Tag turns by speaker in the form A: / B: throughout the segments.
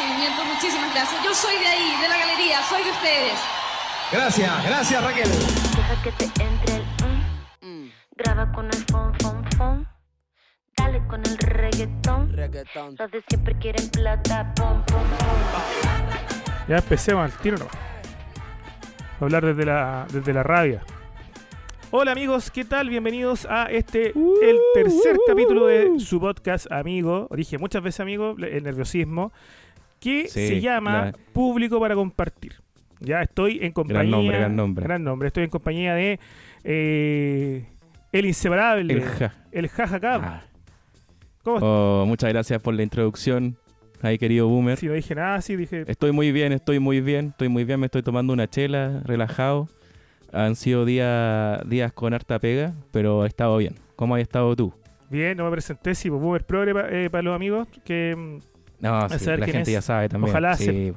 A: recibimiento. Muchísimas gracias. Yo soy de ahí, de la galería, soy de ustedes.
B: Gracias, gracias Raquel.
C: Deja que te entre el mm. Graba con el fon, fon, fon. Dale con el reggaetón.
D: Reggaetón.
C: Los de siempre quieren plata. Pom, pom, pom.
E: Ya empecemos al tiro. Hablar desde la, desde la rabia. Hola amigos, ¿qué tal? Bienvenidos a este, el tercer capítulo de su podcast amigo. Dije muchas veces amigo, el nerviosismo. Que
F: Sí,
E: se llama
F: la-
E: Público para Compartir. Ya estoy en compañía.
F: nombre, gran nombre.
E: gran nombre. Estoy en compañía de eh, el inseparable.
F: El ja.
E: El jajacab.
F: Ah.
E: ¿Cómo estás?
F: Oh, muchas gracias por la introducción. Ahí, querido Boomer.
E: Si no dije nada, sí dije.
F: Estoy muy bien, estoy muy bien, estoy muy bien. Me estoy tomando una chela, relajado. Han sido días, días con harta pega, pero he estado bien. ¿Cómo has estado tú?
E: Bien, no me presenté, sí, pues Boomer Progre para los amigos. Que mm,
F: No, sí, la gente
E: es.
F: ya sabe también.
E: Ojalá
F: sí,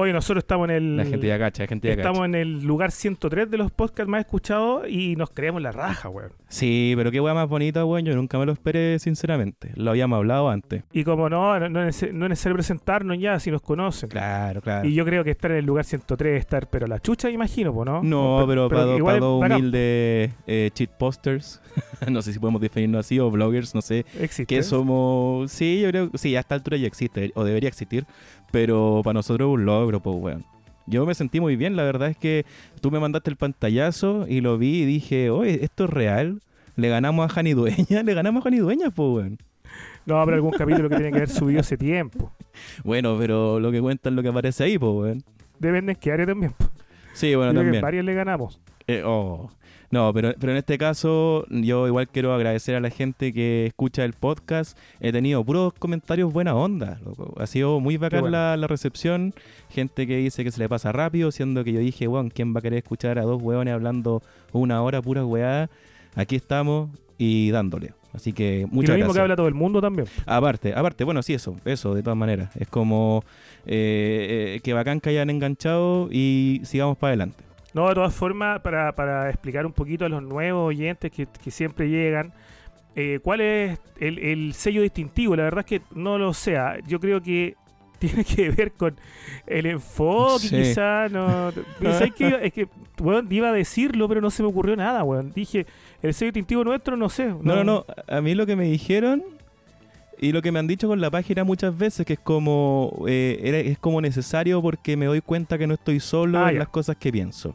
E: Hoy nosotros estamos en el.
F: la gente ya cacha, la gente ya
E: Estamos
F: cacha.
E: en el lugar 103 de los podcasts más escuchados y nos creemos la raja, weón.
F: Sí, pero qué hueá más bonita, weón. Yo nunca me lo esperé, sinceramente. Lo habíamos hablado antes.
E: Y como no, no, no es, no es necesario presentarnos ya si nos conocen.
F: Claro, claro.
E: Y yo creo que estar en el lugar 103 es estar, pero la chucha, imagino, po, ¿no?
F: No, pero, para, do-
E: igual
F: para dos humildes eh, cheat posters, no sé si podemos definirlo así, o bloggers, no sé,
E: Existe.
F: que somos... Sí, yo creo sí, a esta altura ya existe, o debería existir, pero para nosotros es un logro, pues, weón. Yo me sentí muy bien, la verdad es que tú me mandaste el pantallazo y lo vi y dije, oye, esto es real. Le ganamos a Jani Dueña, le ganamos a Jani Dueña, pues, weón.
E: No, pero algún capítulo que tiene que haber subido hace tiempo.
F: Bueno, pero lo que cuenta es lo que aparece ahí, pues, weón.
E: Depende en qué área también. po.
F: Sí, bueno,
E: que
F: también.
E: varios le ganamos.
F: Eh, oh. No, pero, pero en este caso yo igual quiero agradecer a la gente que escucha el podcast. He tenido puros comentarios buena onda. loco. Ha sido muy bacán
E: bueno.
F: la, la recepción. Gente que dice que se le pasa rápido, siendo que yo dije, weón, ¿quién va a querer escuchar a dos weones hablando una hora pura weá? Aquí estamos y dándole. Así que
E: y lo
F: muchas
E: mismo
F: gracias.
E: que habla todo el mundo también.
F: Aparte, aparte, bueno, sí, eso, eso, de todas maneras. Es como eh, eh, que bacán que hayan enganchado y sigamos para adelante.
E: No, de todas formas, para, para explicar un poquito a los nuevos oyentes que, que siempre llegan, eh, ¿cuál es el, el sello distintivo? La verdad es que no lo sé. ah, Yo creo que tiene que ver con el enfoque,
F: Sí.
E: quizá. No, Pero ¿sabes qué? es que, weón, iba a decirlo, pero no se me ocurrió nada, weón. Dije, el sello distintivo nuestro, no sé.
F: No, no, no. A mí lo que me dijeron y lo que me han dicho con la página muchas veces que es como eh, es como necesario porque me doy cuenta que no estoy solo
E: Ah,
F: en
E: ya.
F: las cosas que pienso.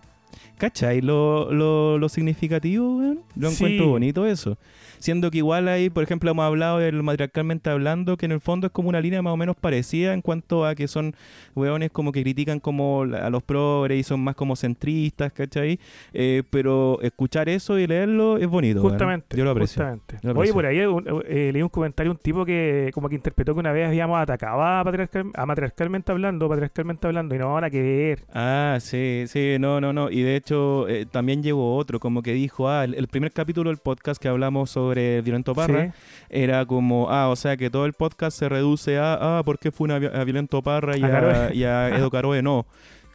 F: ¿Cachai? Lo, lo, lo significativo, weón? Lo
E: Sí.
F: encuentro bonito eso. Siendo que igual ahí, por ejemplo, hemos hablado del matriarcalmente hablando, que en el fondo es como una línea más o menos parecida en cuanto a que son weones como que critican como a los progres y son más como centristas, ¿cachai? Eh, pero escuchar eso y leerlo es bonito.
E: Justamente.
F: Yo lo aprecio.
E: justamente.
F: Yo lo
E: Oye, por ahí un- eh, leí un comentario un tipo que como que interpretó que una vez habíamos atacado a, patriarcal, a matriarcalmente hablando, patriarcalmente hablando, y no, nada que ver.
F: Ah, sí, sí, no, no, no. Y de hecho, eh, también llegó otro, como que dijo, ah, el, el primer capítulo del podcast que hablamos sobre Violento Parra
E: Sí.
F: era como, ah, o sea que todo el podcast se reduce a, ah, ¿por qué fue una, a Violento Parra y
E: A
F: a, y a Edo Caroe? No.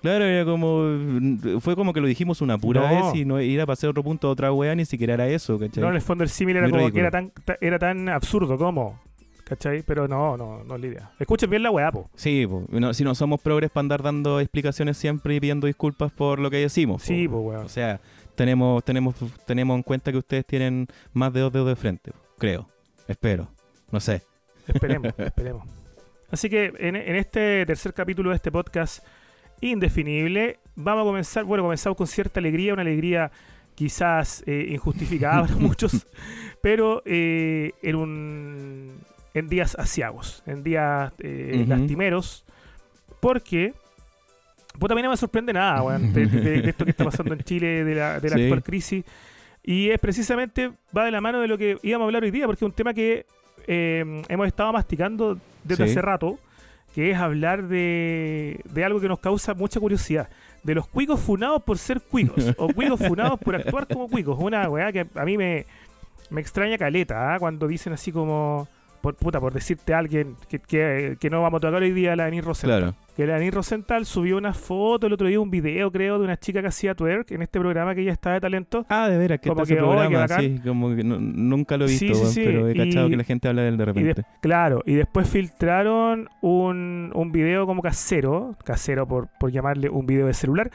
F: Claro, era como, mm, fue como que lo dijimos una pura
E: No.
F: vez y no ir a pasar otro punto a otra wea, ni siquiera era eso, ¿cachai?
E: No, en el fondo el símil era
F: Muy
E: como
F: ridículo.
E: que era tan, ta- era tan absurdo como. ¿Cachai? Pero no, no, no es la idea. Escuchen bien la weá, po.
F: Sí, po. No, si no somos progres para andar dando explicaciones siempre y pidiendo disculpas por lo que decimos. po.
E: Sí, po, weón.
F: O sea, tenemos, tenemos, tenemos en cuenta que ustedes tienen más de dos dedos de frente, creo. Espero. No sé.
E: Esperemos, esperemos. Así que en, en este tercer capítulo de este podcast indefinible, vamos a comenzar, bueno, comenzamos con cierta alegría, una alegría quizás eh, injustificada para muchos, pero eh, en un en días asiagos, en días eh, lastimeros, porque pues también no me sorprende nada, weón, de, de- de esto que está pasando en Chile, de la, de la
F: Sí.
E: actual crisis. Y es precisamente, va de la mano de lo que íbamos a hablar hoy día, porque es un tema que eh, hemos estado masticando desde
F: Sí.
E: hace rato, que es hablar de, de algo que nos causa mucha curiosidad. De los cuicos funados por ser cuicos, o cuicos funados por actuar como cuicos. Una weá que a mí me, me extraña caleta, ¿ah? cuando dicen así como, por puta, por decirte a alguien que, que, que no vamos a tocar hoy día, la Denis Rosenthal.
F: Claro.
E: Que la Denis Rosenthal subió una foto el otro día, un video, creo, de una chica que hacía twerk en este programa que ella estaba de talento.
F: Ah, de veras, que
E: Como
F: está ese
E: que, oh, qué
F: programa,
E: bacán.
F: sí, como que no- nunca lo he visto,
E: sí,
F: weón,
E: sí,
F: pero he cachado
E: y-
F: que la gente habla de él de repente.
E: claro, y después filtraron un, un video como casero, casero por, por llamarle un video de celular,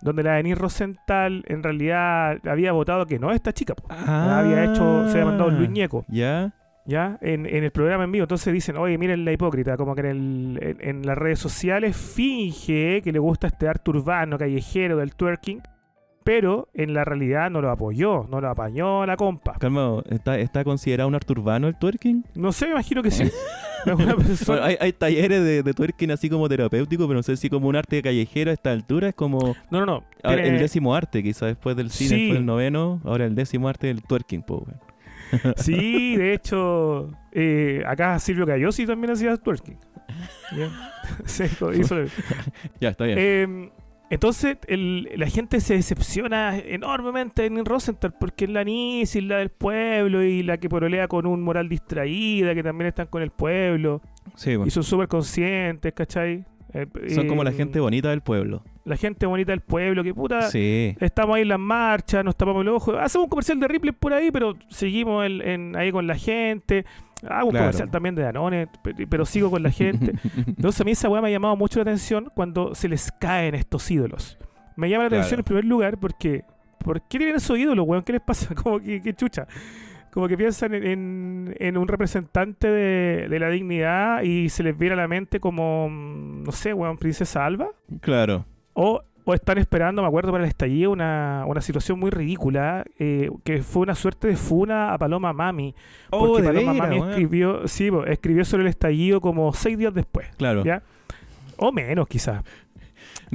E: donde la Denis Rosenthal en realidad había votado que no esta chica.
F: Ah,
E: había hecho, se había mandado Luis Ñeco,
F: ¿Ya?
E: ¿Ya? En, en el programa en vivo. Entonces dicen, oye, miren la hipócrita, como que en, el, en, en las redes sociales finge que le gusta este arte urbano, callejero del twerking, pero en la realidad no lo apoyó, no lo apañó la compa.
F: Calma, ¿está, ¿está considerado un arte urbano el twerking?
E: No sé, me imagino que sí.
F: Bueno, hay, hay talleres de, de twerking así como terapéutico, pero no sé si como un arte callejero a esta altura es como
E: No, no, no.
F: ahora,
E: Tiene-
F: el décimo arte, quizás después del cine,
E: Sí.
F: después del noveno, ahora el décimo arte del twerking, po, weón.
E: Sí, de hecho, eh, acá Silvio Cayosi también hacía twerking. Ya. Sí, hizo-
F: Ya, está bien.
E: Eh, entonces, el- la gente se decepciona enormemente en Rosenthal porque es la Nis y la del pueblo y la que porolea con un moral distraída, que también están con el pueblo
F: sí, bueno.
E: y son súper conscientes, ¿cachai? Eh,
F: Son como la gente bonita del pueblo.
E: La gente bonita del pueblo, que puta.
F: Sí.
E: Estamos ahí en las marchas, nos tapamos el ojo. Hacemos un comercial de Ripley por ahí, pero seguimos en- ahí con la gente. Hago un
F: Claro.
E: comercial también de Danone, pe- pero sigo con la gente. Entonces a mí esa weá me ha llamado mucho la atención cuando se les caen estos ídolos. Me llama la
F: Claro.
E: atención en primer lugar porque ¿por qué tienen esos ídolos, weón? ¿Qué les pasa? Como que, que chucha. Como que piensan en, en- en un representante de, de la dignidad y se les viene a la mente como, mm, no sé, weón, Princesa Alba.
F: claro.
E: O, o están esperando, me acuerdo, para el estallido, una, una situación muy ridícula, eh, que fue una suerte de funa a Paloma Mami.
F: Oh,
E: Porque Paloma Mami
F: weón.
E: escribió, sí, escribió sobre el estallido como seis días después.
F: Claro.
E: ¿Ya? O menos, quizás.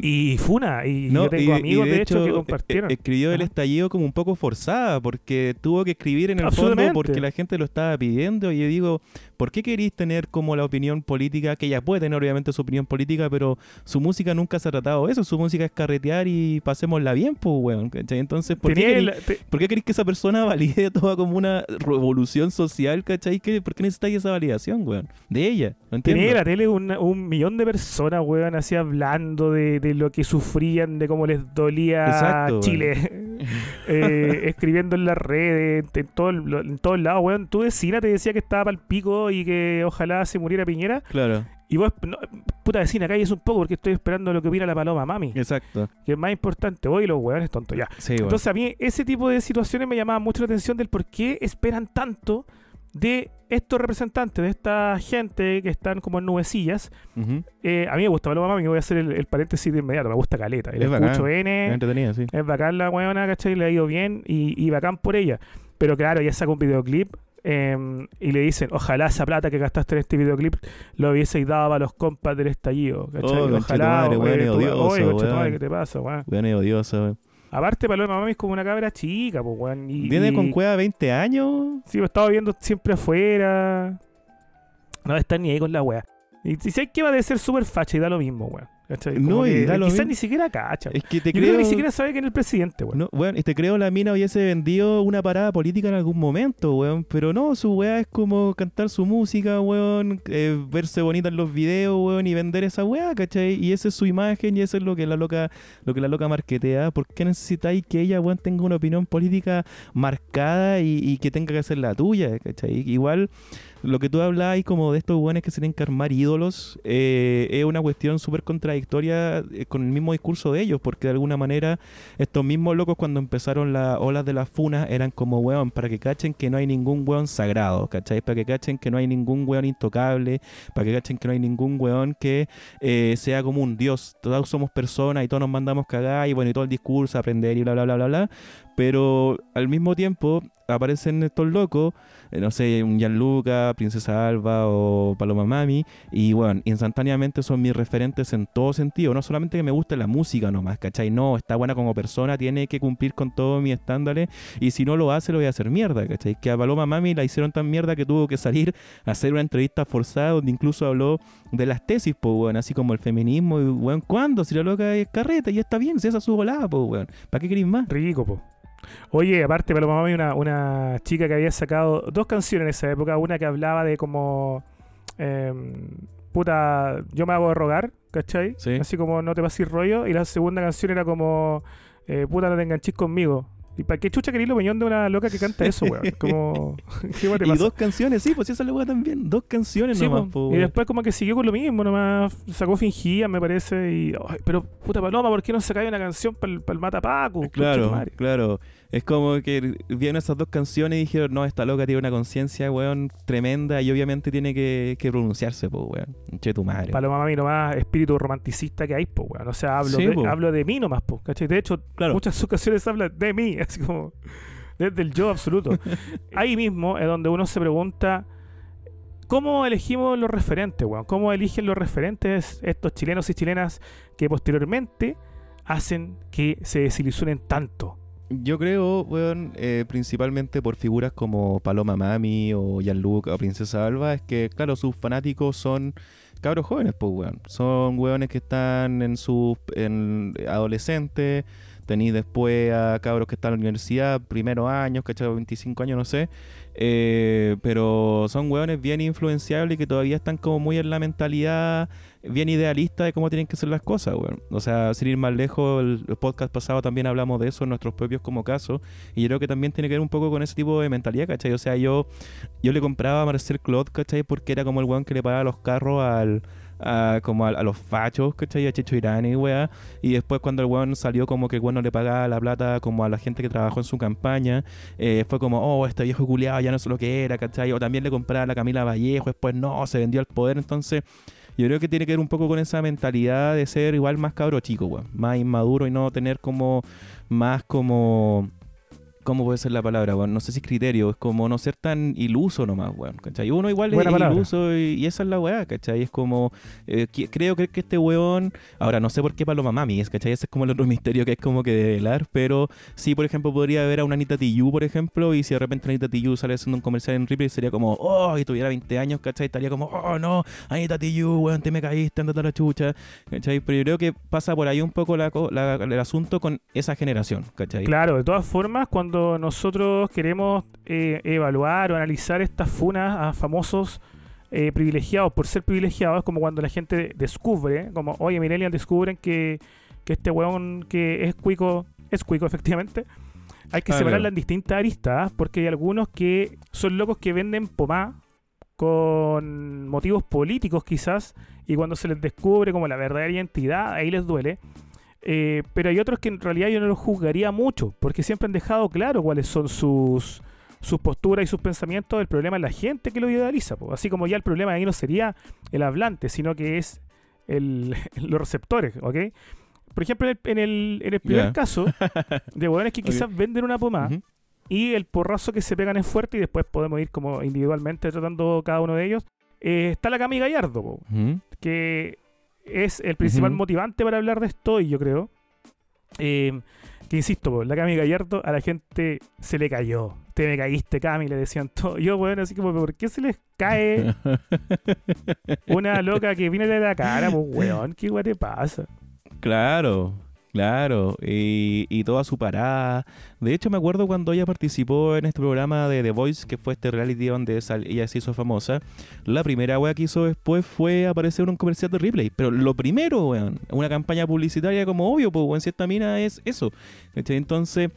E: Y Funa, y
F: No,
E: yo tengo
F: y- y
E: amigos, de hecho, que
F: eh,
E: compartieron.
F: escribió el estallido como un poco forzada, porque tuvo que escribir en el fondo porque la gente lo estaba pidiendo. Y yo digo, ¿por qué queréis tener como la opinión política? Que ella puede tener obviamente su opinión política, pero su música nunca se ha tratado de eso. Su música es carretear y pasémosla bien, pues, weón. ¿cachai? Entonces, ¿por qué,
E: Tenía
F: queréis,
E: el- te-
F: por qué queréis que esa persona valide toda como una revolución social, ¿cachai? ¿Qué- ¿Por qué necesitáis esa validación, weón? De ella, no entiendo.
E: Tenía en la tele una- un millón de personas, weón, así hablando de, de lo que sufrían, de cómo les dolía
F: Exacto,
E: Chile. Eh, escribiendo en las redes, en, todo en todos lados, weón. Tu vecina te decía que estaba para el pico y que ojalá se muriera Piñera.
F: Claro,
E: Y vos, no, puta vecina, calles un poco porque estoy esperando lo que opina la paloma, mami.
F: exacto.
E: Que es más importante. Voy y los weones tontos, ya.
F: Sí.
E: Entonces a mí ese tipo de situaciones me llamaba mucho la atención del por qué esperan tanto de estos representantes, de esta gente que están como en nubecillas. Eh, a mí me gusta Paloma Mami, voy a hacer el, el paréntesis de inmediato, me gusta Caleta. Le
F: Es bacán.
E: escucho
F: Es
E: N,
F: entretenido, sí.
E: es bacán la weona, ¿cachai? Le ha ido bien y, y bacán por ella. Pero claro, ella saca un videoclip eh, y le dicen, ojalá esa plata que gastaste en este videoclip lo hubieseis dado para los compas del estallido, ¿cachai?
F: Oh,
E: ojalá,
F: weón,
E: oye,
F: es
E: tú-
F: odioso,
E: oye, conchetumare,
F: weón.
E: ¿qué te pasa, weón?
F: Weón es odioso, weón.
E: Aparte, Paloma Mami es como una cabra chica, pues, weón. y-
F: Viene con cueva 20 años.
E: Sí, lo estaba viendo siempre afuera. No está ni ahí con la wea. Y si sé que va a ser súper facha y da lo mismo, weón.
F: No,
E: que Quizás
F: mismo.
E: ni siquiera cacha.
F: Es que te
E: Yo
F: creo.
E: creo que ni siquiera sabe quién es el presidente, weón.
F: No, weón, y te creo la mina hubiese vendido una parada política en algún momento, weón. Pero no, su weá es como cantar su música, weón. eh, verse bonita en los videos, weón, y vender esa weá, ¿cachai? Y esa es su imagen y eso es lo que la loca, lo que la loca marketea. ¿Por qué necesitáis que ella, weón, tenga una opinión política marcada y, y que tenga que hacer la tuya, ¿cachai? Igual lo que tú hablabas como de estos weones que se tienen que armar ídolos eh, es una cuestión súper contradictoria eh, con el mismo discurso de ellos, porque de alguna manera estos mismos locos cuando empezaron las olas de las funas eran como weón, para que cachen que no hay ningún weón sagrado, ¿cachai? Para que cachen que no hay ningún weón intocable, para que cachen que no hay ningún weón que eh, sea como un dios. Todos somos personas y todos nos mandamos cagar y bueno, y todo el discurso, aprender y bla, bla, bla, bla, bla. Pero al mismo tiempo aparecen estos locos, eh, no sé, un Gianluca, Princesa Alba o Paloma Mami, y bueno, instantáneamente son mis referentes en todo sentido. No solamente que me guste la música nomás, ¿cachai? No, está buena como persona, tiene que cumplir con todos mis estándares, y si no lo hace, lo voy a hacer mierda, ¿cachai? Que a Paloma Mami la hicieron tan mierda que tuvo que salir a hacer una entrevista forzada donde incluso habló de las tesis, pues, weón, así como el feminismo, y weón, ¿cuándo? Si la loca es carreta y está bien, si esa es su volada, pues, weón. ¿Para qué queréis más?
E: Rico, po. Oye, aparte, Paloma Mami, una, una chica que había sacado dos canciones en esa época. Una que hablaba de como. em, puta, yo me hago de rogar, ¿cachai?
F: Sí.
E: Así como no te pases rollo. Y la segunda canción era como. eh, puta, no te enganches conmigo. ¿Y para qué chucha querés la opinión de una loca que canta eso, weón? Como. ¿Qué te
F: Y
E: pasa?
F: dos canciones, sí, pues esa es la weá también. Dos canciones
E: Sí,
F: nomás,
E: po. y después como que siguió con lo mismo, nomás sacó fingía, me parece, y ay, pero puta paloma, ¿por qué no sacáis una canción para el Matapaco? Concha tu
F: Claro, claro. Es como que vieron esas dos canciones y dijeron, no, esta loca tiene una conciencia, weón, tremenda y obviamente tiene que, que pronunciarse, pues, weón. Che tu madre.
E: Paloma Mami nomás espíritu romanticista que hay, po, weón. O sea, hablo,
F: Sí,
E: de,
F: po.
E: hablo de mí nomás, po, ¿cachai? De hecho,
F: Claro.
E: muchas canciones hablan de mí, así como desde el yo absoluto. Ahí mismo es donde uno se pregunta ¿cómo elegimos los referentes, weón? ¿Cómo eligen los referentes estos chilenos y chilenas que posteriormente hacen que se desilusionen tanto?
F: Yo creo, weón, eh, principalmente por figuras como Paloma Mami o Gianluca o Princesa Alba, es que, claro, sus fanáticos son cabros jóvenes, pues, weón. Son weones que están en sus en adolescentes, tenéis después a cabros que están en la universidad, primeros años, ¿cachai? 25 años, no sé. Eh, pero son weones bien influenciables y que todavía están como muy en la mentalidad bien idealista de cómo tienen que ser las cosas, weón. O sea, sin ir más lejos, el, podcast pasado también hablamos de eso en nuestros propios como casos. Y yo creo que también tiene que ver un poco con ese tipo de mentalidad, ¿cachai? O sea, yo, yo le compraba a Marcel Claude, ¿cachai? Porque era como el weón que le pagaba los carros al. a- como a, a los fachos, ¿cachai? A Checho Irani, weá. Y después cuando el weón salió como que el weón no le pagaba la plata como a la gente que trabajó en su campaña, eh, fue como, oh, este viejo culiado ya no sé lo que era, ¿cachai? O también le compraba a la Camila Vallejo, después no, se vendió al poder, entonces yo creo que tiene que ver un poco con esa mentalidad de ser igual más cabro chico, weón. Más inmaduro y no tener como más como... ¿Cómo puede ser la palabra, weón? No sé si criterio, es como no ser tan iluso nomás, weón, ¿cachai? Uno igual
E: Buena
F: es
E: palabra.
F: iluso y, y esa es la weá, ¿cachai? Es como, eh, creo que, que este weón, ahora no sé por qué Paloma Mami es, ¿cachai? Ese es como el otro misterio que es como que de velar, pero sí, por ejemplo, podría ver a una Anita Tijoux, por ejemplo, y si de repente Anita Tijoux sale haciendo un comercial en Ripley, sería como, oh, y tuviera 20 años, ¿cachai? Estaría como, oh, no, Anita Tijoux, weón, te me caíste, andate a la chucha, ¿cachai? Pero yo creo que pasa por ahí un poco la, la- el asunto con esa generación, ¿cachai?
E: Claro, de todas formas, cuando nosotros queremos eh, evaluar o analizar estas funas a famosos eh, privilegiados por ser privilegiados, es como cuando la gente descubre, como, oye, Millennial descubren que, que este weón que es cuico, es cuico efectivamente. Hay que
F: Ah,
E: separarla en distintas aristas, porque hay algunos que son locos que venden pomá con motivos políticos quizás, y cuando se les descubre como la verdadera identidad, ahí les duele. Eh, pero hay otros que en realidad yo no los juzgaría mucho, porque siempre han dejado claro cuáles son sus, sus posturas y sus pensamientos. El problema es la gente que lo idealiza. po. Así como ya el problema ahí no sería el hablante, sino que es el, los receptores, ¿ok? Por ejemplo, en el, en el, en el primer caso, de hueones que quizás venden una pomada y el porrazo que se pegan es fuerte y después podemos ir como individualmente tratando cada uno de ellos. Eh, está la Cami Gallardo, po, que es el principal motivante para hablar de esto y yo creo. Eh, que insisto, po, la Cami Gallardo a la gente se le cayó. Te me caíste, Cami, le decían todo. Yo, bueno, así como, ¿por qué se les cae una loca que viene de la cara, pues, weón? ¿Qué weón te pasa?
F: Claro, claro. Y, y toda su parada. De hecho, me acuerdo cuando ella participó en este programa de The Voice, que fue este reality donde ella se hizo famosa. La primera wea que hizo después fue aparecer en un comercial de Ripley. Pero lo primero, weón, una campaña publicitaria como obvio, pues, weón, si esta mina es eso. Entonces,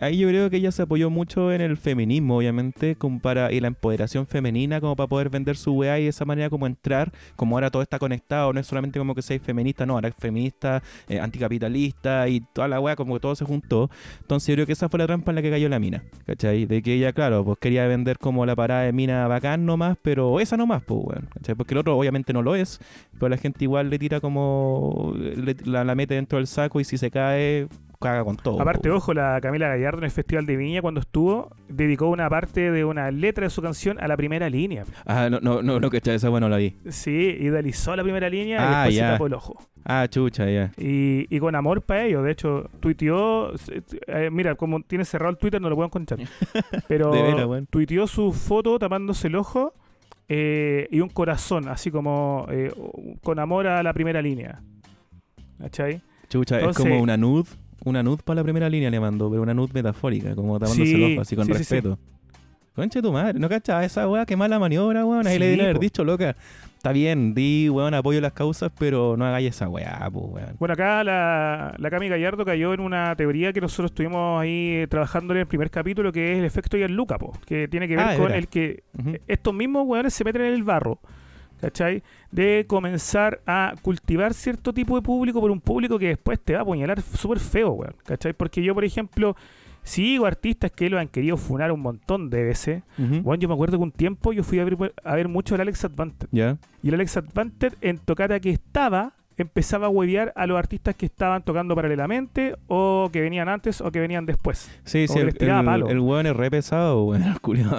F: ahí yo creo que ella se apoyó mucho en el feminismo, obviamente, como para, y la empoderación femenina, como para poder vender su weá y de esa manera como entrar, como ahora todo está conectado, no es solamente como que seas feminista, no, ahora es feminista, eh, anticapitalista y toda la weá, como que todo se juntó. Entonces yo creo que esa fue la trampa en la que cayó la mina, ¿cachai? De que ella, claro, pues quería vender como la parada de mina bacán nomás, pero esa nomás, pues, weón, ¿cachai? Porque el otro obviamente no lo es, pero la gente igual le tira como, la mete dentro del saco y si se cae, caga con todo.
E: Aparte, ojo, la Camila Gallardo en el Festival de Viña, cuando estuvo, dedicó una parte de una letra de su canción a la primera línea.
F: Ah, no, no, no, no, ¿cachai? Esa bueno la vi.
E: Sí, idealizó la primera línea y
F: Ah,
E: después
F: ya.
E: se tapó el ojo.
F: Ah, chucha, ya.
E: Y, y con amor para ello. De hecho, tuiteó. eh, mira, como tiene cerrado el Twitter, no lo puedo encontrar. Pero
F: veras, weón.
E: tuiteó su foto tapándose el ojo eh, y un corazón, así como eh, con amor a la primera línea. ¿Cachai?
F: Chucha,
E: Entonces-
F: es como una nud Una nud para la primera línea le mandó, pero una nud metafórica, como tapándose
E: Sí,
F: el ojo, así con
E: sí, sí, sí.
F: respeto. Conche tu madre, ¿no cachaba esa weá? Qué mala maniobra, weón. Ahí le deben haber dicho, loca. Está bien, di, weón, apoyo las causas, pero no hagáis esa weá, pues, weón.
E: Bueno, acá la, la Cami Gallardo cayó en una teoría que nosotros estuvimos ahí eh, trabajando en el primer capítulo, que es el efecto Gianluca, po, que tiene que ver
F: Ah,
E: con el que estos mismos weones se meten en el barro, ¿cachai? De comenzar a cultivar cierto tipo de público por un público que después te va a apuñalar súper feo, weón, ¿cachai? Porque yo, por ejemplo, sigo artistas que lo han querido funar un montón de veces.
F: Ujú.
E: Bueno, yo me acuerdo que un tiempo yo fui a ver, a ver mucho el Alex Advantage.
F: Ya.
E: Y el Alex Advantage en tocata que estaba empezaba a huevear a los artistas que estaban tocando paralelamente o que venían antes o que venían después.
F: Sí,
E: Como
F: sí, el, el,
E: palo.
F: el weón es re pesado, weón.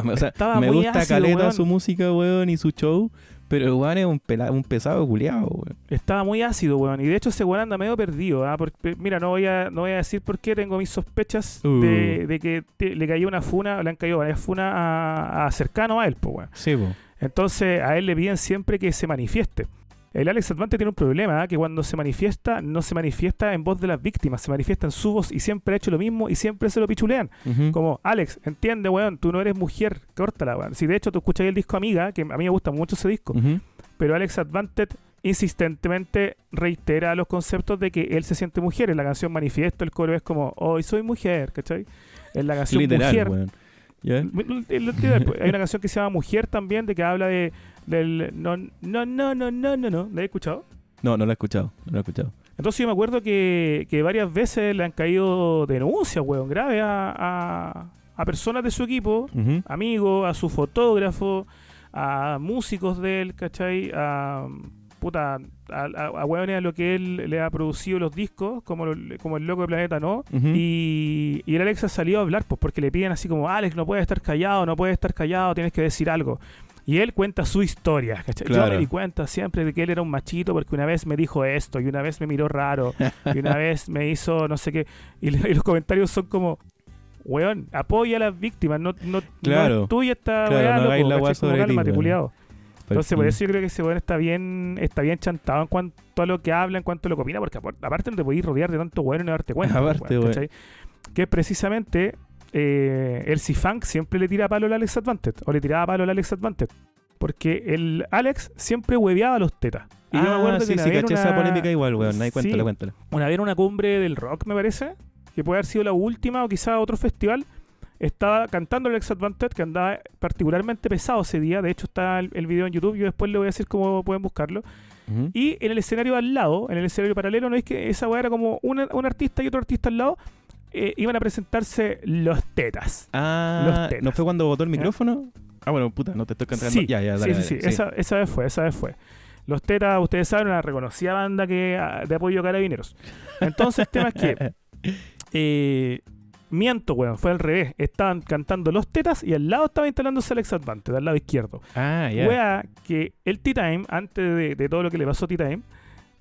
F: O sea, me gusta
E: ácido,
F: caleta
E: weón.
F: su música, weón, y su show, pero el weón es un, pela- un pesado culiado, weón.
E: Estaba muy ácido, weón. Y de hecho ese weón anda medio perdido. ¿ah? Porque, mira, no voy, a, no voy a decir por qué tengo mis sospechas
F: Uh.
E: de, de que te- le cayó una funa, le han caído varias funas a, a cercano a él, pues, weón.
F: Sí, po.
E: Entonces a él le piden siempre que se manifieste. El Alex Advante tiene un problema, ¿ah? que cuando se manifiesta, no se manifiesta en voz de las víctimas, se manifiesta en su voz y siempre ha hecho lo mismo y siempre se lo pichulean. Como, Alex, entiende, weón, tú no eres mujer, córtala, weón. Si de hecho tú escuchas el disco Amiga, que a mí me gusta mucho ese disco, pero Alex Advantage insistentemente reitera los conceptos de que él se siente mujer. En la canción Manifiesto el coro es como, hoy soy mujer, ¿cachai? En la canción
F: Literal,
E: Mujer, el- el- el- Hay una canción que se llama Mujer también, de que habla de del no, no, no, no, no, no, no. ¿La he escuchado?
F: No, no lo he escuchado, no lo he escuchado.
E: Entonces yo me acuerdo que, que varias veces le han caído denuncias, weón, graves a, a, a personas de su equipo,
F: Ujú.
E: amigos, a su fotógrafo, a músicos de él, ¿cachai? A, puta, a, a, a a lo que él le ha producido los discos, como, lo- como el loco de Planeta No.
F: Ujú.
E: Y, y el Alex ha salido a hablar, pues porque le piden así como, Alex, no puedes estar callado, no puedes estar callado, tienes que decir algo. Y él cuenta su historia, ¿cachai? Yo me di cuenta siempre de que él era un machito porque una vez me dijo esto, y una vez me miró raro, y una vez me hizo no sé qué. Y, los comentarios son como, weón, apoya a las víctimas, no, no,
F: Claro.
E: no es tuya esta
F: Claro,
E: weá,
F: no
E: loco,
F: la weá sobre ti.
E: Entonces, por eso yo creo que ese weón está bien, está bien chantado en cuanto a lo que habla, en cuanto a lo que opina, porque apar- aparte no te podéis rodear de tanto weón y no darte cuenta.
F: Aparte,
E: weón. Que precisamente eh, el C-Funk siempre le tira palo al Alex Advantage, o le tiraba palo al Alex Advantage. Porque el Alex siempre hueveaba a los tetas. Y yo me
F: ah,
E: acuerdo
F: sí,
E: que una
F: sí,
E: vez
F: esa polémica igual, weón. Ahí
E: Sí.
F: cuéntala, cuéntala.
E: una vez en una cumbre del rock, me parece, que puede haber sido la última o quizá otro festival, estaba cantando Alex Advantage, que andaba particularmente pesado ese día. De hecho, está el, el video en YouTube. Yo después le voy a decir cómo pueden buscarlo. Y en el escenario al lado, en el escenario paralelo, no es que esa weá era como una- un artista y otro artista al lado, eh, iban a presentarse los tetas.
F: Ah,
E: Los tetas.
F: ¿no fue cuando botó el micrófono? Ah, bueno, puta, no te estoy cantando.
E: Sí,
F: ya, ya,
E: sí,
F: dale,
E: sí, sí,
F: dale,
E: Esa, esa vez fue, esa vez fue. Los tetas, ustedes saben, una reconocida banda que ah, de apoyo a carabineros. Entonces, el tema es que Eh, miento, weón, fue al revés. Estaban cantando los tetas y al lado estaba instalándose Alex Advante, al lado izquierdo.
F: Ah, ya.
E: Wea, que el T-Time, antes de, de todo lo que le pasó a T-Time,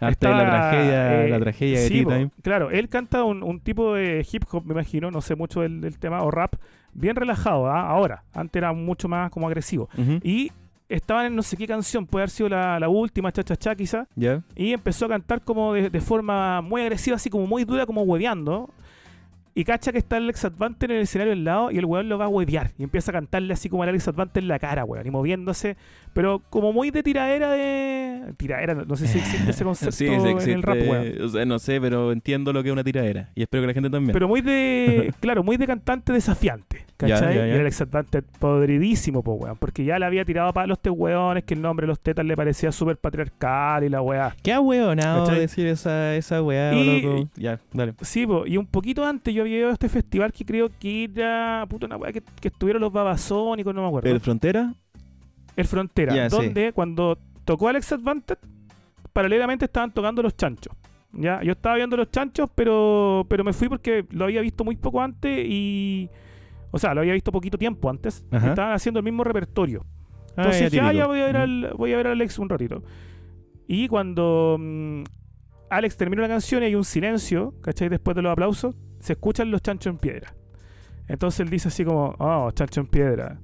F: Hasta la tragedia,
E: eh,
F: la tragedia de
E: sí,
F: T-Time.
E: Claro, él canta un, un tipo de hip hop, me imagino, no sé mucho del, del tema, o rap, bien relajado, ¿ah? ahora. Antes era mucho más como agresivo. Y estaban en no sé qué canción, puede haber sido la, la última, cha cha cha quizá, y empezó a cantar como de, de forma muy agresiva, así como muy dura, como hueveando. Y cacha que está el Alex Advante en el escenario al lado y el weón lo va a huevear. Y empieza a cantarle así como al Alex Advante en la cara, weón, y moviéndose. Pero como muy de tiradera de. Tiradera, no sé si existe ese concepto
F: Sí, sí,
E: en
F: existe.
E: el rap, weón.
F: O sea, no sé, pero entiendo lo que es una tiradera. Y espero que la gente también.
E: Pero muy de. claro, muy de cantante desafiante.
F: Ya,
E: ¿Cachai?
F: ya, ya.
E: Y el Alex Advante podridísimo, po, weón. Porque ya le había tirado a palos este weones que el nombre de los tetas le parecía súper patriarcal y la weá.
F: Qué
E: ¿Cachai?
F: decir esa, esa weá,
E: Y-
F: loco. Ya, dale.
E: Sí, po, y un poquito antes yo había ido a este festival que creo que era. Puta, una weá que, que estuvieron los babasónicos, no me acuerdo.
F: ¿El
E: El,
F: Frontera?
E: Frontera,
F: Ya, sí.
E: donde cuando tocó Alex Advantage, paralelamente estaban tocando los chanchos. Ya, yo estaba viendo los chanchos, pero, pero me fui porque lo había visto muy poco antes y. O sea, lo había visto poquito tiempo antes.
F: Ajá.
E: Estaban haciendo el mismo repertorio.
F: Ah,
E: Entonces ah,
F: típico.
E: ya voy a ver al, voy a ver a Alex un ratito. Y cuando mm, Alex termina la canción y hay un silencio, ¿cachai? Después de los aplausos, se escuchan los chanchos en piedra. Entonces él dice así como, oh, chancho en piedra.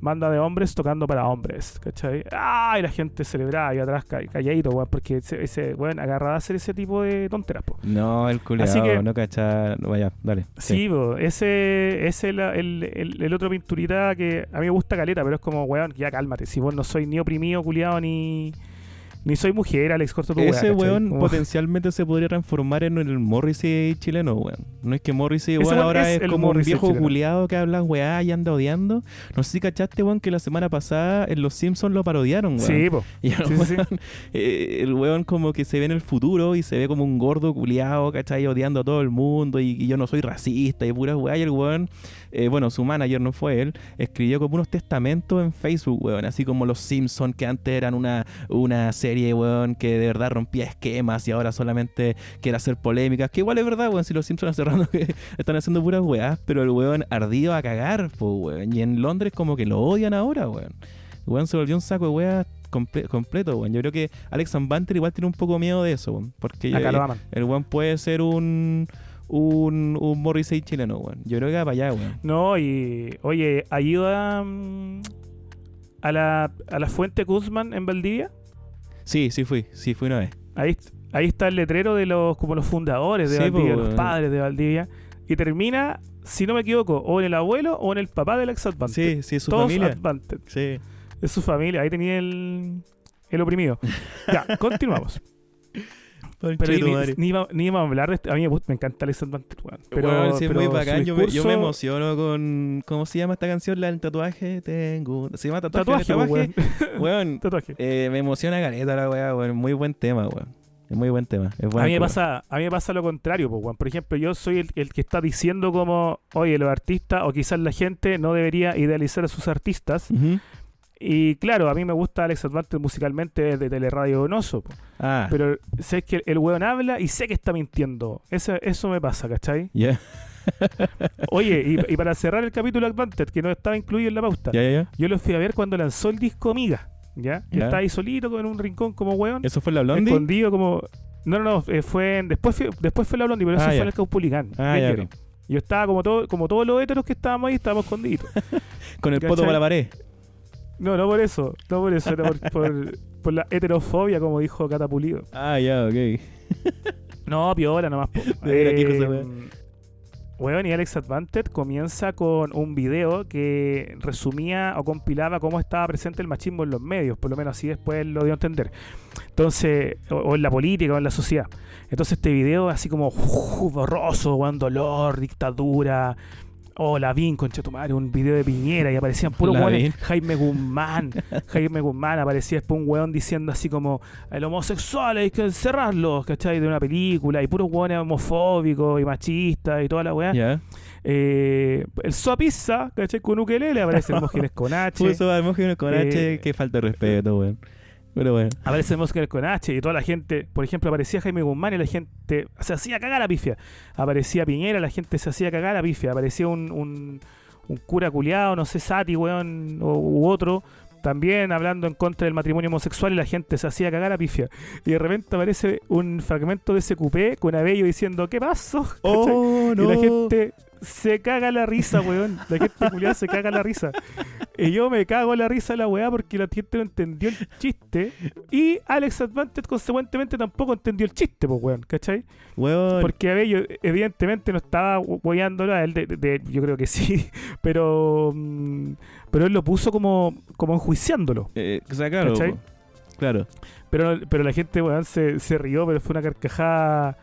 E: Banda de hombres tocando para hombres, ¿cachai? ¡Ay! La gente celebraba y atrás ca- calladito, weón, porque ese, ese weón agarraba a hacer ese tipo de tonteras, po.
F: No, el culiado,
E: Así que-
F: no cachar. Vaya, dale.
E: Sí, po, ese ese es la- el, el, el otro pinturita que a mí me gusta caleta, pero es como, weón, ya cálmate. Si vos no soy ni oprimido, culiado, ni, ni soy mujer, Alex, corta tu
F: Ese weón
E: Como-
F: potencialmente se podría transformar en el Morrissey chileno, weón. No es que Morrissey, weón ahora
E: es
F: como
E: Morrissey
F: un viejo
E: chileno.
F: culiado que habla weá y anda odiando. No sé si cachaste, weón, que la semana pasada en Los Simpsons lo parodiaron, weón.
E: Sí, po.
F: Y el,
E: Sí, sí, sí.
F: weón, eh, el weón como que se ve en el futuro y se ve como un gordo culiado, ¿cachai? Odiando a todo el mundo y, y yo no soy racista y pura weá. Y el weón, eh, bueno, su manager no fue él, escribió como unos testamentos en Facebook, weón. Así como Los Simpsons, que antes eran una, una serie, weón, que de verdad rompía esquemas y ahora solamente quiere hacer polémicas. Que igual es verdad, weón, si Los Simpsons rato que están haciendo puras weás, pero el weón ardido a cagar, pues, weón. Y en Londres como que lo odian ahora, weón. El weón se volvió un saco de weas comple- completo, weón. Yo creo que Alex Van Banter igual tiene un poco miedo de eso, weón. Porque el weón puede ser un, un, un Morrissey chileno, weón. Yo creo que va para allá, weón.
E: No, y oye, ayuda mm, a la, a la fuente Guzmán en Valdivia.
F: Sí, sí fui, sí fui una vez.
E: Ahí, ahí está el letrero de los como los fundadores de
F: Sí,
E: Valdivia, los padres de Valdivia. Y termina, si no me equivoco, o en el abuelo o en el papá del ex Advantage.
F: Sí, sí, su
E: Todos
F: familia.
E: Advantage.
F: Sí.
E: Es su familia. Ahí tenía el, el oprimido. ya, continuamos. Pero ni, ni, iba- ni íbamos a hablar de este- A mí me, gusta- me encanta Alex Advantage, weón. Pero,
F: es
E: pero
F: muy bacán. Yo me, yo me
E: discurso-
F: emociono con. ¿Cómo se llama esta canción? La del tatuaje. Tengo. ¿Se llama tatuaje?
E: Tatuaje,
F: ¿El
E: po, weón.
F: Weón,
E: Tatuaje.
F: eh, me emociona caleta la weá, weón. Muy buen tema, weón. Es muy buen tema. Es
E: A mí, me pasa, a mí me pasa lo contrario, weón. Por ejemplo, yo soy el, el que está diciendo como, oye, los artistas o quizás la gente no debería idealizar a sus artistas.
F: Ujú.
E: Y claro, a mí me gusta Alex Advantage musicalmente de Teleradio Donoso.
F: Ah,
E: pero sé que el weón habla y sé que está mintiendo. Eso, eso me pasa, ¿cachai? Oye, y, y para cerrar el capítulo Advantage, que no estaba incluido en la pauta, yo lo fui a ver cuando lanzó el disco Amiga, ¿ya? Y
F: Ya.
E: estaba ahí solito en un rincón como weón.
F: ¿Eso fue la Blondie?
E: escondido como no no no eh, fue en- después fue, después fue la Blondie pero eso
F: Ah,
E: fue
F: ya.
E: en el Caupolicán
F: Ah,
E: yo estaba como todo como todos los héteros que estábamos ahí estábamos escondidos
F: Con el poto
E: ¿Cachai?
F: para la pared.
E: No no por eso no por eso era por, por, por la heterofobia como dijo Catapulido
F: Ah, ya, ok.
E: no piola nomás.
F: De veras, ¿qué cosa,
E: Eh, Weón, y Alex Advantage comienza con un video que resumía o compilaba cómo estaba presente el machismo en los medios, por lo menos así después lo dio a entender. Entonces, o, o en la política o en la sociedad. Entonces este video así como uf, borroso, weón, dolor, dictadura. Oh, Lavín, concha tu madre, un video de Piñera y aparecían puros weones. Jaime Guzmán, Jaime Guzmán aparecía después un weón diciendo así como el homosexual hay que encerrarlos, ¿cachai? De una película y puros weones homofóbicos y machistas y toda la weá.
F: Ya.
E: Eh, el Suapizza, ¿cachai? Con ukelele aparecen Mógenes con H.
F: Puso a Hermógenes con
E: Eh,
F: H. Qué falta de respeto, weón. Pero bueno.
E: Aparece Mógenes con H y toda la gente, por ejemplo, aparecía Jaime Guzmán y la gente se hacía cagar a pifia. Aparecía Piñera, la gente se hacía cagar a pifia. Aparecía un, un, un cura culiado, no sé, Sati, weón, o, u otro, también hablando en contra del matrimonio homosexual y la gente se hacía cagar a pifia. Y de repente aparece un fragmento de ese cupé con Abello diciendo, ¿qué pasó?
F: Oh,
E: Y la gente se caga la risa, weón. La gente culiada se caga la risa. Y yo me cago la risa a la weá porque la gente no entendió el chiste. Y Alex Advantage, consecuentemente, tampoco entendió el chiste, pues, weón, ¿cachai?
F: Weón.
E: Porque Abello, evidentemente, no estaba weándolo a él. De, de- yo creo que sí. Pero. mm, pero él lo puso como, como enjuiciándolo.
F: Eh, o sea, claro.
E: ¿Cachai?
F: Claro.
E: Pero, pero la gente, weón, se, se rió, pero fue una carcajada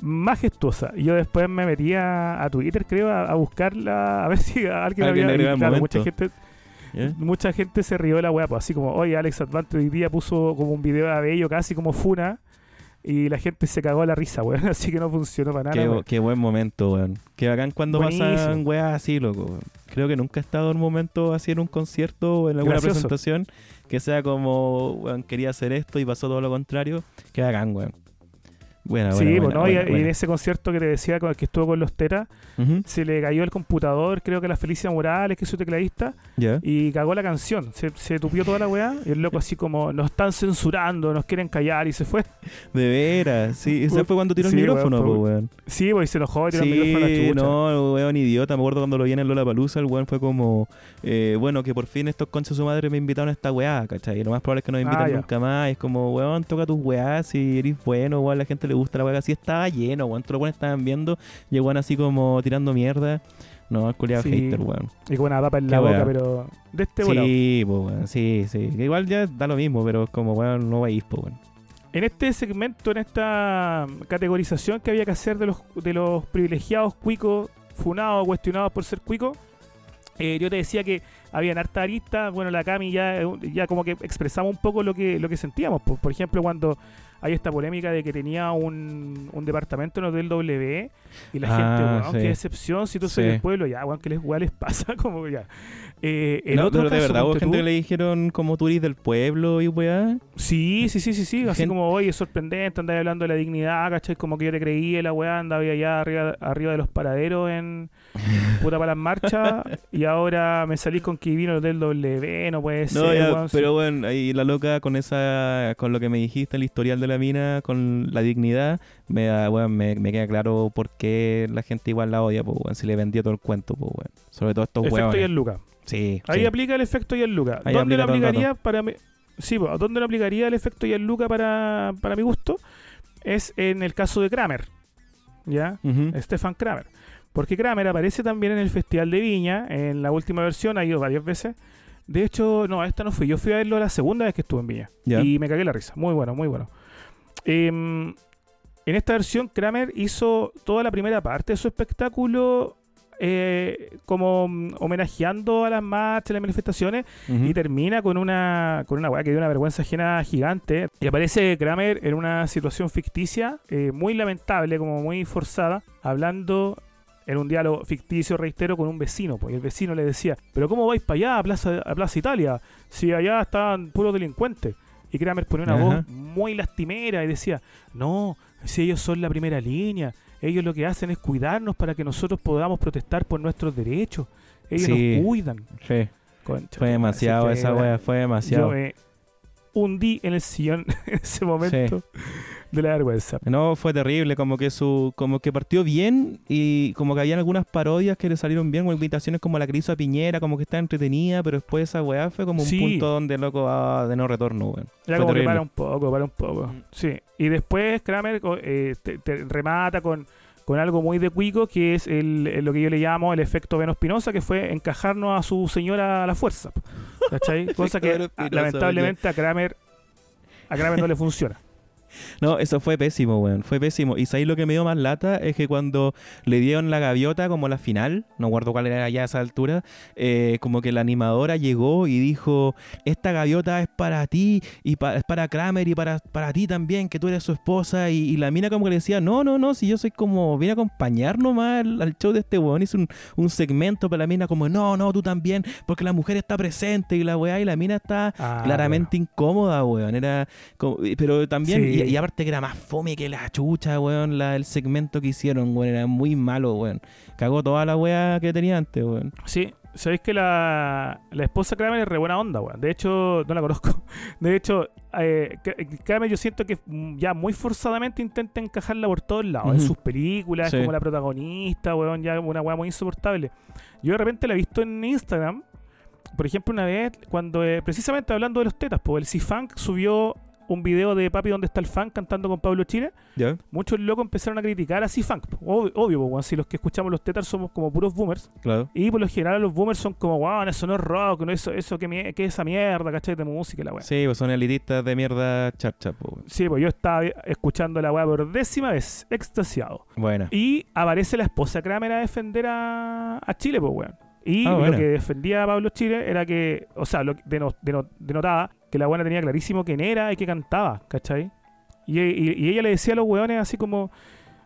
E: majestuosa. Yo después me metí a, Twitter, creo, a, a buscarla, a ver si alguien,
F: Alguien
E: había... y claro, mucha gente, mucha gente se rió de la weá, pues así como, oye, Alex Advante hoy día puso como un video de Abello casi como funa. Y la gente se cagó a la risa, weón. Así que no funcionó para nada.
F: Qué,
E: weón.
F: qué buen momento, weón. Qué bacán cuando
E: Buenísimo.
F: pasan weas así, loco. weón. Creo que nunca he estado en un momento así en un concierto o en alguna
E: Gracioso.
F: Buena,
E: sí,
F: buena,
E: pues,
F: buena,
E: ¿no? Y-
F: buena,
E: y,
F: buena.
E: en ese concierto que te decía con el que estuvo con los
F: Ujú,
E: se le cayó el computador, creo que a la Felicia Morales, que es su tecladista, y cagó la canción. Se, se tupió toda la weá, y el loco así como, nos están censurando, nos quieren callar, y se fue.
F: De veras, sí. Ese fue cuando tiró
E: Sí,
F: el
E: weón,
F: micrófono,
E: fue-
F: pues, weón.
E: Sí, pues y se enojó y tiró el
F: Sí,
E: micrófono a la chucha.
F: no, weón, idiota. Me acuerdo cuando lo vi en el Lollapalooza, el weón fue como, eh, bueno, que por fin estos conchas de su madre me invitaron a esta weá, ¿cachai? Y lo más probable es que no me inviten
E: Ah,
F: nunca más. Es como, weón, toca tus weá, si eres bueno, weón, la gente le gusta la weá. Así estaba lleno, weón. Todos los weones estaban viendo y el weón así como tirando mierda. No, el culiado
E: Sí.
F: hater, weón.
E: Y con una papa en la boca, pero de este volado.
F: Sí, pues, weón, sí, sí. Que Igual ya da lo mismo, pero es como, weón, no vais, pues, weón.
E: En este segmento, en esta categorización que había que hacer de los, de los privilegiados cuicos, funados o cuestionados por ser cuicos, eh, yo te decía que habían harta aristas, bueno, la Cami ya, ya como que expresaba un poco lo que, lo que sentíamos. Por, por ejemplo, cuando hay esta polémica de que tenía un, un departamento en Hotel W y la
F: Ah,
E: gente, weón,
F: sí.
E: qué decepción, si tú soy
F: Sí.
E: del pueblo, ya, weón, que les, weón, les pasa, como ya. Eh, el
F: No,
E: otro
F: pero de
E: caso,
F: verdad, hubo gente
E: tú-
F: que le dijeron como tú eres del pueblo y weá.
E: Sí, sí, sí, sí, sí. Así como, oye, es sorprendente, andaba hablando de la dignidad, ¿cachai? Como que yo te creía, la weá, andaba allá arriba, arriba de los paraderos en puta para las marchas y ahora me salís con que vino del W, no puede ser,
F: No, ya,
E: weón, sí.
F: pero bueno, ahí la loca con esa, con lo que me dijiste, el historial de la mina, con la dignidad, me weón, me, me queda claro por qué la gente igual la odia, pues, weón, si le vendía todo el cuento, pues, weón. Sobre todo estos
E: Efecto
F: weones.
E: y el Luca.
F: Sí,
E: Ahí
F: sí.
E: aplica el efecto y el Luca.
F: Ahí
E: ¿Dónde lo aplicaría para mi... Sí, pues, ¿dónde lo aplicaría el efecto y el Luca para, para mi gusto? Es en el caso de Kramer. ¿Ya? Stefan Kramer. Porque Kramer aparece también en el Festival de Viña, en la última versión, ha ido varias veces. De hecho, no, esta no fui. Yo fui a verlo la segunda vez que estuve en Viña. Y me cagué la risa. Muy bueno, muy bueno. Em, en esta versión, Kramer hizo toda la primera parte de su espectáculo eh, como mm, homenajeando a las marchas, las manifestaciones, y termina con una con una weá que dio una vergüenza ajena gigante. Y aparece Kramer en una situación ficticia, eh, muy lamentable, como muy forzada, hablando en un diálogo ficticio, reitero, con un vecino. Pues, y el vecino le decía, pero ¿cómo vais para allá, a Plaza, a Plaza Italia? Si allá estaban puros delincuentes. Y Kramer ponía una
F: Ajá.
E: voz muy lastimera y decía, no, si ellos son la primera línea, ellos lo que hacen es cuidarnos para que nosotros podamos protestar por nuestros derechos. Ellos
F: Sí.
E: nos cuidan.
F: Sí,
E: Concha,
F: fue demasiado esa wea, fue demasiado.
E: Yo me hundí en el sillón en ese momento de la vergüenza.
F: No, fue terrible, como que su, como que partió bien y como que habían algunas parodias que le salieron bien, o invitaciones como la que le hizo a Piñera, como que está entretenida, pero después esa weá fue como un punto donde loco ah, de no retorno, weón. Fue
E: como que
F: terrible.
E: para un poco, para un poco.
F: Mm.
E: Sí. Y después Kramer eh, te, te remata con, con algo muy de cuico, que es el, lo que yo le llamo el efecto Veno Espinosa, que fue encajarnos a su señora a la fuerza. ¿Cachai? Cosa que lamentablemente a Kramer, a Kramer no le funciona.
F: No, eso fue pésimo, weón. Fue pésimo. Y ahí lo que me dio más lata es que cuando le dieron la gaviota como la final, no guardo cuál era ya a esa altura, eh, como que la animadora llegó y dijo, esta gaviota es para ti y pa- es para Kramer y para, para ti también, que tú eres su esposa. Y, y la mina como que le decía, no, no, no, si yo soy como, vine a acompañar nomás al, al show de este weón. Hizo un, un segmento para la mina como, no, no, tú también, porque la mujer está presente y la weá y la mina está
E: Ah,
F: claramente incómoda, weón. Era como- pero también,
E: Sí.
F: y, y aparte que era más fome que la chucha, weón, la, el segmento que hicieron, weón, era muy malo, weón. Cagó toda la weá que tenía antes, weón.
E: Sí, sabéis que la, la esposa Kramer es re buena onda, weón. De hecho, no la conozco. De hecho, eh, Kra- Kramer yo siento que ya muy forzadamente intenta encajarla por todos lados. En sus películas,
F: Sí.
E: como la protagonista, weón, ya una weá muy insoportable. Yo de repente la he visto en Instagram. Por ejemplo, una vez, cuando eh, precisamente hablando de los tetas, pues el C-Funk subió un video de Papi, ¿dónde está el funk? cantando con Pablo Chile. Muchos locos empezaron a criticar a C-Funk. po. Obvio, obvio po, si los que escuchamos los tetas somos como puros boomers.
F: Claro.
E: Y por lo general los boomers son como, wow, eso no es rock, no eso, eso que, que esa mierda, ¿cachai? De música la weá. Sí.
F: Sí, pues son elitistas de mierda charcha, po, weón.
E: pues yo estaba escuchando la weá por décima vez, extasiado.
F: Buena.
E: Y aparece la esposa Kramer a defender a, a Chile, pues weón. Y
F: Ah,
E: lo que defendía a Pablo Chile era que, o sea, lo que denotaba que la buena tenía clarísimo quién era y que cantaba, ¿cachai? Y, y- y ella le decía a los weones así como,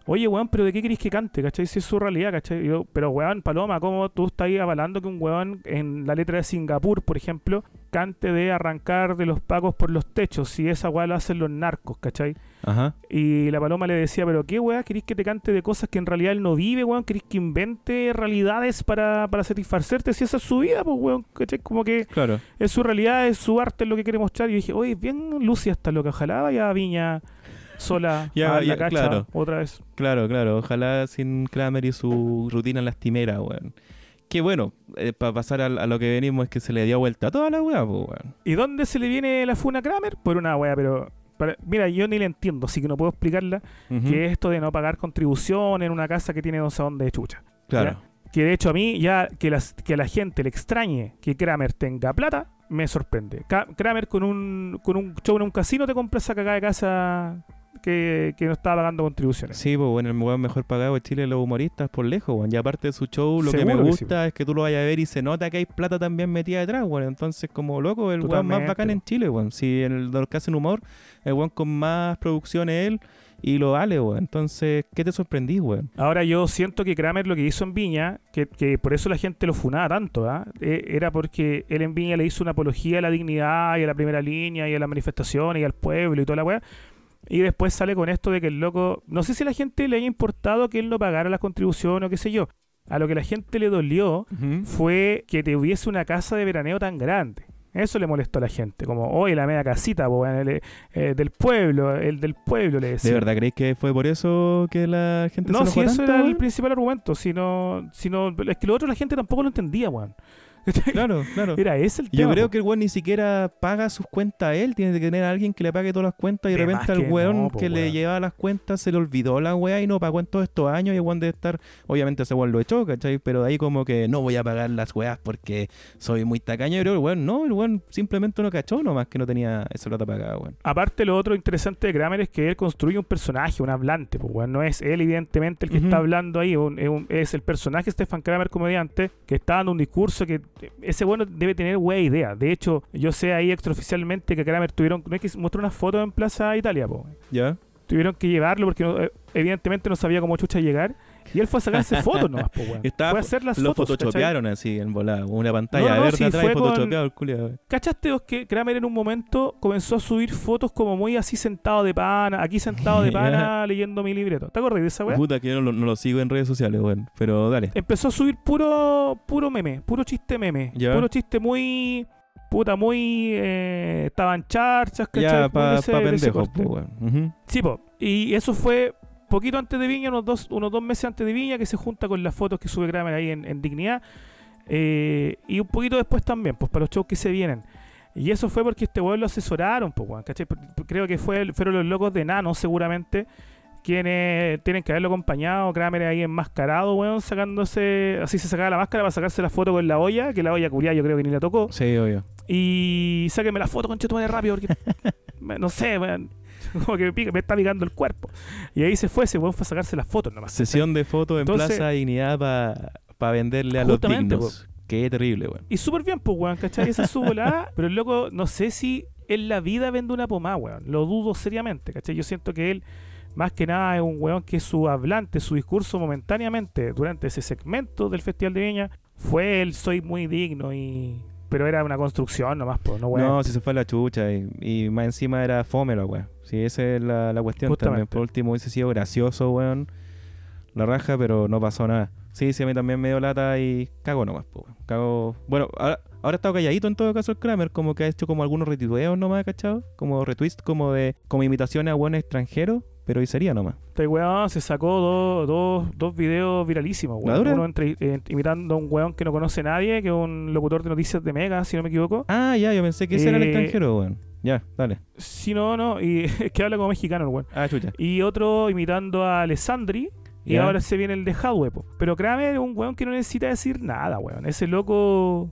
E: Oye, weón, pero ¿de qué querés que cante? ¿Cachai? Si es su realidad, ¿cachai? Yo, pero, weón, Paloma, ¿cómo tú estás ahí avalando que un weón en la letra de Singapur, por ejemplo, cante de arrancar de los pagos por los techos? Si esa weá lo hacen los narcos, ¿cachai?
F: Ajá.
E: Y la paloma le decía, pero ¿qué weá? ¿Querés que te cante de cosas que en realidad él no vive, weón? ¿Querés que invente realidades para, para satisfacerte? Si esa es su vida, pues, weón, ¿cachai? Como que
F: Claro.
E: es su realidad, es su arte, es lo que quiere mostrar. Y dije, oye, bien Lucia está loca, ojalá vaya a Viña sola
F: Ya,
E: a la
F: ya,
E: cacha
F: claro.
E: otra vez.
F: Claro, claro. Ojalá sin Kramer y su rutina lastimera, weón. Que bueno, para pasar a, lo que venimos es que se le dio vuelta a toda la weá, pues, weón.
E: ¿Y dónde se le viene la funa a Kramer? Por una wea, pero... para- mira, yo ni le entiendo, así que no puedo explicarla. Que es esto de no pagar contribución en una casa que tiene sé dónde de chucha.
F: Claro.
E: Que de hecho a mí ya que, las, que a la gente le extrañe que Kramer tenga plata, me sorprende. Kramer con un, con un show en un casino te compra esa cagada de casa que, que no estaba pagando contribuciones.
F: Sí, pues bueno, el weón mejor pagado de Chile los humoristas por lejos, weón. Y aparte de su show, lo que me
E: Seguro que sí,
F: gusta es que tú lo vayas a ver y se nota que hay plata también metida detrás, weón. Entonces, como loco, el weón más bacán en. Chile, weón. Si en el, de los que hacen humor, el weón con más producción es él y lo vale, weón. Entonces, ¿qué te sorprendí, weón?
E: Ahora yo siento que Kramer lo que hizo en Viña, que, que por eso la gente lo funaba tanto. Eh, era porque él en Viña le hizo una apología a la dignidad y a la primera línea y a las manifestaciones y al pueblo y toda la weá. Y después sale con esto de que el loco, no sé si a la gente le haya importado que él no pagara las contribuciones o qué sé yo. A lo que la gente le dolió fue que te hubiese una casa de veraneo tan grande. Eso le molestó a la gente, como, oye, la media casita, po, el, eh, del pueblo, el del pueblo, le decía.
F: ¿De verdad creéis que fue por eso que la gente
E: No,
F: se
E: si
F: enojó
E: eso
F: tanto,
E: era el principal argumento, sino, sino es que lo otro la gente tampoco lo entendía, weón.
F: Claro, claro.
E: Era ese el
F: Yo
E: tema.
F: creo
E: po.
F: que el weón ni siquiera paga sus cuentas a él, tiene que tener a alguien que le pague todas las cuentas y de, repente al
E: que
F: weón
E: no, po,
F: que le llevaba las cuentas se le olvidó la weá y no pagó en todos estos años y el weón debe estar, obviamente ese weón lo echó, ¿cachai? Pero de ahí como que no voy a pagar las weas porque soy muy tacaño, pero el weón no, el weón simplemente no cachó nomás que no tenía esa plata pagada, weón.
E: Aparte, lo otro interesante de Kramer es que él construye un personaje, un hablante, pues, weón. No es él, evidentemente, el que está hablando ahí. un- es, un- es el personaje Stefan Kramer, comediante, que está dando un discurso que ese bueno debe tener wea idea. De hecho, yo sé ahí extraoficialmente que Kramer tuvieron. No es que mostró una foto en Plaza Italia, pues.
F: ¿Ya?
E: Tuvieron que llevarlo porque no- eh, evidentemente no sabía cómo chucha llegar. Y él fue a sacarse fotos nomás, pues, weón.
F: Estaba-
E: Fue a hacer las
F: Lo
E: fotos. ¿cachai?
F: photoshopearon así en volada, una pantalla
E: No, no,
F: verde
E: sí,
F: atrás y
E: con-
F: photoshopeado el culiao.
E: ¿Cachaste vos que Kramer en un momento comenzó a subir fotos como muy así sentado de pana, aquí sentado de pana leyendo mi libreto? ¿Te acuerdas de esa weá?
F: Puta que yo no, lo- no lo sigo en redes sociales, weón. Pero dale.
E: Empezó a subir puro puro meme, puro chiste meme,
F: Ya.
E: puro chiste muy puta muy eh, estaban charchas, ¿cachai?
F: Ya, pa,
E: ese-
F: pa pendejos, po, weón.
E: Sí, po. Y eso fue poquito antes de Viña, unos dos, unos dos meses antes de Viña, que se junta con las fotos que sube Kramer ahí en, en Dignidad. Eh, y un poquito después también, pues para los shows que se vienen. Y eso fue porque este weón lo asesoraron, pues, weón, ¿cachai? Creo que fue, fueron los locos de Nano, seguramente, quienes tienen que haberlo acompañado. Kramer ahí enmascarado, weón, sacándose. Así se sacaba la máscara para sacarse la foto con la olla, que la olla culiada yo creo que ni la tocó.
F: Sí, obvio.
E: Y sáquenme la foto, tu madre, rápido, porque no sé, weón. Como que me, pica- me está picando el cuerpo. Y ahí se fue, weón fue a sacarse las fotos nomás.
F: Sesión de fotos en
E: Entonces-
F: Plaza Dignidad para venderle a los dignos. Qué terrible, weón.
E: Y súper bien, pues, weón, ¿cachai? Esa es su volada. Pero el loco, no sé si en la vida vende una pomada, weón. Lo dudo seriamente, ¿cachai? Yo siento que él, más que nada, es un weón que su hablante, su discurso momentáneamente, durante ese segmento del Festival de Viña, fue el soy muy digno y... Pero era una construcción nomás, pues, no, weón.
F: No, si se fue a la chucha y, y más encima era fome la weón. Sí, esa es la, la cuestión
E: Justamente.
F: también. Por último hubiese sido gracioso, weón. La raja, pero no pasó nada. Sí, sí, a mí también me dio lata y cago nomás, weón. Cago... Bueno, ahora, ahora ha estado calladito en todo caso el Kramer, como que ha hecho como algunos retuiteos nomás, ¿cachado? Como retweets, como de como imitaciones a buenos extranjeros, pero y sería nomás.
E: Este weón se sacó dos, dos, dos videos viralísimos,
F: ¿La
E: weón. Uno entre- eh, imitando a un weón que no conoce a nadie, que es un locutor de noticias de Mega, si no me equivoco.
F: Ah, ya, yo pensé que ese era el
E: Eh,
F: extranjero, weón. Ya, dale.
E: Si no, no, y es que habla como mexicano el weón.
F: Ah, chucha.
E: Y otro imitando a Alessandri. Y ahora se viene el de Hadwe. Pero Kramer es un weón que no necesita decir nada, weón. Ese loco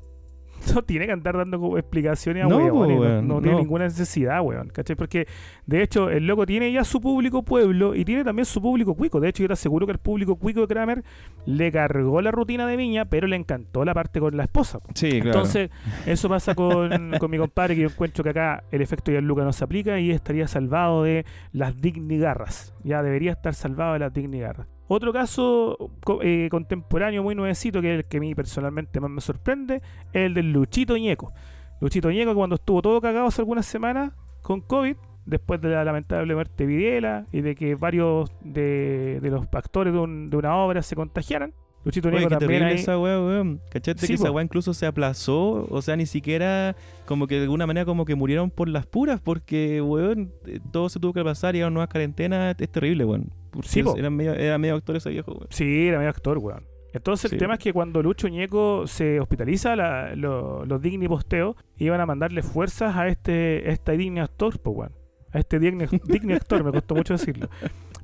E: no tiene que andar dando explicaciones a
F: No,
E: no,
F: weón,
E: no tiene
F: no.
E: ninguna necesidad, weón, ¿cachai? Porque, de hecho, el loco tiene ya su público pueblo y tiene también su público cuico. De hecho, yo te aseguro que el público cuico de Kramer le cargó la rutina de Viña, pero le encantó la parte con la esposa.
F: Sí, claro.
E: Entonces, eso pasa con, con mi compadre, que yo encuentro que acá el efecto Gianluca no se aplica y estaría salvado de las dignigarras. Ya debería estar salvado de las dignigarras. Otro caso eh, contemporáneo muy nuevecito, que es el que a mí personalmente más me sorprende, es el del Luchito Ñeco. Luchito Ñeco, cuando estuvo todo cagado hace algunas semanas con COVID, después de la lamentable muerte de Videla y de que varios de, de los actores de, un- de una obra se contagiaran, Luchito
F: Oye,
E: Ñeco también ahí-
F: esa weá, weón. ¿Cachate
E: Sí,
F: que esa weá incluso se aplazó? O sea, ni siquiera como que de alguna manera como que murieron por las puras porque, weón, eh, todo se tuvo que pasar y ahora nuevas cuarentenas. Es terrible, weón.
E: Sí, po.
F: eran medio, era medio actor ese viejo, weón.
E: Sí, era medio actor, weón. Entonces
F: Sí.
E: el tema es que cuando Lucho Ñeco se hospitaliza, la- lo- los Digni posteos iban a mandarle fuerzas a este, este digno actor, pues weón. A este digno, digno actor, me costó mucho decirlo.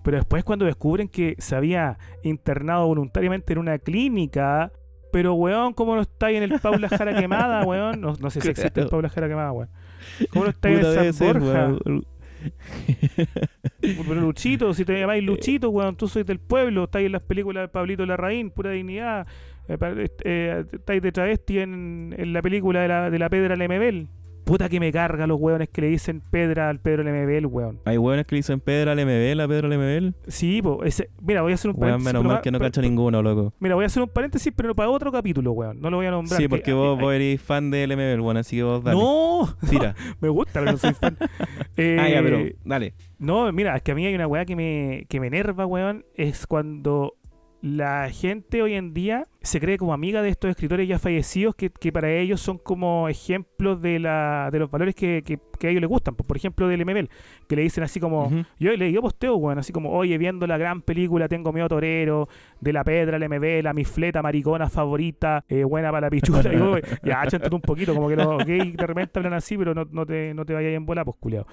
E: Pero después cuando descubren que se había internado voluntariamente en una clínica, pero weón, ¿cómo no está ahí en el Paula Jara quemada, weón? No, no sé si existe el. Paula Jara quemada, weón. ¿Cómo no está ahí
F: Puta,
E: en San Borja?
F: weón.
E: Pero Luchito, si te llamáis Luchito, weón, tú sois del pueblo, estáis en las películas de Pablito Larraín, pura dignidad. Eh, eh, eh, estáis de travesti en, en la película de la, de la Pedra Lemebel. Puta que me carga los weones que le dicen Pedra al Pedro Lemebel, weón.
F: Hay weones que le dicen Pedro al MBL, a Pedro al MBL.
E: Sí, po, ese, mira, voy a hacer un
F: Weón,
E: paréntesis.
F: menos mal que no cacho ninguno, loco.
E: Mira, voy a hacer un paréntesis, pero para otro capítulo, weón. No lo voy a nombrar.
F: Sí,
E: que-
F: porque
E: eh,
F: vos,
E: eh,
F: vos eres fan del MBL, weón, así que vos dale.
E: No,
F: Tira.
E: me gusta, pero no soy fan. Eh,
F: ah, ya, pero dale.
E: No, mira, es que a mí hay una weá que me, que me enerva, weón, es cuando la gente hoy en día se cree como amiga de estos escritores ya fallecidos que, que para ellos son como ejemplos de, la, de los valores que, que- que a ellos les gustan. Por ejemplo, del MBL, que le dicen así como... Yo le yo posteo, weón, así como, oye, viendo la gran película Tengo miedo torero, de la Pedra, el MB, la mi fleta maricona favorita, eh, buena para la pichula. y yo, ya, chántate un poquito, como que los gays de repente hablan así, pero no, no te, no te vayas en bola, pues, culiao.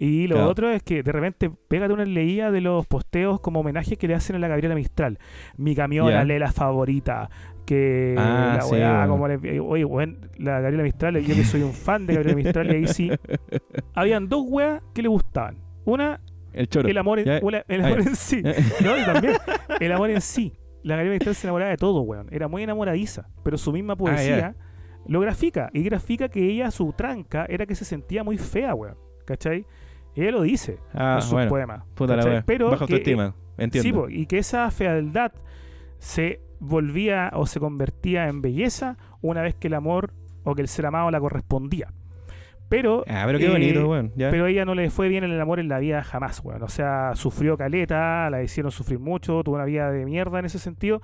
E: Y lo
F: Claro.
E: otro es que de repente pégate una leída de los posteos como homenajes que le hacen a la Gabriela Mistral. Mi camión,
F: Ya.
E: la Lela favorita. Que
F: Ah,
E: la
F: sí,
E: weá,
F: weón.
E: como le- oye, weón, la Gabriela Mistral, yo que soy un fan de Gabriela Mistral, y ahí sí. Habían dos weas que le gustaban. Una,
F: El choro.
E: el amor en, una- el
F: Ah,
E: amor en sí. No, y también el amor en sí. La Gabriela Mistral se enamoraba de todo, weón. Era muy enamoradiza. Pero su misma poesía lo grafica. Y grafica que ella, su tranca, era que se sentía muy fea, weón. ¿Cachai? Ella lo dice
F: Ah,
E: en sus
F: bueno.
E: poemas.
F: Puta la.
E: Pero
F: Baja
E: que,
F: autoestima. Entiendo.
E: Sí, y que esa fealdad se volvía o se convertía en belleza una vez que el amor o que el ser amado la correspondía. Pero,
F: Ah, pero qué
E: eh,
F: bonito, weón. Ya.
E: pero ella no le fue bien el amor en la vida jamás, weón. O sea, sufrió caleta, la hicieron sufrir mucho, tuvo una vida de mierda en ese sentido.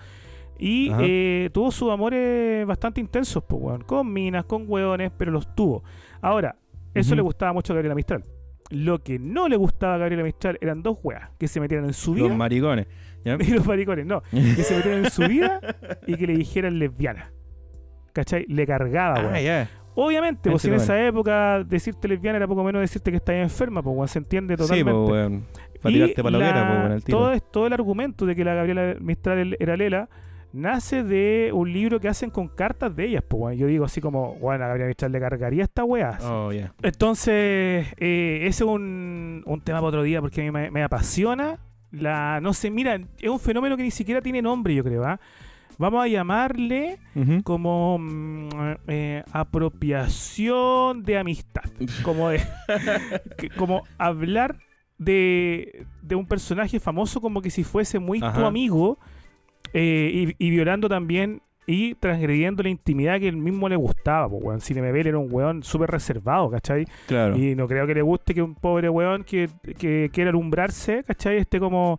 E: Y eh, tuvo sus amores bastante intensos, pues, weón. Con minas, con hueones, pero los tuvo. Ahora, eso le gustaba mucho a Gabriela Mistral. Lo que no le gustaba a Gabriela Mistral eran dos weas que se metieran en su vida.
F: Los maricones. ¿ya?
E: y los maricones, no. Que se metieran en su vida y que le dijeran lesbiana. ¿Cachai? Le cargaba, weón.
F: Ah, ya.
E: Obviamente, pues si en esa época decirte lesbiana era poco menos decirte que estabas enferma, pues se entiende
F: Sí,
E: totalmente.
F: pues, weón. Para
E: Y
F: tirarte para la hoguera, pues, weón, al tiro.
E: todo, es- todo el argumento de que la Gabriela Mistral era Lela nace de un libro que hacen con cartas de ellas. Pues weón. yo digo así como, bueno, a Gabriela Mistral le cargaría esta weá.
F: Oh, ya.
E: Entonces, eh, ese es un, un tema para otro día porque a mí me, me apasiona. La, no sé, mira, es un fenómeno que ni siquiera tiene nombre, yo creo. ¿ah? Vamos a llamarle como mm, eh, apropiación de amistad. Como, de, que- como hablar de, de un personaje famoso como que si fuese muy tu amigo eh, y, y violando también y transgrediendo la intimidad que él mismo le gustaba. Pues, weón. Cinemebel era un weón súper reservado, ¿cachai?
F: Claro.
E: Y no creo que le guste que un pobre weón que, que quiera alumbrarse, ¿cachai? Esté como,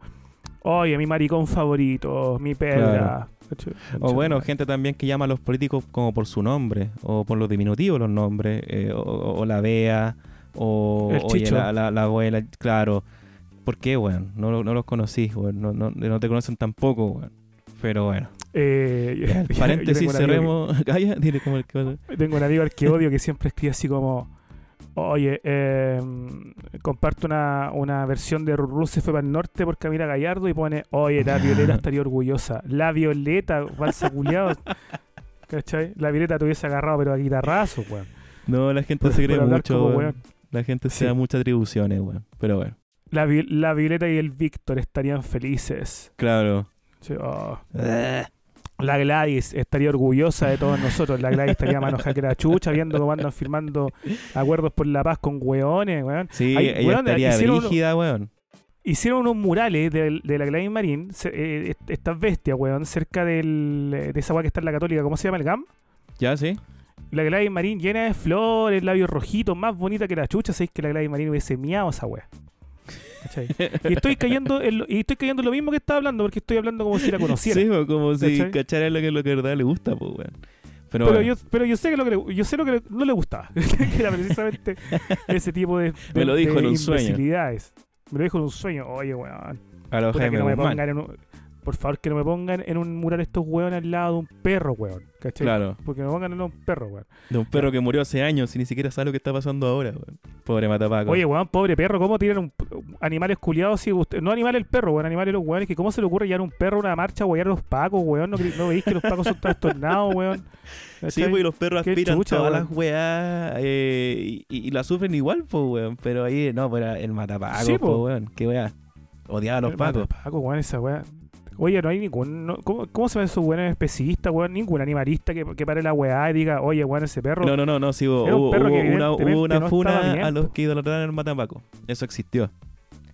E: oye, mi maricón favorito, mi.
F: Claro.
E: ¿cachai?
F: O bueno, gente también que llama a los políticos como por su nombre, o por los diminutivos los nombres, eh, o, o la Bea, o oye, la, la- la abuela, claro. ¿Por qué, weón? No, no los conocí, weón. No, no, no te conocen tampoco, weón. Pero bueno.
E: Eh,
F: Ya, paréntesis, cerremos. Dile el que
E: tengo un amigo al que odio que siempre escribe así como, oye, eh, comparto una, una versión de se fue para el norte por Camila Gallardo y pone, oye, la Violeta estaría orgullosa. La Violeta, balsa culiao. ¿Cachai? La Violeta te hubiese agarrado, pero a guitarrazo, weón.
F: No, la gente
E: Por-
F: se cree mucho,
E: como
F: weón. La gente se
E: Sí.
F: da muchas atribuciones, weón. Pero bueno,
E: la Violeta y el Víctor estarían felices.
F: claro.
E: Sí, oh. La Gladys estaría orgullosa de todos nosotros. La Gladys estaría más enojada que la chucha viendo cómo andan firmando acuerdos por la paz con hueones, weón.
F: Sí, ella
E: weón,
F: estaría
E: hicieron
F: brígida, weón.
E: Hicieron unos murales de, de la Gladys Marín, eh, est- estas bestias, weón, cerca del, de esa weá que está en la Católica. ¿Cómo se llama el GAM?
F: ¿Ya, sí?
E: La Gladys Marín llena de flores, labios rojitos, más bonita que la chucha. Sabéis que la Gladys Marín hubiese miado esa weá. ¿Cachai? Y estoy cayendo en lo, y estoy cayendo en lo mismo que estaba hablando, porque estoy hablando como si la conociera.
F: Sí, po, como si
E: ¿Cachai?
F: cachara lo que, lo que de verdad le gusta, pues, weón. Pero,
E: Pero
F: bueno,
E: yo, pero yo sé que lo que le- yo sé lo que le- no le gustaba. que era precisamente ese tipo de, de
F: Me lo dijo
E: de
F: en un sueño.
E: imbecilidades. Me lo dijo en un sueño. Oye, weón.
F: a los Jaime
E: no me pongan en un- por favor, que no me pongan en un mural estos weones al lado de un perro, weón. ¿Cachai?
F: Claro,
E: Porque me pongan en un perro, weón.
F: de un perro que murió hace años y ni siquiera sabe lo que está pasando ahora, weón. Pobre Matapaco.
E: Oye, weón, pobre perro, ¿cómo tiran un, animales culiados? Si usted, no animales el perro, weón, animales los weones. Que ¿Cómo se le ocurre llevar un perro a una marcha o a los pacos, weón? ¿No, no veis que los pacos son trastornados, weón?
F: Sí, pues y los perros
E: Qué
F: aspiran
E: chucha,
F: todas
E: weón.
F: las weas eh, y, y la sufren igual, pues, weón. Pero ahí, no, pues el Matapaco,
E: Sí,
F: pues,
E: po.
F: weón. Qué wea. Odiaba a los
E: El
F: pacos.
E: Paco, weón, esa weá. Oye, no hay ningún. no- ¿cómo, ¿Cómo se ven esos weones especistas, weón? Ningún animalista que, que pare la weá y diga, oye, weón, ese perro.
F: No, no, no, no, sí, hubo,
E: Era un
F: hubo-
E: perro que
F: hubo una,
E: evidentemente
F: hubo una
E: no
F: funa
E: bien,
F: a los que idolatraban al Matapaco. Eso existió.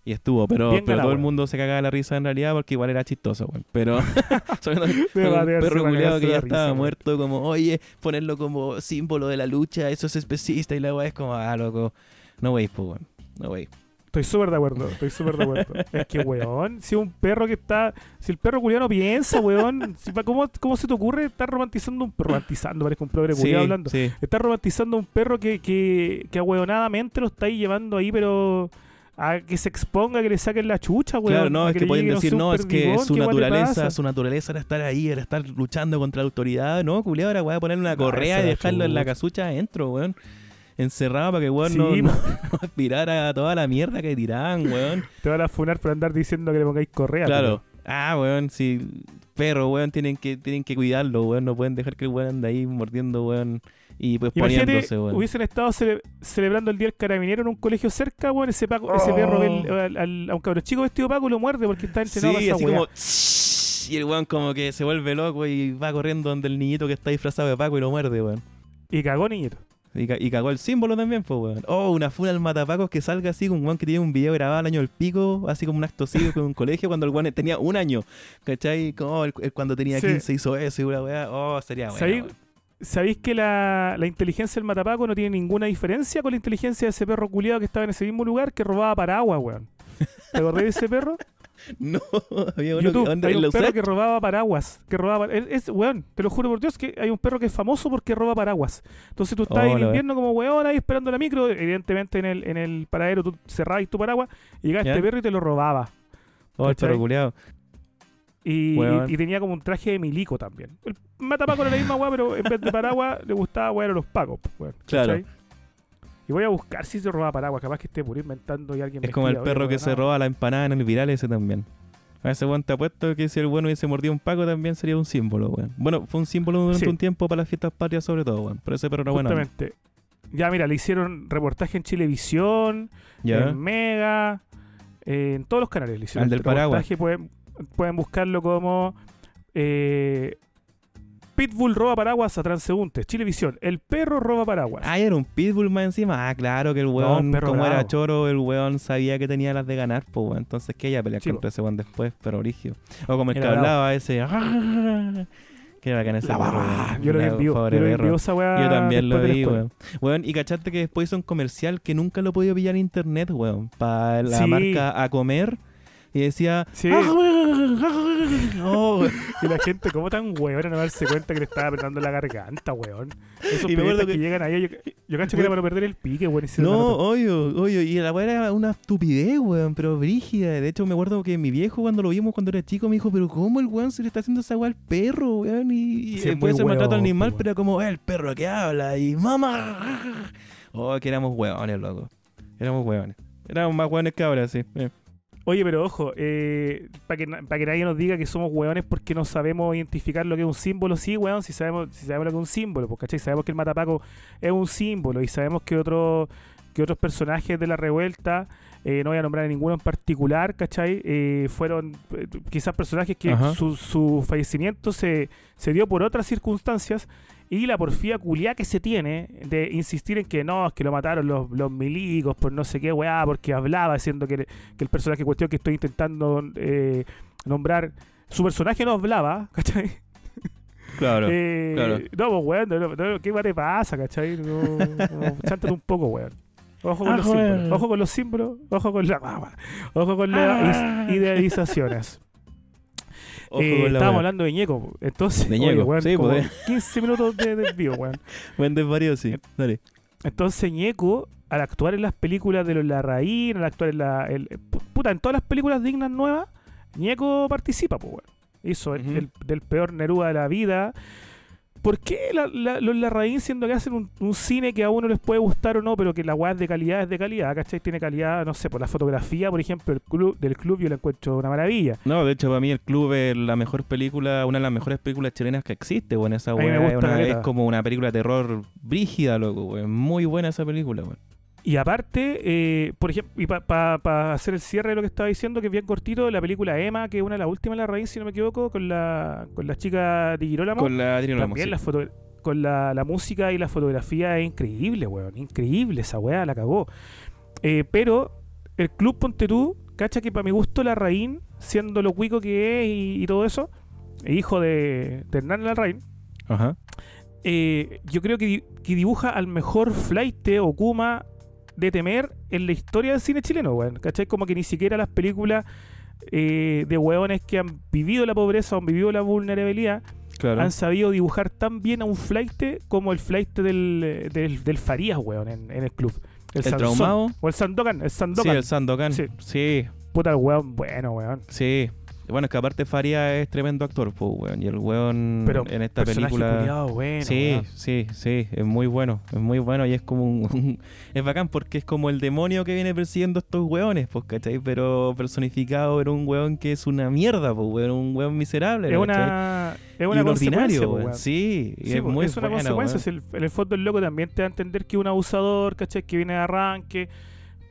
F: Y estuvo, pero, todo el mundo se cagaba de la risa en realidad porque igual era chistoso, weón. Pero un perro
E: cagarse
F: que ya estaba muerto, como, oye, ponerlo como símbolo de la lucha, eso es especista y la weá es como, ah, loco. No veis, pues, weón. No veis.
E: Estoy súper de acuerdo, estoy súper de acuerdo. es que, weón, si un perro que está. Si el perro culiano piensa, weón. si ¿cómo, ¿Cómo se te ocurre estar romantizando un perro? Romantizando, parece un progre
F: Sí,
E: hablando.
F: sí.
E: Estás romantizando un perro que, que, que ahueonadamente lo estáis llevando ahí, pero. A que se exponga, que le saquen la chucha, weón.
F: Claro, no,
E: a
F: es que pueden decir, no, es que su
E: ¿qué weón le
F: naturaleza, su naturaleza era estar ahí, era estar luchando contra la autoridad. No, culiado, era weá ponerle una correa y dejarlo en la casucha adentro, weón. Encerrado para que weón
E: Sí,
F: no,
E: po.
F: no, no aspirara a toda la mierda que tiraban, weón.
E: Te van a funar por andar diciendo que le pongáis correa.
F: Claro. Ah, weón, si perro, weón, tienen que, tienen que cuidarlo, weón. No pueden dejar que el weón ande ahí mordiendo, weón. Y pues poniéndose, weón.
E: hubiesen estado cele- celebrando el Día del Carabinero en un colegio cerca, weón, ese, paco, ese
F: Oh.
E: perro ve el- al- al- a un cabrón chico vestido Paco lo muerde porque está entrenado
F: Sí,
E: para
F: así como... Y el weón como que se vuelve loco y va corriendo donde el niñito que está disfrazado de Paco y lo muerde, weón.
E: Y cagó niñito.
F: Y, ca- y cagó el símbolo también, pues, weón. Oh, una funa al matapacos que salga así con un weón que tiene un video grabado al año del pico, así como un acto cívico en un colegio cuando el weón tenía un año. ¿Cachai? Como oh, el- el cuando tenía
E: Sí.
F: 15 hizo eso y una weá. Oh, sería.
E: ¿Sabéis- ¿Sabéis que la, la inteligencia del matapaco no tiene ninguna diferencia con la inteligencia de ese perro culiado que estaba en ese mismo lugar que robaba paraguas, weón? ¿Te acordás de ese perro?
F: No, había uno
E: YouTube,
F: que ¿dónde
E: hay un perro que robaba paraguas. Que robaba, es, weón, te lo juro por Dios que hay un perro que es famoso porque roba paraguas. Entonces tú estás
F: Oh,
E: en invierno como weón ahí esperando la micro, evidentemente en el, en el paradero tú cerrabas tu paraguas y llegaba
F: ¿Ya?
E: este perro y te lo robaba.
F: Oh, el perro.
E: Y, tenía como un traje de milico también. El matapaco era la misma weá, pero en vez de paraguas le gustaba weón a los pacos. pues,
F: Claro.
E: ¿cachai? Y voy a buscar si se robaba paraguas, capaz que esté por inventando y alguien
F: Es como el perro que se roba la empanada en el viral ese también. A ese weón te apuesto que si el bueno hubiese mordido un paco también sería un símbolo, weón. Bueno, fue un símbolo durante
E: Sí.
F: un tiempo para las fiestas patrias sobre todo, weón. Pero ese perro era bueno.
E: Justamente. Ya, mira, le hicieron reportaje en Chilevisión,
F: Ya.
E: en Mega, eh, en todos los canales. Le hicieron
F: Al del
E: este reportaje,
F: paraguas.
E: Pueden, pueden buscarlo como eh, Pitbull roba paraguas a transeúntes. Chilevisión, el perro roba paraguas.
F: Ah, era un pitbull más encima. Ah, claro que el weón, como era choro, el weón sabía que tenía las de ganar, pues weón. Entonces que ella pelear
E: Sí,
F: contra ese weón después, pero origio. O como el
E: Era
F: que
E: bravo.
F: hablaba ese. Qué bacán ese
E: La
F: perro,
E: barra.
F: weón.
E: Yo lo vi en vivo. Yo vivo esa weá
F: también lo vi, weón. Weón, y cachaste que después hizo un comercial que nunca lo he podido pillar en internet, weón. Para la
E: Sí.
F: marca A Comer. Y decía.
E: Sí.
F: "Ah, weón, weón". Oh, weón.
E: Y la gente, como tan weón, no darse cuenta que le estaba apretando la garganta, weón. Esos
F: Y me acuerdo
E: que,
F: que-
E: llegan ahí, yo, yo cacho que era para perder el pique, weón.
F: No, obvio, obvio. Y la weá era una estupidez, weón, pero brígida. De hecho, me acuerdo que mi viejo, cuando lo vimos cuando era chico, me dijo, pero ¿cómo el weón se le está haciendo esa weá al perro, weón? Y,
E: Sí,
F: puede ser maltrato
E: weón,
F: animal,
E: po,
F: pero como "Eh, el perro que habla y mamá. Oh, que éramos weones, loco. Éramos weones. Éramos más weones que ahora, sí. Eh.
E: Oye, pero ojo, para que, pa' que nadie nos diga que somos hueones porque no sabemos identificar lo que es un símbolo, sí, weón, si sabemos, si sabemos lo que es un símbolo, pues, ¿cachai? Sabemos que el matapaco es un símbolo y sabemos que otro, que otros personajes de la revuelta, eh, no voy a nombrar a ninguno en particular, ¿cachai? Eh, fueron eh, quizás personajes que
F: Ajá.
E: su, su fallecimiento se, se dio por otras circunstancias y la porfía culiá que se tiene de insistir en que no, es que lo mataron los, los milicos por no sé qué weá, porque hablaba diciendo que, que el personaje en cuestión que estoy intentando eh, nombrar, su personaje no hablaba, ¿cachai?
F: Claro.
E: Eh,
F: claro.
E: No, pues weón, no, no, ¿qué más te pasa, cachai? No, no, chántate un poco, weón. Ojo con
F: Ah,
E: los
F: joder.
E: símbolos, ojo con los símbolos, ojo con la ojo con las
F: Ah.
E: idealizaciones.
F: Ojo
E: Eh, estábamos
F: wea.
E: hablando de Ñeco, entonces,
F: De
E: oye,
F: Ñeco,
E: weón,
F: sí,
E: como
F: pues,
E: 15 minutos de desvío, weón.
F: Buen desvarío, sí. Dale.
E: Entonces Ñeco, al actuar en las películas de los Larraín, al actuar en la. el- pu- puta, en todas las películas dignas nuevas, Ñeco participa, pues, weón. Hizo el- del peor Neruda de la vida. ¿Por qué la- la- los Larraín, siendo que hacen un, un cine que a uno les puede gustar o no, pero que la weá es de calidad, es de calidad, ¿cachai? Tiene calidad, no sé, por la fotografía, por ejemplo, el club, del club yo la encuentro una maravilla.
F: No, de hecho, para mí el club es la mejor película, una de las mejores películas chilenas que existe, bueno, esa weá es, una- es como una película de terror brígida, loco, weón. Muy buena esa película, weón.
E: Y aparte, eh, por ejemplo, y para hacer el cierre de lo que estaba diciendo, que es bien cortito, la película Emma, que es una de las últimas de la raíz, si no me equivoco, con la, con la chica de Girolamo.
F: Con la Adriana
E: También la foto- con la, la música y la fotografía es increíble, weón. Increíble esa weá, la cagó. Eh, pero el Club Ponte tú, cacha que para mi gusto la Larraín, siendo lo cuico que es y, y todo eso, hijo de, de Hernán Larraín,
F: Ajá.
E: eh, yo creo que, que dibuja al mejor flight o Kuma de temer en la historia del cine chileno, weón. ¿Cachai? Como que ni siquiera las películas eh, de weones que han vivido la pobreza o han vivido la vulnerabilidad
F: Claro.
E: han sabido dibujar tan bien a un flight como el flight del, del, del Farías, weón, en, en el club.
F: ¿El
E: Sansón.
F: traumado?
E: O el Sandokan, el
F: Sí,
E: Sandokan.
F: el Sandokan.
E: Sí.
F: Sí.
E: Puta el weón, bueno, weón.
F: sí. Bueno, es que aparte Faria es tremendo actor, pues, weón. Y el weón
E: Pero
F: en esta película.
E: culiao bueno,
F: sí,
E: weón.
F: sí, sí, es muy bueno, es muy bueno y es como un, un- es bacán porque es como el demonio que viene persiguiendo estos weones, pues, ¿cachai? Pero personificado en un weón que es una mierda, pues, weón, un weón miserable,
E: Es
F: ¿cachai?
E: una, es una consecuencia, po,
F: weón.
E: weón.
F: Sí,
E: Sí,
F: es
E: po,
F: muy
E: es una
F: buena,
E: consecuencia. si el- en el fondo el loco también te da a entender que es un abusador, ¿cachai? Que viene de arranque.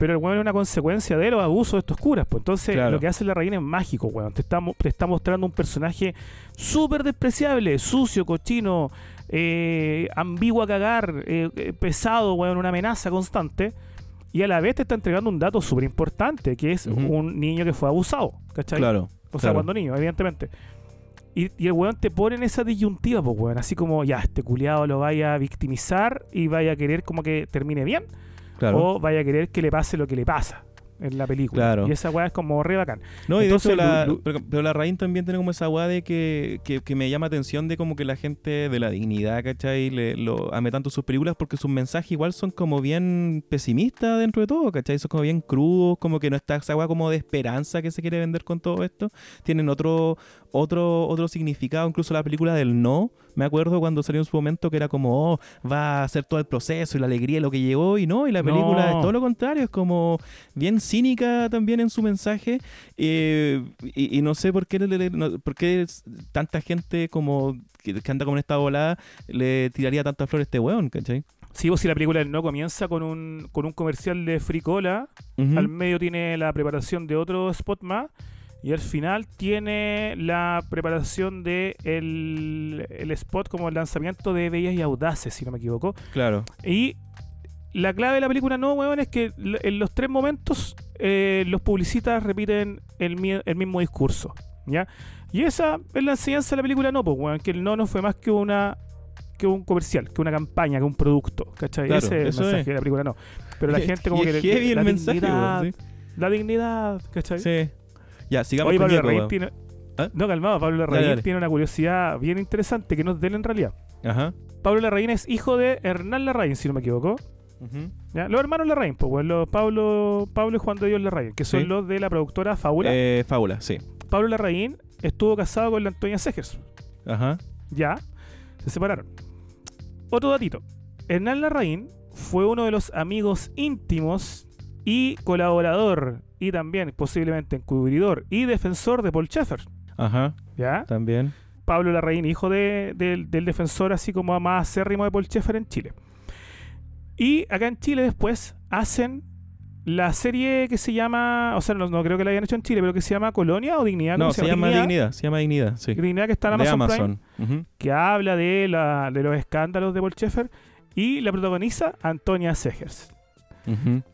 E: Pero el weón es una consecuencia de los abusos de estos curas. Pues entonces
F: Claro.
E: lo que hace la reina es mágico, weón. Te está, te está mostrando un personaje súper despreciable, sucio, cochino, eh, ambiguo a cagar, eh, eh, pesado, weón, una amenaza constante. Y a la vez te está entregando un dato súper importante, que es un niño que fue abusado, ¿cachai?
F: Claro.
E: O sea,
F: claro.
E: cuando niño, evidentemente. Y, y el weón te pone en esa disyuntiva, pues weón. Así como, ya, este culiado lo vaya a victimizar y vaya a querer como que termine bien.
F: Claro.
E: O vaya a querer que le pase lo que le pasa en la película.
F: Claro.
E: Y esa weá es como re bacán.
F: No, y
E: Entonces,
F: de hecho, la, pero, pero la Rain también tiene como esa weá de que, que, que me llama atención de como que la gente de la dignidad, ¿cachai? Le, lo ame tanto sus películas porque sus mensajes igual son como bien pesimistas dentro de todo, ¿cachai? Son como bien crudos, como que no está esa weá como de esperanza que se quiere vender con todo esto. Tienen otro, otro, otro significado, incluso la película del no. Me acuerdo cuando salió en su momento que era como, oh, va a hacer todo el proceso y la alegría y lo que llegó, y no, y la película
E: No.
F: es todo lo contrario, es como bien cínica también en su mensaje eh, y, y no sé por qué, le- le- no- por qué tanta gente como que, que anda como en esta volada le tiraría tantas flores a este weón, ¿cachai?
E: Sí, pues si la película del no comienza con un, con un comercial de fricola,
F: Ujú.
E: al medio tiene la preparación de otro spot más. Y al final tiene la preparación de el, el spot como el lanzamiento de Bellas y Audaces, si no me equivoco.
F: Claro,
E: Y la clave de la película no, weón, es que en los tres momentos eh, los publicistas repiten el, mi- el mismo discurso, ¿ya? Y esa es la enseñanza de la película no, pues, weón, que el no no fue más que una que un comercial, que una campaña, que un producto, ¿cachai?
F: Claro,
E: Ese es el mensaje
F: es.
E: de la película no. Pero la gente como
F: Y
E: que...
F: es
E: le-
F: heavy el
E: la
F: mensaje,
E: dignidad, La dignidad, ¿cachai?
F: sí. Ya, sigamos
E: Oye,
F: con
E: Pablo tiene...
F: ¿Ah?
E: No, calmado, Pablo Larraín tiene una curiosidad bien interesante que no es de él en realidad.
F: Ajá.
E: Pablo Larraín es hijo de Hernán Larraín, si no me equivoco. Los hermanos Larraín, pues, los Pablo, Pablo y Juan de Dios Larraín, que son
F: Sí.
E: los de la productora Fábula.
F: Eh, fábula, sí.
E: Pablo Larraín estuvo casado con la Antonia Segers.
F: Ajá.
E: Ya, se separaron. Otro datito. Hernán Larraín fue uno de los amigos íntimos y colaborador y también posiblemente encubridor y defensor de Paul Schaeffer.
F: Ajá,
E: ¿Ya?
F: también.
E: Pablo Larraín, hijo de- del- del defensor así como más acérrimo de Paul Schaeffer en Chile. Y acá en Chile después hacen la serie que se llama, o sea, no, no creo que la hayan hecho en Chile, pero que se llama Colonia o Dignidad. ¿cómo
F: No, se llama Dignidad, se llama Dignidad, sí.
E: Dignidad que está en Amazon, Prime,
F: Amazon. Ujú.
E: que habla de, la, de los escándalos de Paul Schaeffer y la protagoniza Antonia Segers.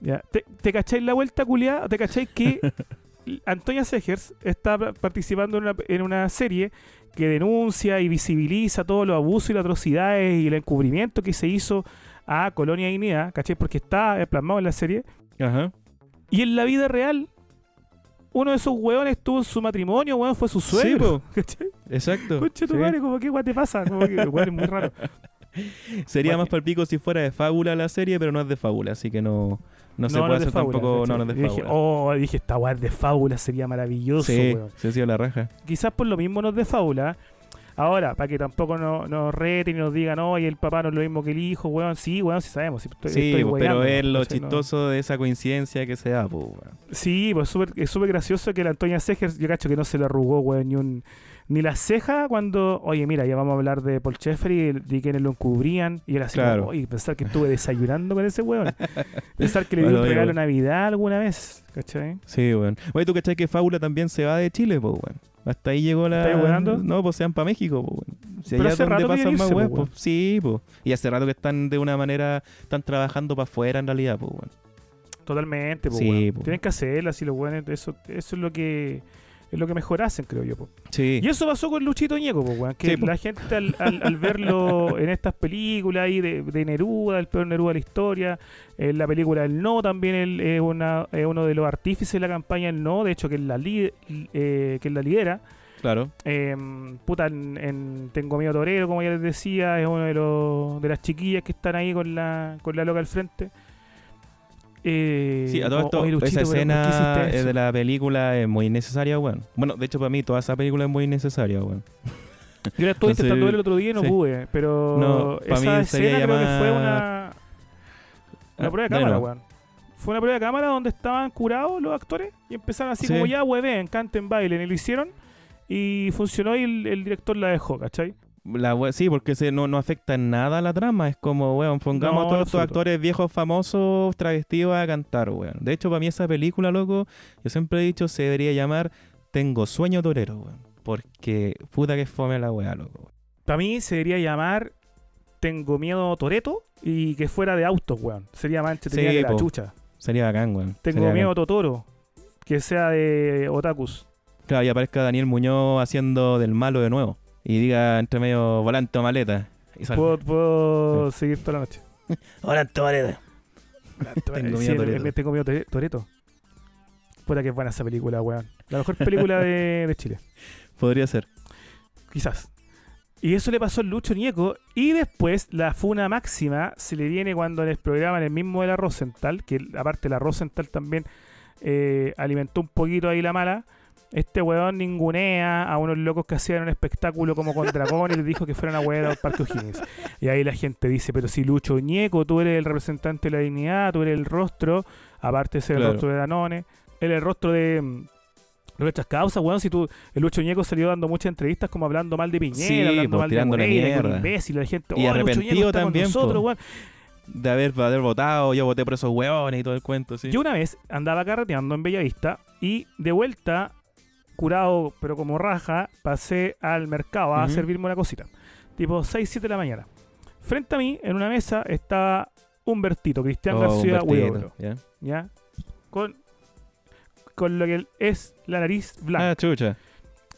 E: ¿Ya? ¿Te, te cacháis la vuelta, culiada? ¿Te cacháis que Antonia Segers está pa- participando en una, en una serie que denuncia y visibiliza todos los abusos y las atrocidades y el encubrimiento que se hizo a Colonia Dignidad, ¿cachai? Porque está plasmado en la serie.
F: Ajá.
E: Y en la vida real, uno de esos hueones tuvo en su matrimonio, weón, fue su
F: Sí,
E: suegro.
F: po.
E: ¿Cachai?
F: Exacto.
E: Concha tu
F: sí.
E: madre, como que guay te pasa, como que weón, es muy raro.
F: Sería
E: Bueno.
F: más palpico si fuera de fábula la serie, pero no es de fábula, así que no, no, se
E: No, no
F: puede hacer
E: fábula,
F: tampoco. No, no es de
E: Yo dije,
F: fábula.
E: oh, dije, esta weá es de fábula, sería maravilloso,
F: sí,
E: weón.
F: se ha sido la raja.
E: quizás por lo mismo no es de fábula. Ahora, para que tampoco no- nos reten y nos digan, oye, el papá no es lo mismo que el hijo, weón. Sí, weón, sí sabemos. sí, estoy-
F: sí,
E: estoy
F: pero es lo.
E: No-
F: chistoso de esa coincidencia que se da, pues, weón.
E: Sí, pues súper- es súper gracioso que la Antonia Segers, yo cacho que no se le arrugó, weón, ni un ni la ceja cuando, oye, mira, ya vamos a hablar de Paul Schaeffer y de quienes lo encubrían. Y él así,
F: Claro.
E: como, oye, pensar que estuve desayunando con ese weón. pensar que le di
F: Bueno,
E: un
F: digo.
E: regalo de Navidad alguna vez, ¿cachai?
F: Sí, weón. Oye, ¿tú cachai que Fábula también se va de Chile, pues, weón? Hasta ahí llegó la...
E: ¿Estás?
F: No, pues se van para México, pues, weón. Si allá donde
E: rato
F: pasan más weón,
E: pues.
F: Sí, pues. Y hace rato que están de una manera... Están trabajando para afuera, en realidad, pues, weón.
E: Totalmente, pues,
F: Sí.
E: Tienen que hacerla, así los weones, eso, eso es lo que es lo que mejor hacen, creo yo, po.
F: Sí.
E: Y eso pasó con Luchito Ñeco, po, weón, que
F: Sí,
E: la gente al, al- al verlo en estas películas ahí de, de Neruda, el peor Neruda de la historia, en la película El No también él es, una, es uno de los artífices de la campaña El No, de hecho que él la, li- eh, que él la lidera.
F: Claro.
E: Eh, puta, en, en Tengo Miedo Torero, como ya les decía, es uno de, los, de las chiquillas que están ahí con la, con la loca al frente. Eh,
F: Sí, a todo
E: o-
F: esto,
E: Luchito,
F: esa
E: pero ¿por qué
F: escena eh, de la película es muy innecesaria, weón. Bueno, de hecho, para mí toda esa película es muy innecesaria, weón.
E: Yo la estuve
F: Entonces,
E: intentando ver el otro día y no
F: sí.
E: pude, pero
F: No,
E: esa
F: mí
E: escena creo que fue una, una
F: Ah,
E: prueba de cámara,
F: no.
E: weón. Fue una prueba de cámara donde estaban curados los actores y empezaron así
F: Sí.
E: como ya, hueven, canten, bailen, y lo hicieron y funcionó y el, el director la dejó, ¿cachai?
F: La sí, porque se, no, no afecta en nada a la trama. Es como, weón, pongamos
E: No,
F: a todos estos actores viejos famosos travestidos a cantar, weón. De hecho, para mí esa película, loco, yo siempre he dicho, se debería llamar Tengo sueño torero, weón. Porque puta que fome la weá, loco. weón.
E: Para mí se debería llamar Tengo miedo Toreto y que fuera de autos, weón. Sería más entretenido
F: Sí,
E: que la chucha.
F: Sería bacán, weón.
E: Tengo
F: Sería
E: miedo
F: bacán.
E: Totoro, que sea de Otakus.
F: Claro, y aparezca Daniel Muñoz haciendo del malo de nuevo. Y diga entre medio volante o maleta. Y.
E: Puedo, puedo seguir toda la noche.
F: Volante o maleta. Tengo
E: Sí,
F: miedo
E: el- el- Tengo miedo Tore- Toreto. Puta que es buena esa película, weón. La mejor película de, de Chile.
F: Podría ser.
E: Quizás. Y eso le pasó al Lucho Nieco. Y después la funa máxima se le viene cuando les programan el mismo de la Rosenthal, que aparte la Rosenthal también eh, alimentó un poquito ahí la mala. Este weón ningunea a unos locos que hacían un espectáculo como con dragón y les dijo que fueran a wear al Parque O'Higgins. Y ahí la gente dice, pero si Lucho Ñeco, tú eres el representante de la dignidad, tú eres el rostro, aparte de ser
F: Claro.
E: el rostro de Danone, eres el rostro de mm, nuestras causas, weón, si tú, el Lucho Ñeco salió dando muchas entrevistas como hablando mal de Piñera,
F: Sí,
E: hablando
F: pues,
E: mal de Moreira,
F: mierda.
E: imbécil, la gente,
F: Y
E: "Oh,
F: arrepentido
E: Ñeco está con
F: también,
E: nosotros,
F: po.
E: weón".
F: De haber, de haber votado, yo voté por esos hueones y todo el cuento, sí.
E: Yo una vez andaba carreteando en Bellavista y de vuelta, curado pero como raja, pasé al mercado a
F: Ujú.
E: servirme una cosita. Tipo 6, 7 de la mañana. Frente a mí, en una mesa, estaba Humbertito, Cristian
F: Oh,
E: García Huidobro,
F: ¿ya?
E: ¿ya? Con, con lo que es la nariz blanca,
F: Ah, chucha.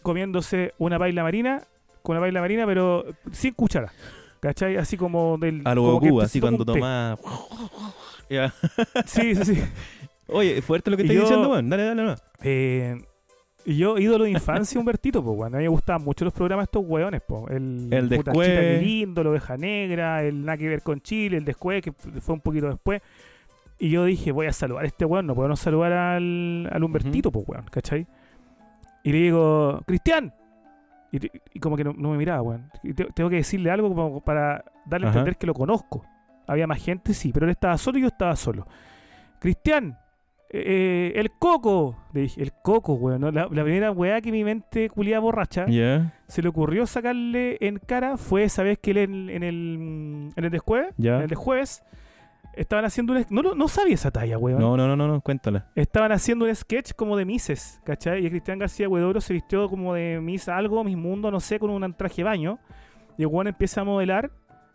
E: comiéndose una baila marina, con una baila marina, pero sin cuchara. ¿Cachai? Así como del.
F: A lo Goku, así cuando toma... Ya.
E: Sí, sí, sí.
F: Oye, fuerte lo que estás diciendo, weón. Dale, dale, no.
E: Eh, y yo, ídolo de infancia, Humbertito, pues, bueno. A mí me gustaban mucho los programas de estos hueones, pues. El,
F: El.
E: Chita Qué lindo, la oveja negra, el nada que ver con Chile, el después, que fue un poquito después. Y yo dije, voy a saludar a este weón, no puedo no saludar al, al Humbertito, pues, weón, ¿cachai? Y le digo, Cristian. Y, y como que no, no me miraba, weón. Y te- tengo que decirle algo como para darle a entender que lo conozco. Había más gente, sí, pero él estaba solo y yo estaba solo. Cristian. Eh, el coco. Le dije, el coco, weón. ¿no? La, la primera weá que mi mente culiada borracha se le ocurrió sacarle en cara fue esa vez que él en, en el, en el de jueves, en el de jueves, estaban haciendo un... No, no, no sabía esa talla, weón.
F: No, no, no, no, no, cuéntala.
E: Estaban haciendo un sketch como de Mises, ¿cachai? Y Cristian García Huedoro se vistió como de Miss algo, Miss Mundo, no sé, con un traje de baño. Y el weón empieza a modelar.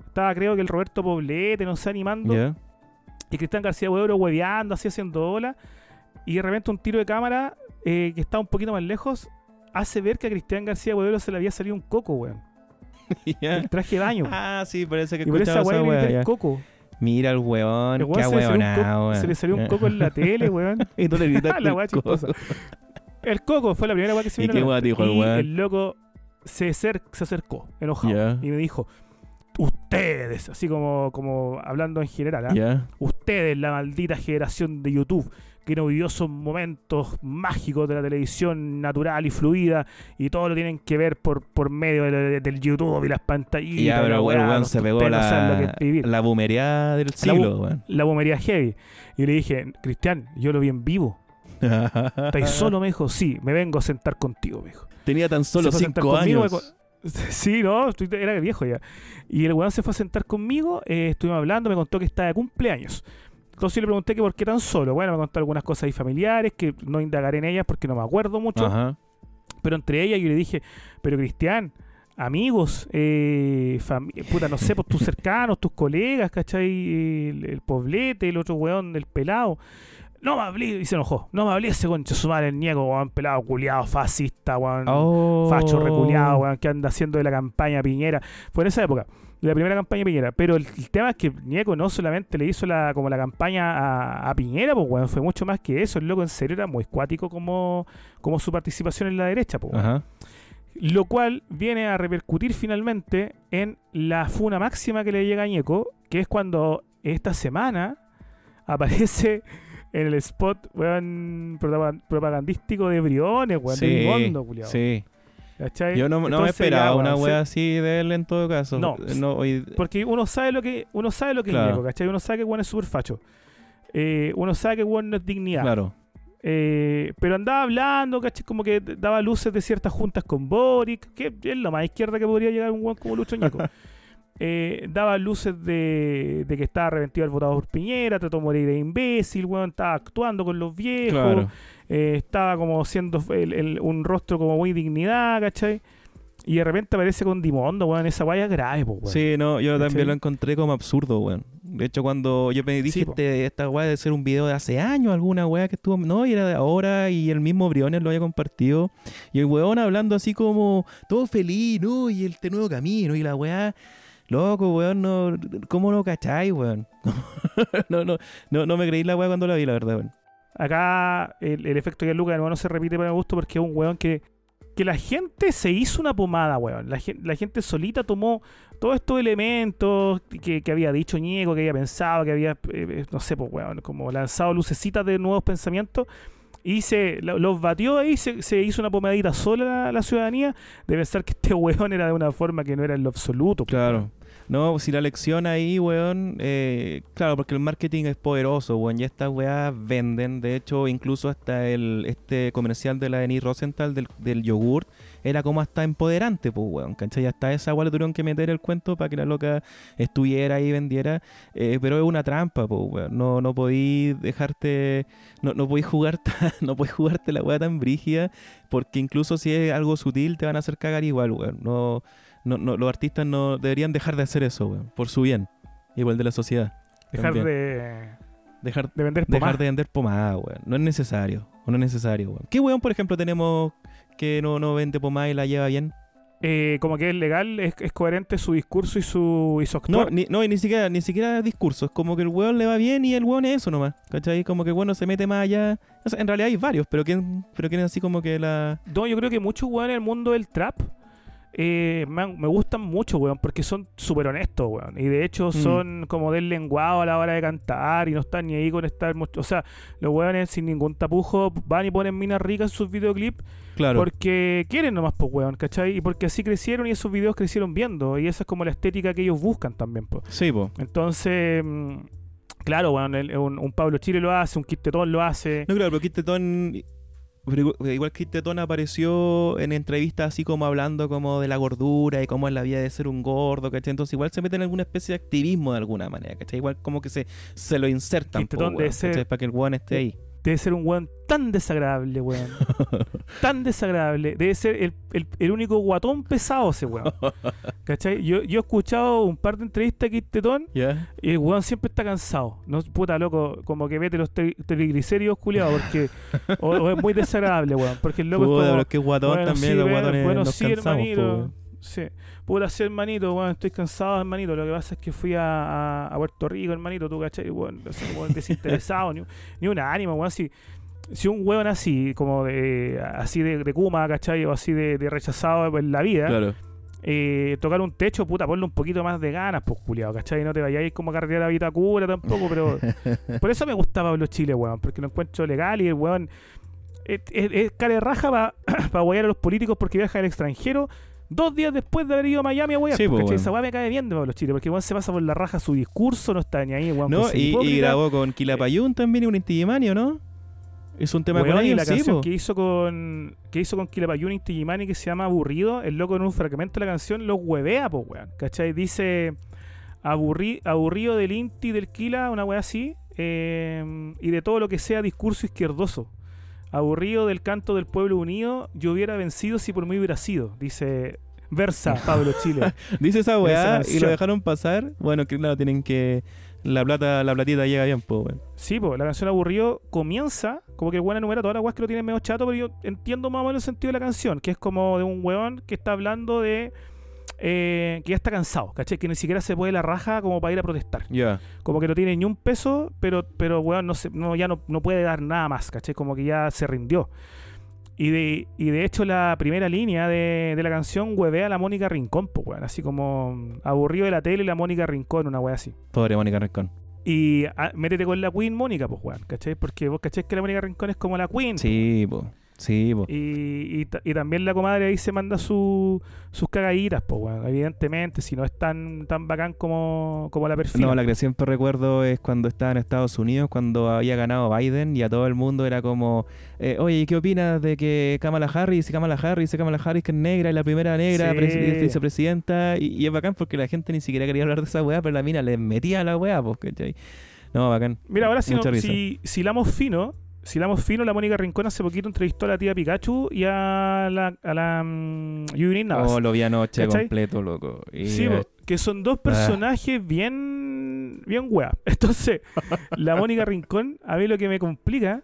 E: Estaba creo que el Roberto Poblete, no sé, animando. Y Cristian García Huedoro hueveando, así haciendo ola. Y de repente un tiro de cámara eh, que está un poquito más lejos hace ver que a Cristian García Huedoro se le había salido un coco, weón. El traje de baño.
F: Ah, sí, parece que
E: y por esa el coco.
F: Mira el weón,
E: El
F: qué
E: weón se, le salió un coco
F: ahueonado, weón.
E: se le salió un coco en la tele, weón.
F: Y tú le gritaste
E: La
F: el
E: weá chistosa. El coco fue la primera weá que se
F: ¿Y
E: me
F: qué
E: vino la
F: dijo el
E: Y
F: weón?
E: el loco se, acer- se acercó, enojado. Y me dijo, ustedes, así como, como hablando en general.
F: Ya.
E: ustedes, la maldita generación de YouTube, que no vivió esos momentos mágicos de la televisión natural y fluida, y todo lo tienen que ver por, por medio de- del YouTube y las pantallitas.
F: Ya,
E: la
F: pero weón
E: los-
F: se pegó la, la boomería del
E: La
F: siglo,
E: bu-
F: weón.
E: La bomería heavy. Y le dije, Cristian, yo lo vi en vivo. ¿Estáis solo? Me dijo, sí, me vengo a sentar contigo, me dijo.
F: Tenía tan solo cinco
E: conmigo,
F: años.
E: me co- Sí, no, estoy- era viejo ya. Y el weón se fue a sentar conmigo, eh, estuvimos hablando, me contó que estaba de cumpleaños. Entonces yo le pregunté que por qué tan solo. Bueno, me contó algunas cosas ahí familiares que no indagaré en ellas porque no me acuerdo mucho.
F: Ajá.
E: Pero entre ellas yo le dije, pero Cristian, amigos, eh, puta, no sé, pues tus cercanos, tus colegas, ¿cachai? El, el poblete, el otro weón, el pelado. No me hablé, y se enojó. No me hablé ese concha su madre, el niego, weón, pelado, culiado, fascista, weón.
F: Oh.
E: Facho reculeado, weón, que anda haciendo de la campaña Piñera. Fue en esa época, la primera campaña Piñera. Pero el, el tema es que Ñeco no solamente le hizo la, como la campaña a, a Piñera, pues, weón, fue mucho más que eso. El loco en serio era muy cuático como, como su participación en la derecha, pues, weón.
F: Ajá.
E: Lo cual viene a repercutir finalmente en la funa máxima que le llega a Ñeco, que es cuando esta semana aparece en el spot weón, propa- propagandístico de Briones, weón, de
F: Sí,
E: Ligondo, culiao.
F: sí.
E: ¿Cachai?
F: Yo no, no me
E: ya,
F: esperaba una wea así de él en todo caso.
E: No.
F: hoy-
E: Porque uno sabe lo que uno sabe lo que
F: Claro.
E: es Ñeco, ¿cachai? Uno sabe que weón es súper facho. Eh, uno sabe que weón no es dignidad.
F: Claro.
E: Eh, pero andaba hablando, ¿cachai? Como que daba luces de ciertas juntas con Boric, que es lo más izquierda que podría llegar un weón como Lucho Ñeco. Eh, daba luces de, de que estaba arrepentido al votado por Piñera, trató de morir de imbécil, weón, estaba actuando con los viejos,
F: Claro.
E: eh, estaba como siendo el- el- un rostro como muy dignidad, ¿cachai? Y de repente aparece con Dimondo, weón, esa vaya grave, weón.
F: Sí, no, yo
E: ¿Cachai?
F: también lo encontré como absurdo, weón. De hecho, cuando yo me dije,
E: Sí,
F: este, esta weá de ser un video de hace años, alguna weá que estuvo, no, y era de ahora, y el mismo Briones lo había compartido, y el weón hablando así como, todo feliz, ¿no? Y este nuevo camino, y la weá, loco, weón, no, ¿cómo no cacháis, weón? no, no, no, no me creí la weá cuando la vi, la verdad, weón.
E: Acá el, efecto de Luca de nuevo no se repite para gusto porque es un weón que, que la gente se hizo una pomada, weón. La, gen- la gente solita tomó todos estos elementos que, que había dicho Ñeco, que había pensado, que había, eh, eh, no sé, pues, weón, como lanzado lucecitas de nuevos pensamientos y se lo- los batió ahí, se, hizo una pomadita sola la, ciudadanía de pensar que este weón era de una forma que no era en lo absoluto.
F: Claro. No, si la lección ahí, weón, eh, claro, porque el marketing es poderoso, weón, y estas weas venden, de hecho, incluso hasta el este comercial de la Denis Rosenthal del, del yogurt era como hasta empoderante, pues, weón, ¿cachai? Hasta esa le tuvieron que meter el cuento para que la loca estuviera ahí y vendiera, eh, pero es una trampa, pues, weón, no, no podí dejarte, no, no podí jugar tan- no podí jugarte la wea tan brígida, porque incluso si es algo sutil te van a hacer cagar igual, weón, no... No, no, los artistas no deberían dejar de hacer eso, weón, por su bien. Igual de la sociedad.
E: Dejar
F: También.
E: de,
F: Dejar,
E: de vender
F: dejar
E: pomada.
F: de vender pomada, weón. No es necesario. O no es necesario, weón. ¿Qué weón, por ejemplo, tenemos que no, no vende pomada y la lleva bien?
E: Eh, como que es legal, es, es coherente su discurso y su, y su
F: No, ni, no, y ni siquiera, ni siquiera discurso. Es como que el weón le va bien y el weón es eso nomás. ¿Cachai? Como que el weón no se mete más allá. O sea, en realidad hay varios, pero quién, pero quién es así como que la.
E: No, yo creo que muchos weón en el mundo del trap eh, me, gustan mucho, weón, porque son súper honestos, weón. Y de hecho
F: Mm.
E: son como del lenguado a la hora de cantar y no están ni ahí con estar. mucho- O sea, los weones sin ningún tapujo van y ponen minas ricas en sus videoclips
F: Claro.
E: porque quieren nomás, pues, weón, ¿cachai? Y porque así crecieron y esos videos crecieron viendo. Y esa es como la estética que ellos buscan también, pues.
F: Sí, po.
E: Entonces, mm, Claro, weón, el- un, un Pablo Chile lo hace, un Quistetón lo hace.
F: No, claro, pero Kit Tetón. Pero igual, igual Kit Tetón apareció en entrevistas así como hablando como de la gordura y cómo es la vida de ser un gordo, ¿cachai? Entonces igual se mete en alguna especie de activismo de alguna manera, ¿cachai? Igual como que se, se lo insertan,
E: Tetón
F: Para que el weón esté ahí.
E: Debe ser un weón tan desagradable, weón. tan desagradable. Debe ser el, el- el único guatón pesado ese weón. ¿Cachai? Yo, yo he escuchado un par de entrevistas aquí Tetón
F: ¿Ya?
E: y el weón siempre está cansado. No, puta loco, como que vete los tri- triglicéridos culiados porque o, o es muy desagradable, weón. Porque el loco
F: Puta,
E: es
F: pero
E: como,
F: es que guatón
E: bueno,
F: también,
E: sí,
F: los guatones
E: bueno,
F: nos
E: sí,
F: cansamos,
E: hermanito. Sí. Puta, sí, hermanito, weón, estoy cansado, hermanito. Lo que pasa es que fui a, a- a Puerto Rico, hermanito, tú, ¿cachai? Weón, así, weón, desinteresado, ni, ni un ánimo, weón, si, si un weón así, como de, así de, de Kuma, ¿cachai? O así de, de rechazado en la vida,
F: Claro.
E: eh, tocar un techo, puta, ponle un poquito más de ganas, pues, culiado, ¿cachai? No te vayáis como a carretear a Vitacura tampoco, pero por eso me gusta Pablo Chile, weón, porque lo encuentro legal y el weón es, es, es cara de raja para pa a los políticos porque viaja al extranjero dos días después de haber ido a Miami a.
F: Sí,
E: pues,
F: po.
E: Esa weá me cae bien de Pablo Chile, porque weón se pasa por la raja su discurso, no está ni ahí, weón.
F: No,
E: ser
F: y, grabó con Quilapayún también y un Intigimanio, ¿no? Es un tema
E: Weón,
F: con
E: y la
F: sí,
E: canción
F: po.
E: que hizo con que hizo con Quilapayún y Tijimani que se llama Aburrido, el loco en un fragmento de la canción lo huevea, pues weón. ¿Cachai? Dice aburri- aburrido del Inti del Quila, una weá así, eh, y de todo lo que sea discurso izquierdoso. Aburrido del canto del pueblo unido, yo hubiera vencido si por mí hubiera sido, dice Versa Pablo Chile.
F: Dice esa
E: Esa
F: weá y lo dejaron pasar. Bueno, que claro, tienen que. La plata, la platita llega bien, pues, weón.
E: Sí, pues la canción Aburrido comienza como que el weón enumera todas las weas que lo tienen medio chato, pero yo entiendo más o menos el sentido de la canción, que es como de un weón que está hablando de eh, que ya está cansado, ¿cachai? Que ni siquiera se puede la raja como para ir a protestar.
F: Ya.
E: Como que no tiene ni un peso, pero, pero weón, no, se, no, ya no, no puede dar nada más, ¿cachai? Como que ya se rindió. Y de, y de hecho la primera línea de, de la canción huevea a la Mónica Rincón, pues weón, así como mm, aburrido de la tele y la Mónica Rincón, una wea así.
F: Pobre Mónica Rincón.
E: Y ah, métete con la Queen Mónica, pues, weón, ¿cachai? Porque vos cachai que la Mónica Rincón es como la Queen.
F: Sí, po. Sí, po.
E: Y, y, ta- y también la comadre ahí se manda su, sus cagaditas, pues, weón. Evidentemente, si no es tan, tan bacán como, como la perfil.
F: No, la que siempre recuerdo es cuando estaba en Estados Unidos, cuando había ganado Biden y a todo el mundo era como, eh, oye, ¿qué opinas de que Kamala Harris, y Kamala Harris, y Kamala Harris que es negra y la primera negra
E: Sí.
F: vicepresidenta? Y, y es bacán porque la gente ni siquiera quería hablar de esa weá, pero la mina le metía a la weá, pues, ¿cachai? No, bacán.
E: Mira, ahora si, no, si, si hilamos fino, si hilamos fino, la Mónica Rincón hace poquito entrevistó a la tía Pikachu y a la, a la Yuri Navas.
F: Oh, lo vi anoche
E: ¿Cachai?
F: completo, loco. Y,
E: Sí,
F: eh,
E: que son dos personajes bien bien wea. Entonces, la Mónica Rincón, a mí lo que me complica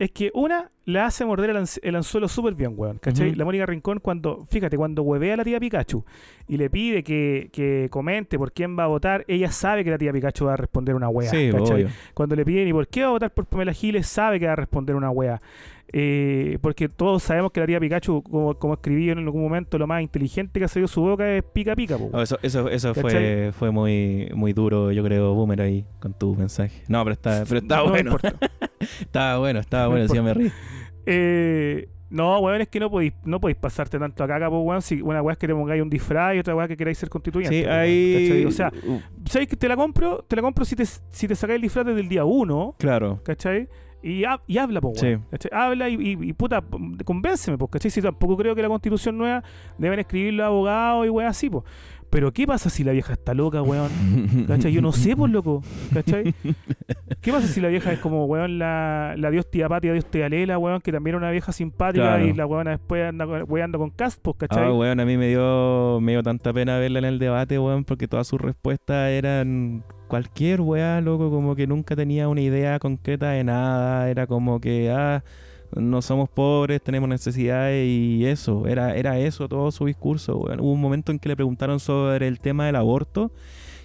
E: es que una la hace morder el, anz- el anzuelo súper bien, weón. ¿Cachai? La Mónica Rincón, cuando, fíjate, cuando huevea a la tía Pikachu y le pide que, que comente por quién va a votar, ella sabe que la tía Pikachu va a responder una wea.
F: sí,
E: ¿cachai?
F: obvio.
E: Cuando le piden y por qué va a votar por Pamela Giles, sabe que va a responder una wea. Eh, porque todos sabemos que la tía Pikachu, como, como escribí en algún momento, lo más inteligente que ha salido su boca es pica pica.
F: Oh, eso eso, eso fue, fue muy, muy duro, yo creo, Boomer ahí con tu mensaje. No, pero está, pero está
E: No
F: bueno. Estaba bueno, estaba
E: No
F: bueno, sí,
E: importa.
F: me reí.
E: Eh, no, weón, es que no podéis, no podéis pasarte tanto a caca, pues, weón. Si una weá es que te pongáis un disfraz y otra weá que queráis ser constituyente.
F: Sí, ahí.
E: O sea, ¿sabéis que te la compro? Te la compro si te, si te sacáis el disfraz desde el día uno,
F: claro.
E: ¿cachai? Y, ha- y habla, pues, weón.
F: Sí.
E: Habla y, y, y, puta, convénceme, pues, ¿cachai? Si tampoco creo que la constitución nueva deben escribir los abogados y weá así, pues. Pero, ¿qué pasa si la vieja está loca, weón? ¿Cachai? Yo no sé, pues, loco. ¿Cachai? ¿Qué pasa si la vieja es como, weón, la, la Dios tía Patia, Dios tía Lela, weón, que también era una vieja simpática
F: Claro.
E: y la weona después anda con- weando con cast, pues, ¿cachai?
F: Ah, weón, a mí me dio, me dio tanta pena verla en el debate, weón, porque todas sus respuestas eran cualquier weá, loco, como que nunca tenía una idea concreta de nada, era como que, ah, no somos pobres, tenemos necesidades y eso, era, era eso todo su discurso. Hubo un momento en que le preguntaron sobre el tema del aborto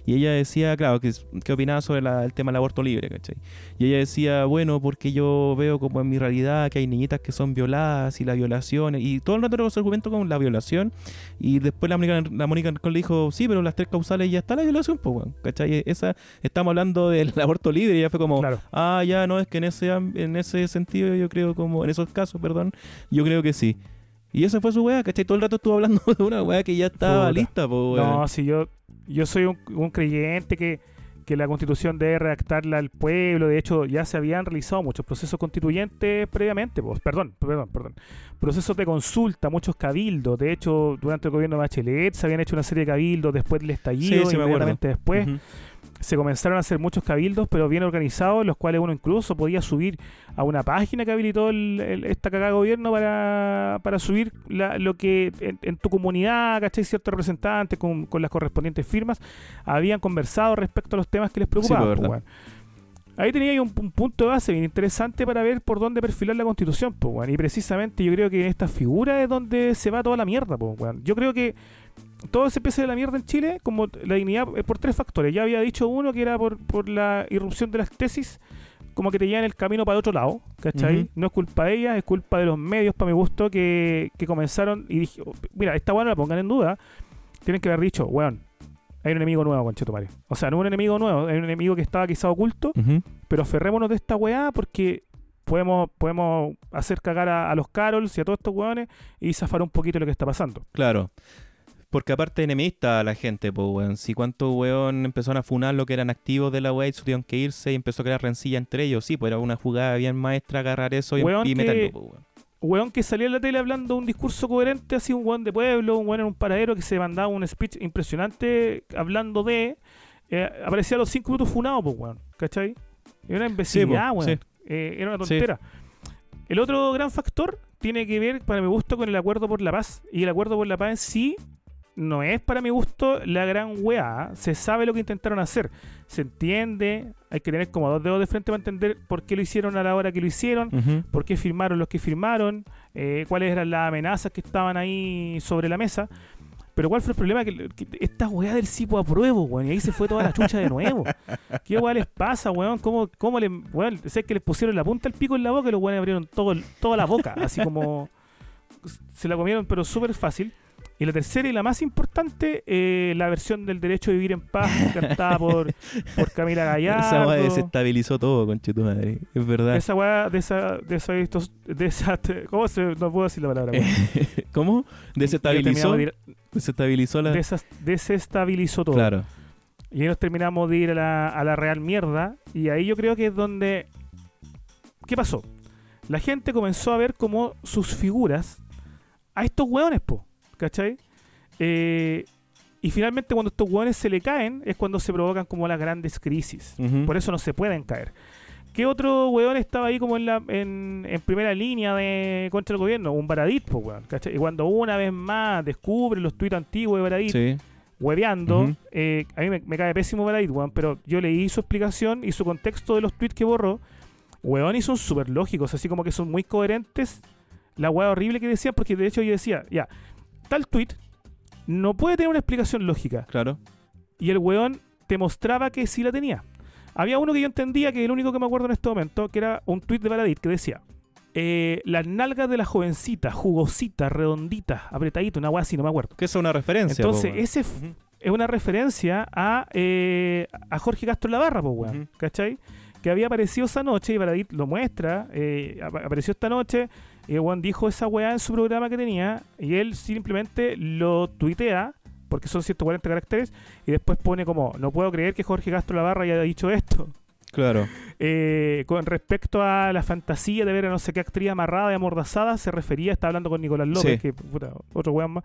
F: y ella decía, claro, que, que opinaba sobre la- el tema del aborto libre, ¿cachai? Y ella decía, bueno, porque yo veo como en mi realidad que hay niñitas que son violadas y la violación, y todo el rato los argumentos con la violación, y después la Mónica, la Mónica le dijo, sí, pero las tres causales ya está la violación, pues, weón, ¿cachai? Esa, estamos hablando del aborto libre, y ella fue como,
E: Claro.
F: ah, ya, no, es que en ese, en ese sentido yo creo como, en esos casos, perdón, yo creo que sí. Y esa fue su weá, ¿cachai? Todo el rato estuvo hablando de una weá que ya estaba
E: Puta.
F: lista, pues, weón.
E: No, si yo, yo soy un, un creyente que, que la constitución debe redactarla al pueblo. De hecho, ya se habían realizado muchos procesos constituyentes previamente. Pues, perdón, perdón, perdón. Procesos de consulta, muchos cabildos. De hecho, durante el gobierno de Bachelet se habían hecho una serie de cabildos después del estallido,
F: Sí, sí,
E: inmediatamente después. Se comenzaron a hacer muchos cabildos, pero bien organizados, los cuales uno incluso podía subir a una página que habilitó el- el- esta cagada de gobierno para, para subir la- lo que en, en tu comunidad, ¿cachai? Ciertos representantes con, con las correspondientes firmas habían conversado respecto a los temas que les preocupaban.
F: pues,
E: pues. Ahí tenía ahí un, un punto de base bien interesante para ver por dónde perfilar la constitución, pues, y precisamente yo creo que en esta figura es donde se va toda la mierda. pues. Yo creo que todo se empieza de la mierda en Chile, como la dignidad, es por tres factores. Ya había dicho uno que era por, por la irrupción de las tesis, como que te llevan el camino para otro lado, ¿cachai? No es culpa de ellas, es culpa de los medios, para mi gusto, que, que comenzaron y dije, mira, esta weá no la pongan en duda. Tienen que haber dicho, weón, hay un enemigo nuevo, conchetumare. O sea, no un enemigo nuevo, hay un enemigo que estaba quizá oculto, pero aferrémonos de esta weá porque podemos, podemos hacer cagar a, a los Carols y a todos estos weones y zafar un poquito lo que está pasando.
F: Claro. Porque aparte enemista a la gente, pues, weón. Si cuántos weón empezaron a funar lo que eran activos de la weá y tuvieron que irse y empezó a crear rencilla entre ellos. Sí, pues era una jugada bien maestra agarrar eso y,
E: Weón
F: y
E: que-
F: meterlo, pues, weón.
E: weón que salía en la tele hablando un discurso coherente, así un weón de pueblo, un weón en un paradero que se mandaba un speech impresionante hablando de. eh, aparecía a los cinco minutos funado, pues weón, ¿cachai? Era una imbecilidad,
F: po,
E: weón.
F: sí.
E: Eh, era una
F: Sí.
E: tontera. El otro gran factor tiene que ver, para mi gusto, con el acuerdo por la paz. Y el acuerdo por la paz en sí no es, para mi gusto, la gran weá. Se sabe lo que intentaron hacer. Se entiende, hay que tener como dos dedos de frente para entender por qué lo hicieron a la hora que lo hicieron por qué firmaron los que firmaron, eh, cuáles eran las amenazas que estaban ahí sobre la mesa. Pero cuál fue el problema, que, que esta weá del cipo apruebo, weón, y ahí se fue toda la chucha de nuevo. ¿Qué weá les pasa, weón? ¿Cómo, cómo le, weón, sé que les pusieron la punta del pico en la boca y los weones abrieron todo, toda la boca, así como se la comieron, pero súper fácil. Y la tercera y la más importante, eh, la versión del derecho a vivir en paz, cantada por, por Camila Gallardo.
F: Esa weá desestabilizó todo, conche tu madre. Es verdad.
E: Esa weá, de esa, de esa, de esa, ¿cómo se, no puedo decir la palabra?
F: ¿Cómo? Desestabilizó. Desestabilizó
E: de
F: la.
E: desas- desestabilizó todo.
F: Claro.
E: Y ahí nos terminamos de ir a la, a la real mierda. Y ahí yo creo que es donde. ¿Qué pasó? La gente comenzó a ver como sus figuras a estos hueones, po. ¿Cachai? Eh, y finalmente cuando estos hueones se le caen es cuando se provocan como las grandes crisis. Por eso no se pueden caer. ¿Qué otro weón estaba ahí como en la en, en primera línea de contra el gobierno? Un Baradit, po, weón. ¿cachai? Y cuando una vez más descubre los tuits antiguos de Baradit,
F: Sí.
E: hueveando, eh, a mí me, me cae pésimo Baradit, weón, pero yo leí su explicación y su contexto de los tweets que borró, weón, y son súper lógicos, así como que son muy coherentes la weá horrible que decían, porque de hecho yo decía, ya, tal tweet no puede tener una explicación lógica,
F: Claro.
E: y el weón te mostraba que sí la tenía. Había uno que yo entendía, que es el único que me acuerdo en este momento, que era un tweet de Baradit que decía: eh, Las nalgas de la jovencita, jugosita, redondita, apretadita, una weá así, no me acuerdo.
F: Que es una referencia. po,
E: Entonces,
F: weón.
E: ese es una referencia a, eh, a Jorge Castro Lavarra, pues, weón,
F: Ujú.
E: ¿cachai? Que había aparecido esa noche y Baradit lo muestra. eh, ap- apareció esta noche y el weón dijo esa weá en su programa que tenía y él simplemente lo tuitea porque son 140 caracteres y después pone como no puedo creer que Jorge Castro Lavarra haya dicho esto
F: Claro.
E: Eh, con respecto a la fantasía de ver a no sé qué actriz amarrada y amordazada se refería está hablando con Nicolás López
F: Sí.
E: que puta, otro weón más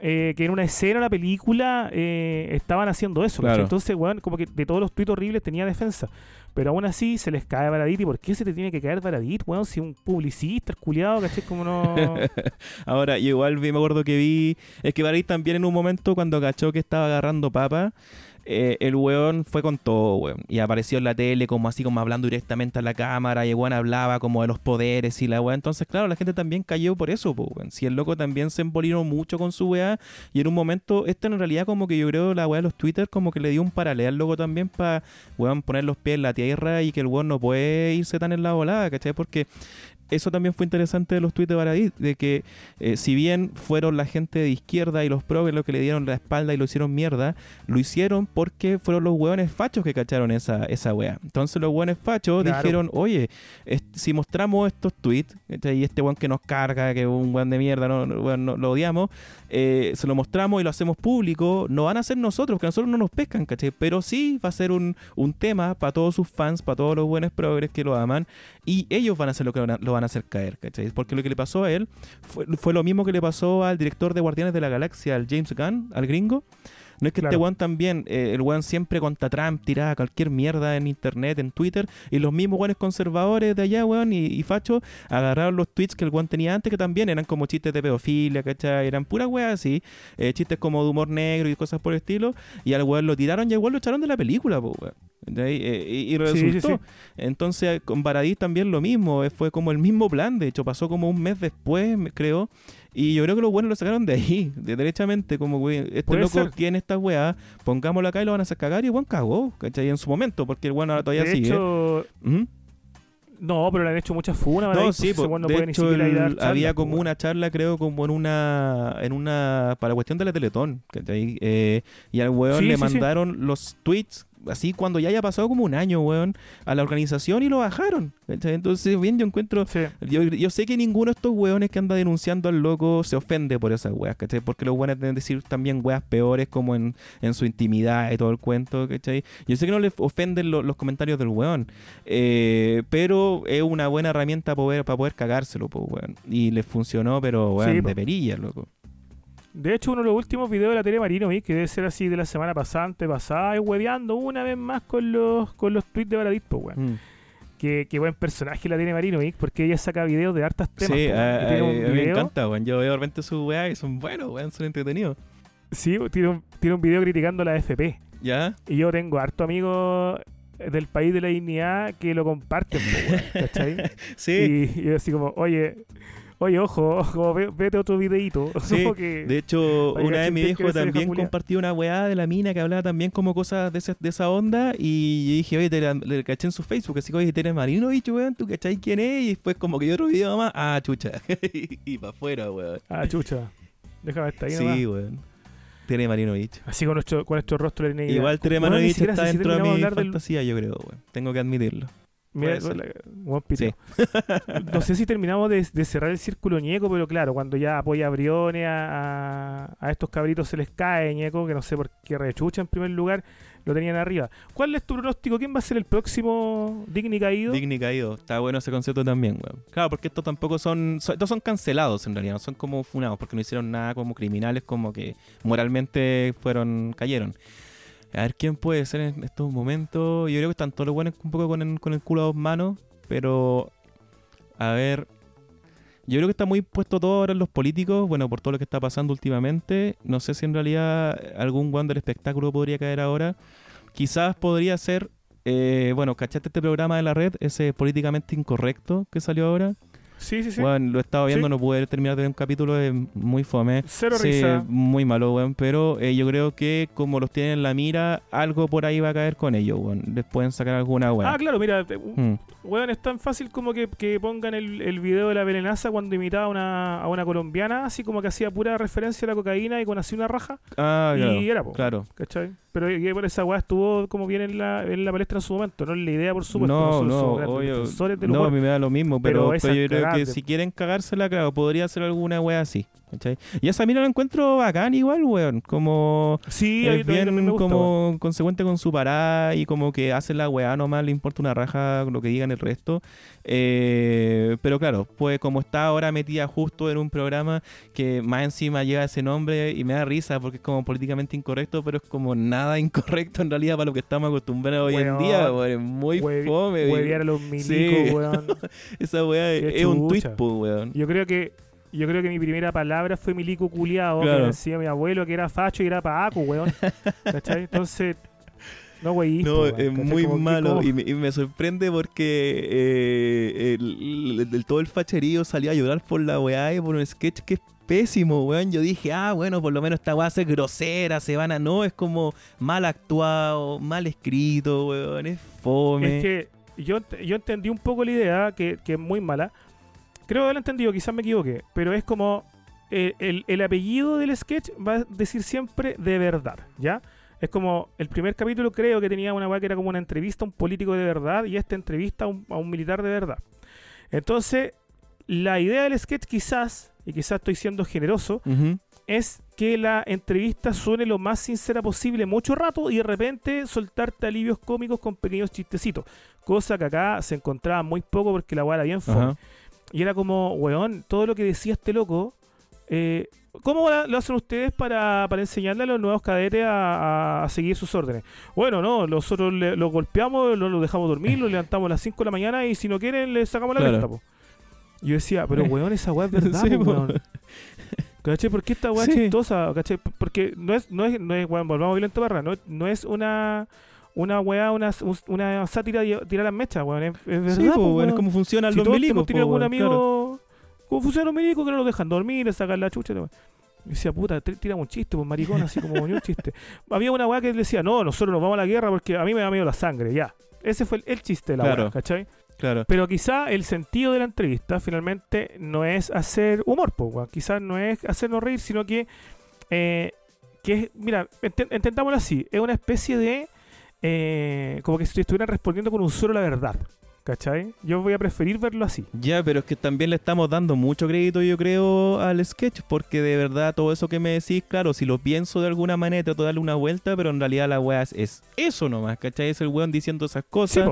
E: eh, que en una escena de la película eh, estaban haciendo eso entonces weón como que de todos los tuits horribles tenía defensa pero aún así se les cae Baradit y ¿por qué se te tiene que caer Baradit weón si un publicista el culiado ¿cachai? como no
F: Ahora, igual me acuerdo que vi. Es que Baradit también en un momento, cuando cachó que estaba agarrando papa, eh, el weón fue con todo, weón. Y apareció en la tele como así, como hablando directamente a la cámara. Y el weón hablaba como de los poderes y la weá. Entonces, claro, la gente también cayó por eso, po, weón. Si el loco también se embolinó mucho con su weá. Y en un momento, esto en realidad, como que yo creo la weá de los Twitter, como que le dio un paralelo al loco también para, weón, poner los pies en la tierra y que el weón no puede irse tan en la volada, ¿cachai? Porque eso también fue interesante de los tweets de Baradit, de que eh, si bien fueron la gente de izquierda y los progres los que le dieron la espalda y lo hicieron mierda, lo hicieron porque fueron los hueones fachos que cacharon esa, esa wea. Entonces los hueones fachos
E: Claro.
F: dijeron, oye, es- si mostramos estos tweets, y este hueón que nos carga, que es un hueón de mierda, no, no, weón, no- lo odiamos, eh, se lo mostramos y lo hacemos público, no van a ser nosotros, que a nosotros no nos pescan, ¿cachai? Pero sí va a ser un, un tema para todos sus fans, para todos los buenos progres que lo aman, y ellos van a ser lo que van a- lo van a hacer caer, ¿cachai? Porque lo que le pasó a él fue, fue lo mismo que le pasó al director de Guardianes de la Galaxia, al James Gunn, al gringo. No es que este
E: Claro.
F: weón también, eh, el weón siempre contra Trump tiraba cualquier mierda en internet, en Twitter, y los mismos weones conservadores de allá, weón, y, y facho, agarraron los tweets que el weón tenía antes, que también eran como chistes de pedofilia, ¿cachai? Eran puras weas así, eh, chistes como de humor negro y cosas por el estilo, y al weón lo tiraron y al weón lo echaron de la película, po, weón. Eh, y, resultó.
E: sí, sí.
F: Entonces, con Baradit también lo mismo, eh, fue como el mismo plan, de hecho, pasó como un mes después, creo, y yo creo que los buenos lo sacaron de ahí, de derechamente, como, güey, este loco tiene esta weá, pongámoslo acá y lo van a hacer cagar, y el cagó, ¿cachai? En su momento, porque el weón ahora todavía
E: de
F: sigue.
E: hecho,
F: Ujú.
E: no, pero le han hecho muchas funas.
F: No, sí,
E: pues, no
F: de hecho el- había como una charla, creo, como en una, en una, para la cuestión de la Teletón, ¿cachai? Eh, y al weón
E: Sí,
F: le
E: sí, sí.
F: mandaron los tweets, así cuando ya haya pasado como un año, weón, a la organización y lo bajaron, ¿cachai? Entonces, bien, yo encuentro,
E: Sí.
F: yo, yo sé que ninguno de estos weones que anda denunciando al loco se ofende por esas weas, ¿cachai? Porque los weones deben decir también weas peores como en, en su intimidad y todo el cuento, ¿cachai? Yo sé que no les ofenden lo- los comentarios del weón, eh, pero es una buena herramienta para poder, para poder cagárselo, pues, weón. Y les funcionó, pero weón,
E: Sí,
F: de perilla, loco.
E: De hecho, uno de los últimos videos de la tele Marino, que debe ser así de la semana pasada, antepasada, y hueveando una vez más con los, con los tweets de Baradit, po, weón.
F: Mm.
E: Que, que buen personaje la tiene Marino, porque ella saca videos de hartas temas.
F: Sí,
E: weón.
F: a, a- me encanta, weón. Yo veo de repente sus weas y son buenos, weón, son entretenidos.
E: Sí, tiene un, tiene un video criticando la FP.
F: ¿Ya?
E: Y yo tengo harto amigos del país de la dignidad que lo comparten, weón, ¿cachai?
F: Sí.
E: Y, y yo así como, oye, oye, ojo, ojo, ve- vete otro videito.
F: Sí,
E: que-
F: De hecho, una vez mi
E: ¿quién
F: viejo también compartió una weá de la mina que hablaba también como cosas de, ese- de esa onda y yo dije, oye, te la- le caché en su Facebook, así que, oye, Tere Marinovich, weón, ¿tú cachai quién es? Y después como que yo otro video más, ah, chucha, y, para afuera, weón.
E: Ah, chucha. Déjame estar ahí.
F: Sí, weón. Tere Marinovich.
E: Así con nuestro, con nuestro rostro de.
F: Igual Tere Marinovich está dentro de mi
E: del-
F: fantasía, yo creo, weón. Tengo que admitirlo.
E: Mira, no sé si terminamos de, de cerrar el círculo ñeco, pero claro, cuando ya apoya a Briones, a estos cabritos se les cae ñeco, que no sé por qué rechucha en primer lugar, lo tenían arriba. ¿Cuál es tu pronóstico? ¿Quién va a ser el próximo Digni Caído?
F: Digni caído. Está bueno ese concepto también, weón. Claro, porque estos tampoco son, son- Estos son cancelados en realidad, no son como funados, porque no hicieron nada como criminales, como que moralmente fueron. cayeron. A ver quién puede ser en estos momentos. Yo creo que están todos los buenos un poco con el, con el culo a dos manos, pero. A ver. Yo creo que está muy puesto todo ahora en los políticos, bueno, por todo lo que está pasando últimamente. No sé si en realidad algún guan del espectáculo podría caer ahora. Quizás podría ser, eh, bueno, ¿cachaste este programa de la red? Ese políticamente incorrecto que salió ahora.
E: Sí, sí, sí.
F: Bueno, lo he estado viendo,
E: Sí.
F: no pude terminar de ver un capítulo, es muy fome.
E: Cero
F: Sí,
E: risa.
F: muy malo, weón. Pero eh, yo creo que como los tienen en la mira, algo por ahí va a caer con ellos, weón. Les pueden sacar alguna weón.
E: Ah, claro, mira, te-
F: Mm.
E: weón, es tan fácil como que, que pongan el, el video de la Belenaza cuando imitaba a una, a una colombiana, así como que hacía pura referencia a la cocaína y con así una raja,
F: Ah,
E: y
F: claro.
E: era, po.
F: Claro.
E: ¿cachai? Pero que por esa weá estuvo como bien en la, en la palestra en su momento, no es la idea, por supuesto.
F: No, no,
E: grandes
F: obvio. No, a mí me da lo mismo,
E: Pero
F: pero,
E: esa
F: pero yo creo que
E: de-
F: si quieren cagársela, claro, podría hacer alguna wea así. ¿Cachai? Y esa mina la encuentro bacán igual, weón. Como
E: Sí,
F: es bien
E: weón.
F: como consecuente con su parada y como que hace la weá nomás, le importa una raja lo que digan el resto. Eh, pero claro, pues como está ahora metida justo en un programa que más encima lleva ese nombre y me da risa porque es como políticamente incorrecto, pero es como nada incorrecto en realidad para lo que estamos acostumbrados hoy en día, weón. Es muy fome. weón.
E: A los milicos,
F: Sí.
E: weón.
F: Esa weá es, es un tweet, po, weón.
E: Yo creo que yo creo que mi primera palabra fue milico culiado,
F: Claro.
E: que decía mi abuelo que era facho y era paco, weón. ¿Cachai? Entonces, no, wey.
F: No, es muy malo y me, y me sorprende porque eh, el, el- el- todo el facherío salió a llorar por la weá y por un sketch que es pésimo, weón. Yo dije, ah, bueno, por lo menos esta weá es grosera, se van a... No, es como mal actuado, mal escrito, weón, es fome.
E: Es que yo, yo entendí un poco la idea, que, que es muy mala, creo haberlo entendido, quizás me equivoqué, pero es como eh, el, el apellido del sketch va a decir siempre de verdad, ¿ya? Es como el primer capítulo creo que tenía una weá que era como una entrevista a un político de verdad y esta entrevista a un, a un militar de verdad. Entonces, la idea del sketch quizás, y quizás estoy siendo generoso, es que la entrevista suene lo más sincera posible mucho rato y de repente soltarte alivios cómicos con pequeños chistecitos. Cosa que acá se encontraba muy poco porque la weá era bien fome. Y era como, weón, todo lo que decía este loco, eh, ¿cómo lo hacen ustedes para, para enseñarle a los nuevos cadetes a, a- seguir sus órdenes? Bueno, no, nosotros le- los golpeamos, los, los dejamos dormir, los levantamos a las 5 de la mañana y si no quieren, les sacamos la
F: Claro.
E: yo decía, pero weón, esa weá es verdad,
F: Sí,
E: po, weón. ¿Cachai? ¿Por qué esta weá
F: Sí.
E: es chistosa? ¿Cachai? P- Porque no es, no es, no es, weón, volvamos a violento barra, no, no es una una weá, una, una sátira de tirar las mechas, weón. Es, es verdad,
F: Sí,
E: po,
F: weón, es como funcionan
E: Si
F: los milicos. po,
E: algún amigo.
F: claro.
E: ¿Cómo funcionan los milicos que no los dejan dormir, le sacan la chucha? y decía, puta, t- tírame un chiste, pues maricón, así como un chiste. Había una weá que decía, no, nosotros nos vamos a la guerra porque a mí me da miedo la sangre, ya. Ese fue el, el chiste de la
F: Claro.
E: weá, ¿cachai?
F: Claro.
E: Pero quizá el sentido de la entrevista finalmente no es hacer humor, pues, weón. Quizás no es hacernos reír, sino que, eh, que es, mira, ent- entendámoslo así, es una especie de, eh, como que si estuvieran respondiendo con un solo la verdad, ¿cachai? Yo voy a preferir verlo así.
F: Ya, pero es que también le estamos dando mucho crédito, yo creo, al sketch, porque de verdad todo eso que me decís, claro, si lo pienso de alguna manera, trato de darle una vuelta, pero en realidad la weá es, es eso nomás, ¿cachai? Es el weón diciendo esas cosas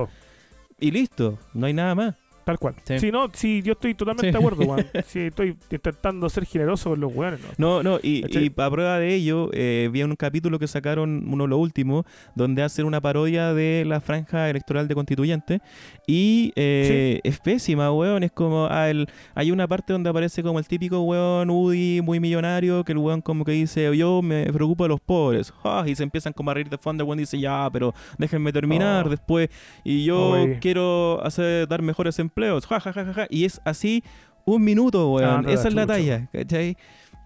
F: y listo, no hay nada más.
E: Tal cual.
F: Sí.
E: Sí, no, sí, yo estoy totalmente
F: Sí.
E: de acuerdo, weón. Sí, estoy intentando ser generoso con los weones, ¿no?
F: No, no, y, y a prueba de ello, eh, vi un capítulo que sacaron, uno de los últimos, donde hacen una parodia de la franja electoral de constituyente. Y eh, es pésima, weón. Es como, ah, el- hay una parte donde aparece como el típico weón UDI muy millonario, que el weón como que dice, yo me preocupo de los pobres. Ah, y se empiezan como a reír de fondo, el weón dice, ya, pero déjenme terminar
E: Oh.
F: después. Y yo quiero hacer, dar mejores empleos. Ja, ja, ja, ja, ja. Y es así un minuto, weón.
E: Ah,
F: Esa es la
E: chucha,
F: talla, ¿cachai?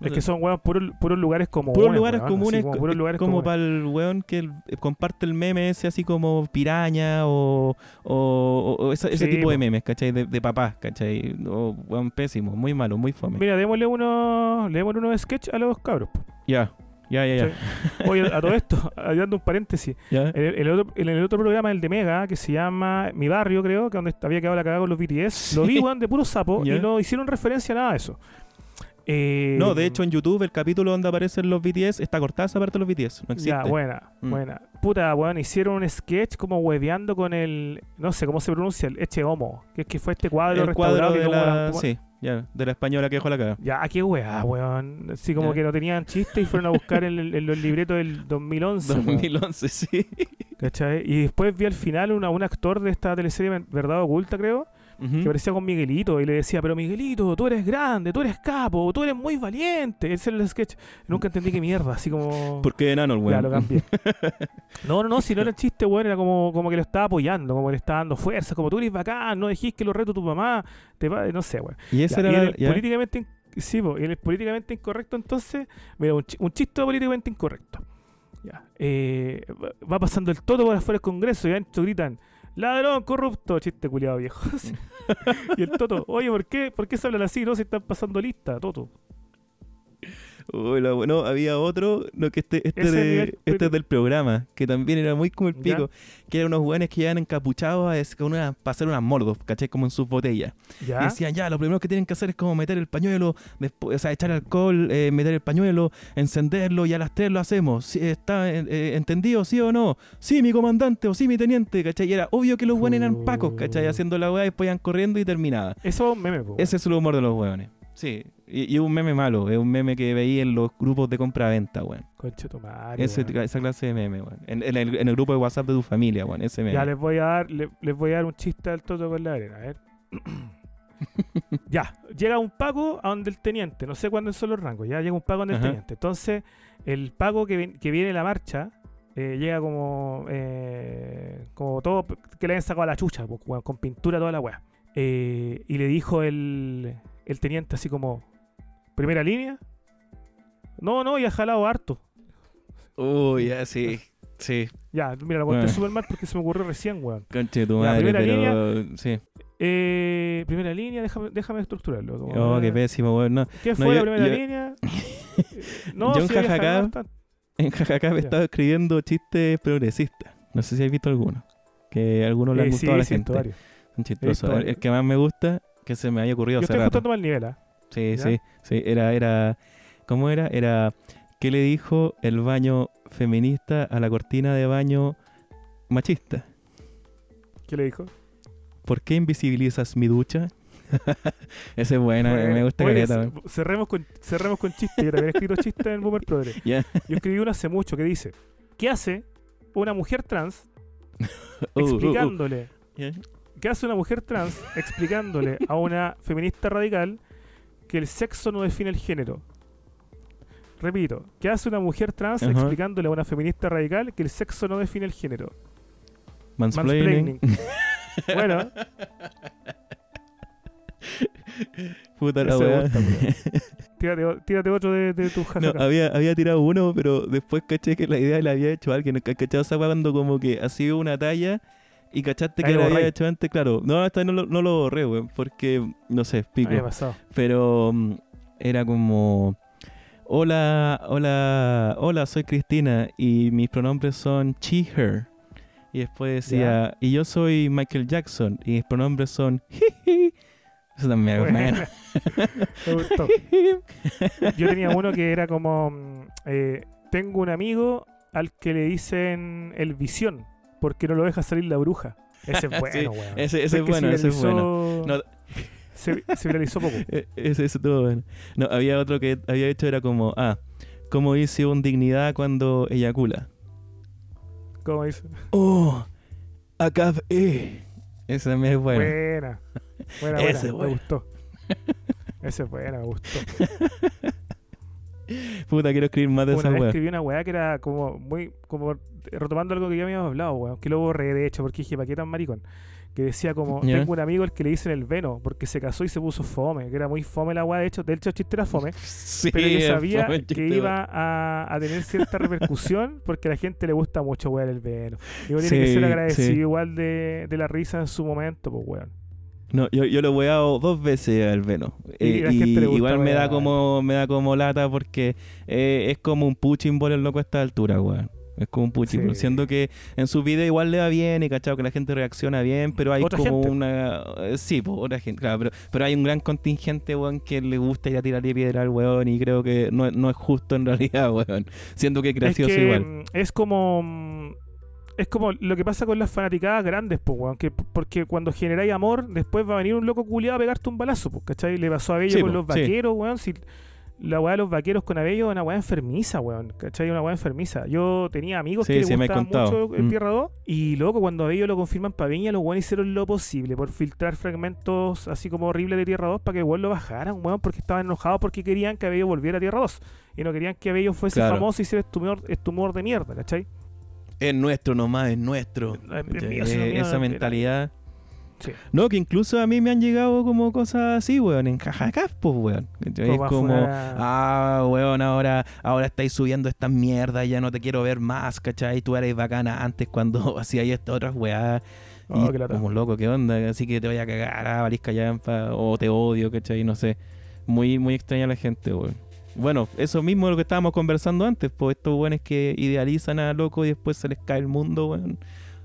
E: Es que son weón puros, puros lugares comunes.
F: Puros lugares
E: weón,
F: comunes,
E: como
F: co-
E: puros lugares
F: como
E: comunes.
F: para el weón que el- eh, comparte el meme ese así como piraña o, o- o esa- ese
E: Sí,
F: tipo de memes, ¿cachai? De, de papás, ¿cachai? O weón pésimo, muy malo, muy fome.
E: Mira, démosle unos, démosle unos sketch a los cabros.
F: Ya, ya, ya, ya.
E: Oye, a todo esto, dando un paréntesis. En el, el otro, en el otro programa, el de Mega, que se llama Mi Barrio, creo, que donde había quedado la cagada con los BTS, lo vi, weón, de puro sapo, y no hicieron referencia a nada de eso. Eh,
F: No, de hecho en YouTube el capítulo donde aparecen los BTS está cortada esa parte de los BTS, no existe.
E: Ya, buena,
F: Mm.
E: buena. Puta, weón, hicieron un sketch como hueveando con el. No sé cómo se pronuncia, el Eche Homo. Que es que fue este cuadro
F: el cuadro
E: restaurado que
F: de la-
E: como-
F: sí, ya, de la española que dejó la caga.
E: Ya, qué weá, weón. Así como
F: Ya.
E: que no tenían chiste y fueron a buscar en, el- en los libretos del 2011. weón.
F: 2011, sí.
E: ¿Cachai? Y después vi al final una, un actor de esta teleserie Verdad Oculta, creo, Que parecía con Miguelito y le decía, pero Miguelito, tú eres grande, tú eres capo, tú eres muy valiente. Ese era el sketch. Nunca entendí qué mierda, así como...
F: ¿Por qué enano el
E: Ya,
F: weón?
E: lo cambié. No, no, no, si no era el chiste, weón, era como, como que lo estaba apoyando, como que le estaba dando fuerza, como tú eres bacán, no dejís que lo reto tu mamá, te va, no sé, weón.
F: y ese
E: Ya,
F: era
E: y el
F: ya.
E: políticamente sí, po, y el políticamente incorrecto entonces, mira, un, chi- un chiste políticamente incorrecto. Ya. eh, va- va pasando el toto por afuera del Congreso y adentro gritan, ladrón, corrupto, chiste culiado viejo. y el toto, oye, ¿por qué, ¿por qué se hablan así? No, se están pasando lista, toto.
F: Uy, la- no, había otro, no, que este, este, de-
E: nivel-
F: este es del programa, que también era muy como el
E: Ya.
F: pico, que eran unos weones que iban encapuchados a, con una, para hacer unas mordos, ¿cachai? Como en sus botellas. Y decían, ya, lo primero que tienen que hacer es como meter el pañuelo, después, o sea, echar alcohol, eh, meter el pañuelo, encenderlo y a las tres lo hacemos. ¿Está eh, eh, entendido, sí o no? Sí, mi comandante o sí, mi teniente, ¿cachai? Y era obvio que los weones eran pacos, ¿cachai? Haciendo la weá y después iban corriendo y terminaba.
E: Eso meme, po,
F: Ese es el humor de los weones. Sí, y, y un meme malo, es un meme que veía en los grupos de compra-venta, weón.
E: Concha tu madre,
F: Ese- esa clase de meme, weón. En, en el, en el grupo de WhatsApp de tu familia, weón. Ese meme.
E: Ya les voy a dar, le- les voy a dar un chiste al toto con la arena, a ver. ya, llega un pago a donde el teniente, no sé cuándo son los rangos, ya llega un pago donde el
F: Ajá.
E: teniente. Entonces, el pago que, ven- que viene en la marcha eh, llega como eh, como todo que le hayan sacado a la chucha, con pintura toda la weá. Eh, y le dijo el, el teniente así como, primera línea. No, no, ya ha jalado harto.
F: Uy, ya, sí. Sí,
E: Ya, mira, lo conté
F: Bueno.
E: súper mal porque se me ocurrió recién, weón.
F: conche tu
E: La
F: madre,
E: primera
F: pero. Sí.
E: Eh, primera línea, déjame, déjame estructurarlo. como,
F: Oh, qué pésimo, weón. No.
E: ¿Qué
F: No,
E: fue la primera
F: yo-
E: línea? no,
F: Yo en
E: había
F: Jajacá-. En Jajaca me
E: Ya.
F: estaba escribiendo chistes progresistas. No sé si habéis visto alguno. Que algunos le han
E: Eh,
F: gustado a la gente.
E: varios.
F: Son chistosos. El, que más me gusta, que se me haya ocurrido
E: Yo
F: hace
E: estoy
F: rato.
E: ajustando mal nivel, ¿ah?
F: Sí,
E: ¿Ya?
F: sí, sí. Era, era. ¿Cómo era? Era. ¿Qué le dijo el baño feminista a la cortina de baño machista?
E: ¿Qué le dijo?
F: ¿Por qué invisibilizas mi ducha? Ese es bueno, me gusta
E: Oye,
F: weón.
E: cerremos con, cerremos con chistes. Yo también escrito chistes en Boomer Progre.
F: Ya.
E: Yo escribí uno hace mucho que dice: ¿Qué hace una mujer trans
F: Uh, uh, uh.
E: explicándole? ¿Qué hace una mujer trans explicándole a una feminista radical que el sexo no define el género? Repito, ¿qué hace una mujer trans
F: Ajá.
E: explicándole a una feminista radical que el sexo no define el género?
F: Mansplaining.
E: Bueno,
F: Puta la weá.
E: tírate, o- tírate otro de, de tu
F: No, había, había tirado uno, pero después caché que la idea la había hecho alguien. ¿Ca- ¿Cachado esa weá cuando como que ha sido una talla y cachaste que
E: lo
F: había hecho antes? Claro, no, hasta no, lo- no lo borré, weón, porque, no sé, pico.
E: Había pasado.
F: Pero mm, era como, hola, hola, hola, soy Cristina y mis pronombres son she, her. Y después decía, y yo soy Michael Jackson y mis pronombres son jiji. Eso también bueno.
E: Me gustó. Yo tenía uno que era como: mm, eh, Tengo un amigo al que le dicen el visión porque no lo deja salir la bruja. Ese es bueno,
F: Sí,
E: weón.
F: ese, ese es bueno, ese es bueno. No.
E: Se, se viralizó poco.
F: E- Ese, ese estuvo bueno. No, había otro que había hecho, era como, ah, como dice un dignidad cuando eyacula.
E: ¿Cómo dice?
F: Oh, acá eh. Ese también es bueno.
E: Buena. Buena, buena.
F: Ese
E: me
F: bueno.
E: gustó. Ese es buena, me gustó.
F: Puta, quiero escribir más de
E: Una
F: esa
E: vez
F: weá.
E: escribí una weá que era como muy. como retomando algo que ya habíamos hablado, weón. Que lo borré, de hecho, porque dije, ¿para qué tan maricón? Que decía como, tengo un amigo al que le dicen el veno, porque se casó y se puso fome, que era muy fome la weá, de hecho, de hecho el chiste era fome,
F: Sí,
E: pero
F: es
E: sabía
F: fome el
E: que iba a, a tener cierta repercusión porque a la gente le gusta mucho weá el veno. Y uno tiene que ser agradecido
F: sí.
E: igual de, de la risa en su momento, pues weón.
F: No, yo, yo lo he weado dos veces al Veno.
E: Y
F: Eh,
E: gusta
F: igual me da como me da como lata porque eh, es como un puching por el loco a esta altura, weón. Es como un puching,
E: Sí.
F: siendo que en su video igual le va bien y cachado que la gente reacciona bien, pero hay como
E: gente.
F: una... eh, sí, pues, otra gente, claro, pero, pero hay un gran contingente, weón, que le gusta ir a tirarle piedra al weón y creo que no, no es justo en realidad, weón. Siendo que es gracioso
E: es que,
F: igual.
E: mm, Es como. Es como lo que pasa con las fanaticadas grandes, pues, weón. Que, porque cuando generáis amor, después va a venir un loco culiado a pegarte un balazo, pues, ¿cachai? Le pasó a Bello
F: Sí,
E: con
F: po,
E: los
F: sí.
E: vaqueros, weón. Si la weá de los vaqueros con Abello es una weá enfermiza, weón. ¿Cachai? Una weá enfermiza. Yo tenía amigos
F: Sí,
E: que
F: sí,
E: les
F: me
E: gustaba
F: contado.
E: mucho el
F: Mm.
E: Tierra 2. Y luego cuando Abello lo confirman para Viña, los weones hicieron lo posible por filtrar fragmentos así como horribles de Tierra 2 para que weón lo bajaran, weón, porque estaban enojados porque querían que Abello volviera a Tierra 2. Y no querían que Abello fuese
F: Claro.
E: famoso y hiciera este humor, este humor de mierda, ¿cachai?
F: Es nuestro nomás, es nuestro.
E: Es
F: ¿cachai?
E: mío, es mío,
F: esa mentalidad.
E: Sí.
F: No, que incluso a mí me han llegado como cosas así, weón, en jajacas, pues, weón. Es
E: Como
F: ah, weón, ahora, ahora estáis subiendo estas mierdas, ya no te quiero ver más, ¿cachai? Tú eres bacana antes cuando hacías estas otras weas.
E: Oh,
F: y
E: lata.
F: como loco, ¿qué onda? Así que te voy a cagar, ah, valís callampa, o te odio, ¿cachai? No sé. Muy, muy extraña la gente, weón. Bueno, eso mismo es lo que estábamos conversando antes, pues estos weones que idealizan a loco y después se les cae el mundo, weón.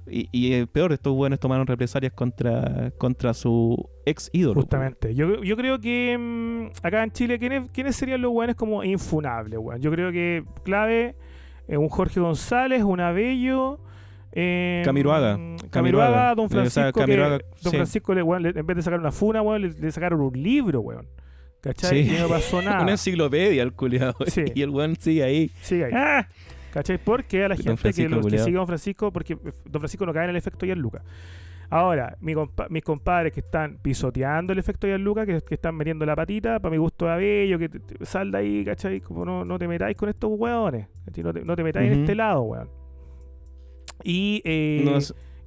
F: Y, y eh, peor, estos weones tomaron represalias contra, contra su ex ídolo.
E: Justamente. Yo, yo creo que mm, acá en Chile, ¿quiénes, quiénes serían los weones como infunables, weón? Yo creo que clave, eh, un Jorge González, un Abello. Eh,
F: Camiroaga. Camiroaga.
E: Camiroaga, Don
F: Eh, o sea,
E: Francisco. que- don. Francisco, le, weón, le- en vez de sacar una funa, weón, le, le sacaron un libro, weón. ¿Cachai?
F: Sí.
E: Y no pasó nada.
F: Una enciclopedia, el culiado.
E: Sí.
F: Y el weón sigue ahí.
E: Sigue ahí.
F: ¡Ah!
E: ¿Cachai? Porque a la gente que, los que sigue a Don Francisco, porque Don Francisco no cae en el efecto Gianluca. Ahora, mi compa- mis compadres que están pisoteando el efecto Gianluca, que, que están metiendo la patita, para mi gusto de bello, que te- te- sal de ahí, ¿cachai? Como no, no te metáis con estos hueones. No te, no te metáis en este lado, weón. Y, eh,
F: No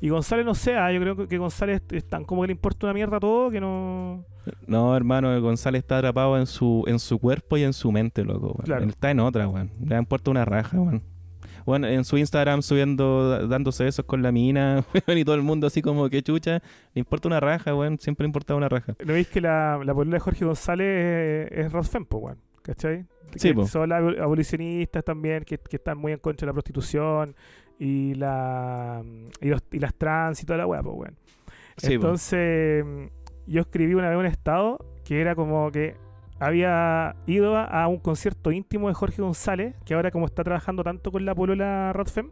E: y González no sé, ah, yo creo que- González es tan como que le importa una mierda todo que no...
F: No, hermano, González está atrapado en su, en su cuerpo y en su mente, loco.
E: Claro.
F: Él está en otra, weón. Le han puesto una raja, weón. Bueno, en su Instagram subiendo, dándose besos con la mina, weón, y todo el mundo así como que chucha. Le importa una raja, weón. Siempre le importaba una raja.
E: ¿No veis que la, la de Jorge González es, es Rosfem, po, weón? ¿Cachai?
F: Sí,
E: Que
F: po.
E: Son las abol- abolicionistas también, que, que están muy en contra de la prostitución y la y, los- y las trans y toda la weá, pues, weón.
F: Sí, po.
E: Entonces, mm, yo escribí una vez un estado que era como que había ido a, un concierto íntimo de Jorge González, que ahora como está trabajando tanto con la polola Rodfem,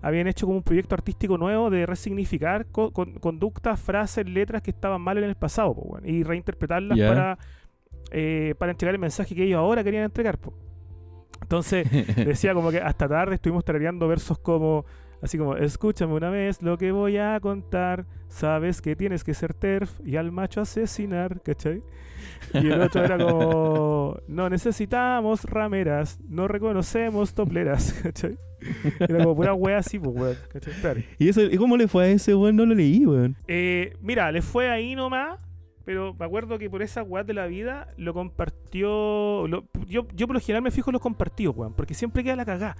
E: habían hecho como un proyecto artístico nuevo de resignificar co- con- conductas, frases, letras que estaban mal en el pasado, po, weón, y reinterpretarlas para, eh, para entregar el mensaje que ellos ahora querían entregar. po. Entonces, decía como que hasta tarde estuvimos tarareando versos como así como escúchame una vez lo que voy a contar sabes que tienes que ser terf y al macho asesinar ¿cachai? y el otro era como no necesitamos rameras no reconocemos topleras ¿cachai? era como pura wea así pues weón ¿cachai? Espérate.
F: ¿Y, eso, ¿Y cómo le fue a ese, weón? No lo leí, weón.
E: Eh, mira, le fue ahí nomás, pero me acuerdo que por esa weá de la vida lo compartió. lo- yo, yo por lo general me fijo en los compartidos, weón, porque siempre queda la cagá.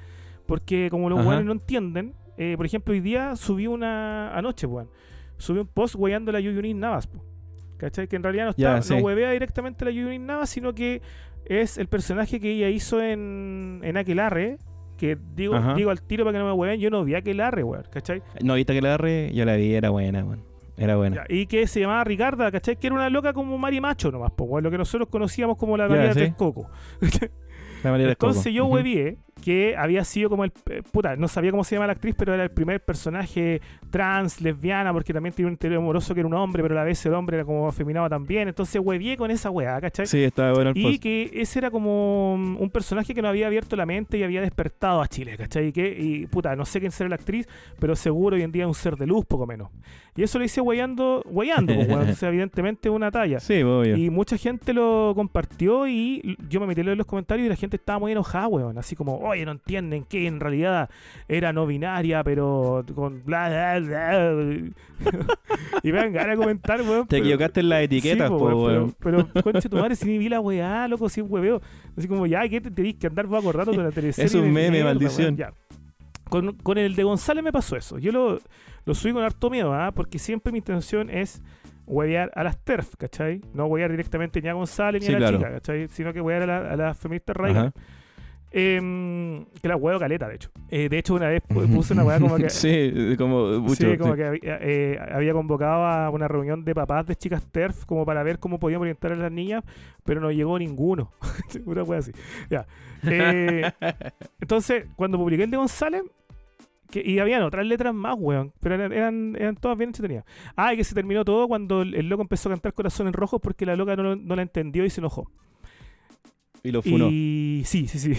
E: Porque como los weones no entienden, eh, por ejemplo, hoy día subí una. Anoche, weón. Subí un post weyando la Yuyunin Navas, po. ¿Cachai? Que en realidad no, está, no huevea directamente la Yuyunin Navas, sino que es el personaje que ella hizo en, en Aquelarre. Que digo,
F: Ajá.
E: digo al tiro para que no me hueven, yo no vi Aquelarre, weón, ¿cachai?
F: No, viste que la agarré, yo la vi, era buena, weón. Era buena.
E: Y que se llamaba Ricarda, ¿cachai? Que era una loca como Mari Macho nomás, po, lo que nosotros conocíamos como la María
F: sí.
E: del Coco.
F: La María Coco.
E: Entonces yo huevié que había sido como el. eh, puta, no sabía cómo se llama la actriz, pero era el primer personaje trans, lesbiana, porque también tenía un interior amoroso que era un hombre, pero a la vez el hombre era como afeminado también. Entonces huevié con esa weá, ¿cachai?
F: Sí, estaba bueno el
E: Y
F: post.
E: que ese era como mm, un personaje que nos había abierto la mente y había despertado a Chile, ¿cachai? Y, que, y puta, no sé quién será la actriz, pero seguro hoy en día es un ser de luz, poco menos. Y eso lo hice weyando, weyando, pues, weón. O sea, evidentemente una talla.
F: Sí, obvio.
E: Y mucha gente lo compartió y yo me metí leer los comentarios y la gente estaba muy enojada, weón. Así como, oye, no entienden que en realidad era no binaria, pero con bla, bla, bla". y vean ganas de comentar, weón.
F: Te
E: pero-
F: equivocaste en las etiquetas,
E: Sí,
F: po,
E: po,
F: weón.
E: Pero, pero conche tu madre, si ni vi la weá, loco, sin hueveo. Así como, ya, ¿qué te tenés que andar vos acordando de la teleserie?
F: Es un meme, maldición.
E: weón? Ya. Con, con el de González me pasó eso. Yo lo, lo subí con harto miedo, ¿ah? Porque siempre mi intención es huevear a las TERF, ¿cachai? No huevear directamente ni a González ni
F: Sí,
E: a la
F: claro.
E: chica, ¿cachai? Sino que huevear a la, a la feminista radical. Em, que la huevo caleta, de hecho. Eh, de hecho, una vez pu- puse una weá como que...
F: sí, como mucho.
E: Sí, como
F: sí.
E: que había, eh, había convocado a una reunión de papás de chicas TERF como para ver cómo podíamos orientar a las niñas, pero no llegó ninguno. una wea así. Ya. Eh, entonces, cuando publiqué el de González, que, y habían otras letras más, weón, pero eran, eran, eran todas bien entretenidas. Ah, y que se terminó todo cuando el, el loco empezó a cantar Corazones Rojos porque la loca no, no la entendió y se enojó.
F: Y lo funó.
E: Y sí, sí, sí.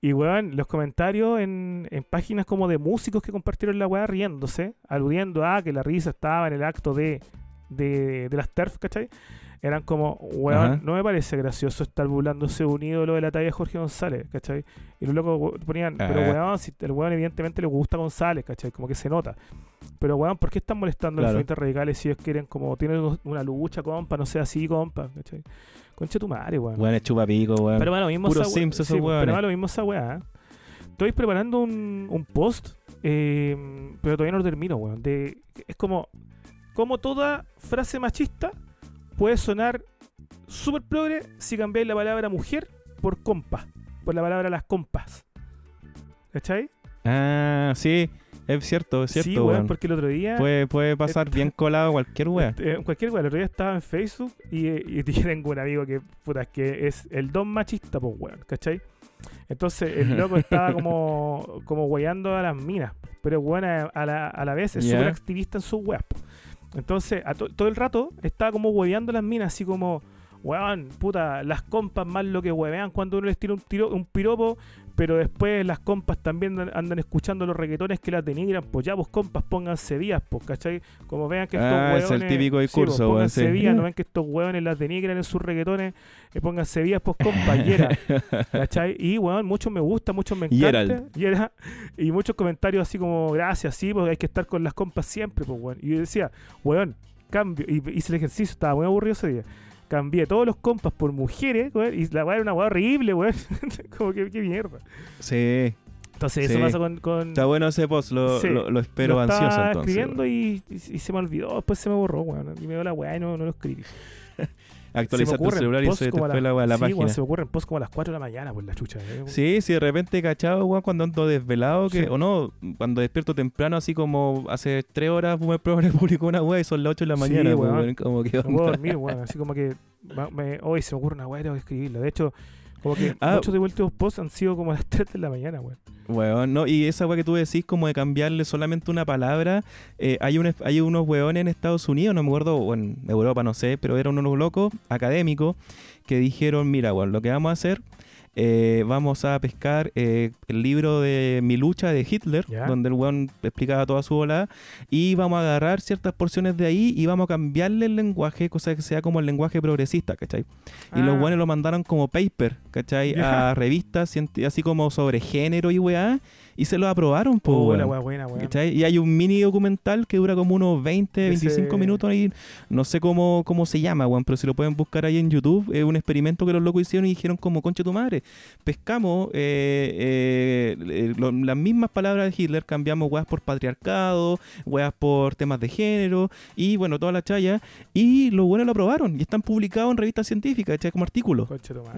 E: Y weón, los comentarios en, en páginas como de músicos que compartieron la weá riéndose, aludiendo a que la risa estaba en el acto de, de, de las TERF, ¿cachai? Eran como, weón,
F: Ajá.
E: no me parece gracioso estar burlándose un ídolo de la talla de Jorge González, ¿cachai? Y los locos ponían, pero
F: Ah.
E: weón, si el weón evidentemente le gusta González, ¿cachai? Como que se nota. Pero weón, ¿por qué están molestando a los feministas radicales si ellos quieren como, tienen una lucha, compa, no sea así, compa, ¿cachai? Concha tu madre, weón.
F: Weón, es chupapico, weón.
E: Pero bueno, lo mismo
F: Puro
E: esa
F: Sims esos
E: sí,
F: weones.
E: Pero bueno, lo mismo esa weá. Estoy preparando un, un post, eh, pero todavía no lo termino, weón. De, es como, como toda frase machista puede sonar súper progre si cambiáis la palabra mujer por compa, por la palabra las compas. ¿Cachai?
F: Ah, sí, es cierto, es cierto,
E: sí, weón,
F: weón.
E: porque el otro día...
F: Puede, puede pasar bien colado cualquier weón.
E: Eh, cualquier weá, el otro día estaba en Facebook y, y tengo un amigo que, puta, es que es el don machista, pues weón, ¿cachai? Entonces el loco estaba como, como weyando a las minas, pero weón a, a la, a la vez es
F: Ya.
E: súper activista en sus weas. Entonces a to- todo el rato estaba como hueveando a las minas, así como, weón, puta, las compas más lo que huevean cuando uno les tira un, tiro, un piropo, pero después las compas también andan, escuchando los reggaetones que las denigran, pues ya, pues compas, pónganse vías, pues, ¿cachai? Como vean que estos
F: Ah, es el
E: hueones...
F: típico
E: sí,
F: discurso,
E: pues,
F: weón,
E: pónganse
F: sí.
E: vías, no ven que estos hueones las denigran en sus reggaetones, eh, pónganse vías, pues, compañera. ¿Cachai? Y, weón, muchos me gusta, muchos me encanta. Y, era- y muchos comentarios así como, gracias, sí, porque hay que estar con las compas siempre, pues, weón. Y yo decía, weón, cambio. Y hice el ejercicio, estaba muy aburrido ese día. Cambié todos los compas por mujeres, weón, y la weá era una weá horrible, weón. como que, qué mierda.
F: Sí.
E: Entonces,
F: Sí.
E: eso pasa con. con
F: Está bueno ese post, lo,
E: Sí.
F: lo, lo espero
E: lo estaba
F: ansioso entonces.
E: escribiendo y, y- y se me olvidó. Después se me borró, weón. Y me dio la weá y no, no lo escribí.
F: Actualizaste el celular y se te fue la, weá, la
E: sí,
F: página.
E: weón, se me ocurren post como a las 4 de la mañana, por la chucha. eh.
F: Sí, sí, de repente cachado, weón, cuando ando desvelado, que,
E: Sí.
F: o no, cuando despierto temprano, así como hace tres horas, Boomer Progress publicó una weá y son las 8 de la
E: Sí,
F: mañana, pues,
E: weón.
F: weón, como que
E: No puedo
F: onda.
E: dormir, weón. Así como que me- hoy se me ocurre una weá y tengo que escribirla. De hecho, como que
F: Ah.
E: muchos de últimos posts han sido como a las 3 de la mañana, weón.
F: Weón, no, y esa weá que tú decís como de cambiarle solamente una palabra, eh, hay, un, hay unos weones en Estados Unidos, no me acuerdo, o en Europa, no sé, pero eran unos locos académicos que dijeron, mira, weón, lo que vamos a hacer, eh, vamos a pescar eh, el libro de Mi lucha de Hitler,
E: Ya.
F: donde el weón explicaba toda su volada, y vamos a agarrar ciertas porciones de ahí y vamos a cambiarle el lenguaje, cosa que sea como el lenguaje progresista, ¿cachai? Y los
E: Ah,
F: buenos lo mandaron como paper, ¿cachai?
E: Ya.
F: A revistas así como sobre género y weá. Y se lo aprobaron, pues,
E: oh.
F: Y hay un mini documental que dura como unos 20,
E: Ese-
F: 25 minutos ahí. No sé cómo, cómo se llama, weón, pero si lo pueden buscar ahí en YouTube, es un experimento que los locos hicieron y dijeron como, concha tu madre, pescamos eh, eh, eh, lo- las mismas palabras de Hitler, cambiamos weas por patriarcado, weas por temas de género y bueno, toda la chaya. Y los buenos lo aprobaron y están publicados en revistas científicas. Como artículos.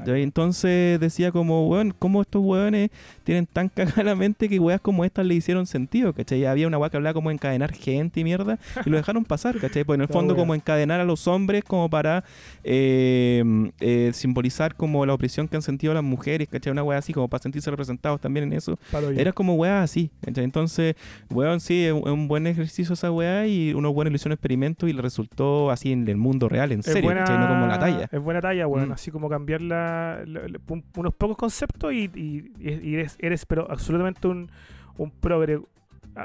F: Entonces decía como, weón, ¿cómo estos weones tienen tan cagada que weas como estas le hicieron sentido? ¿Cachai? Había una wea que hablaba como encadenar gente y mierda y lo dejaron pasar, ¿cachai? Pues en el fondo como encadenar a los hombres como para eh, eh, simbolizar como la opresión que han sentido las mujeres, ¿cachai? Una wea así como para sentirse representados también en eso.
E: Yo.
F: Era como weas así, ¿cachai? Entonces, weón, sí, es un, buen ejercicio esa wea y unos buenos le hicieron experimentos y le resultó así en el mundo real, en
E: es
F: serio,
E: buena,
F: ¿cachai? No como la talla.
E: Es buena talla, weón.
F: Mm.
E: Así como cambiar la, la- la- un- unos pocos conceptos y, y- y eres, eres, pero absolutamente un, un, un progre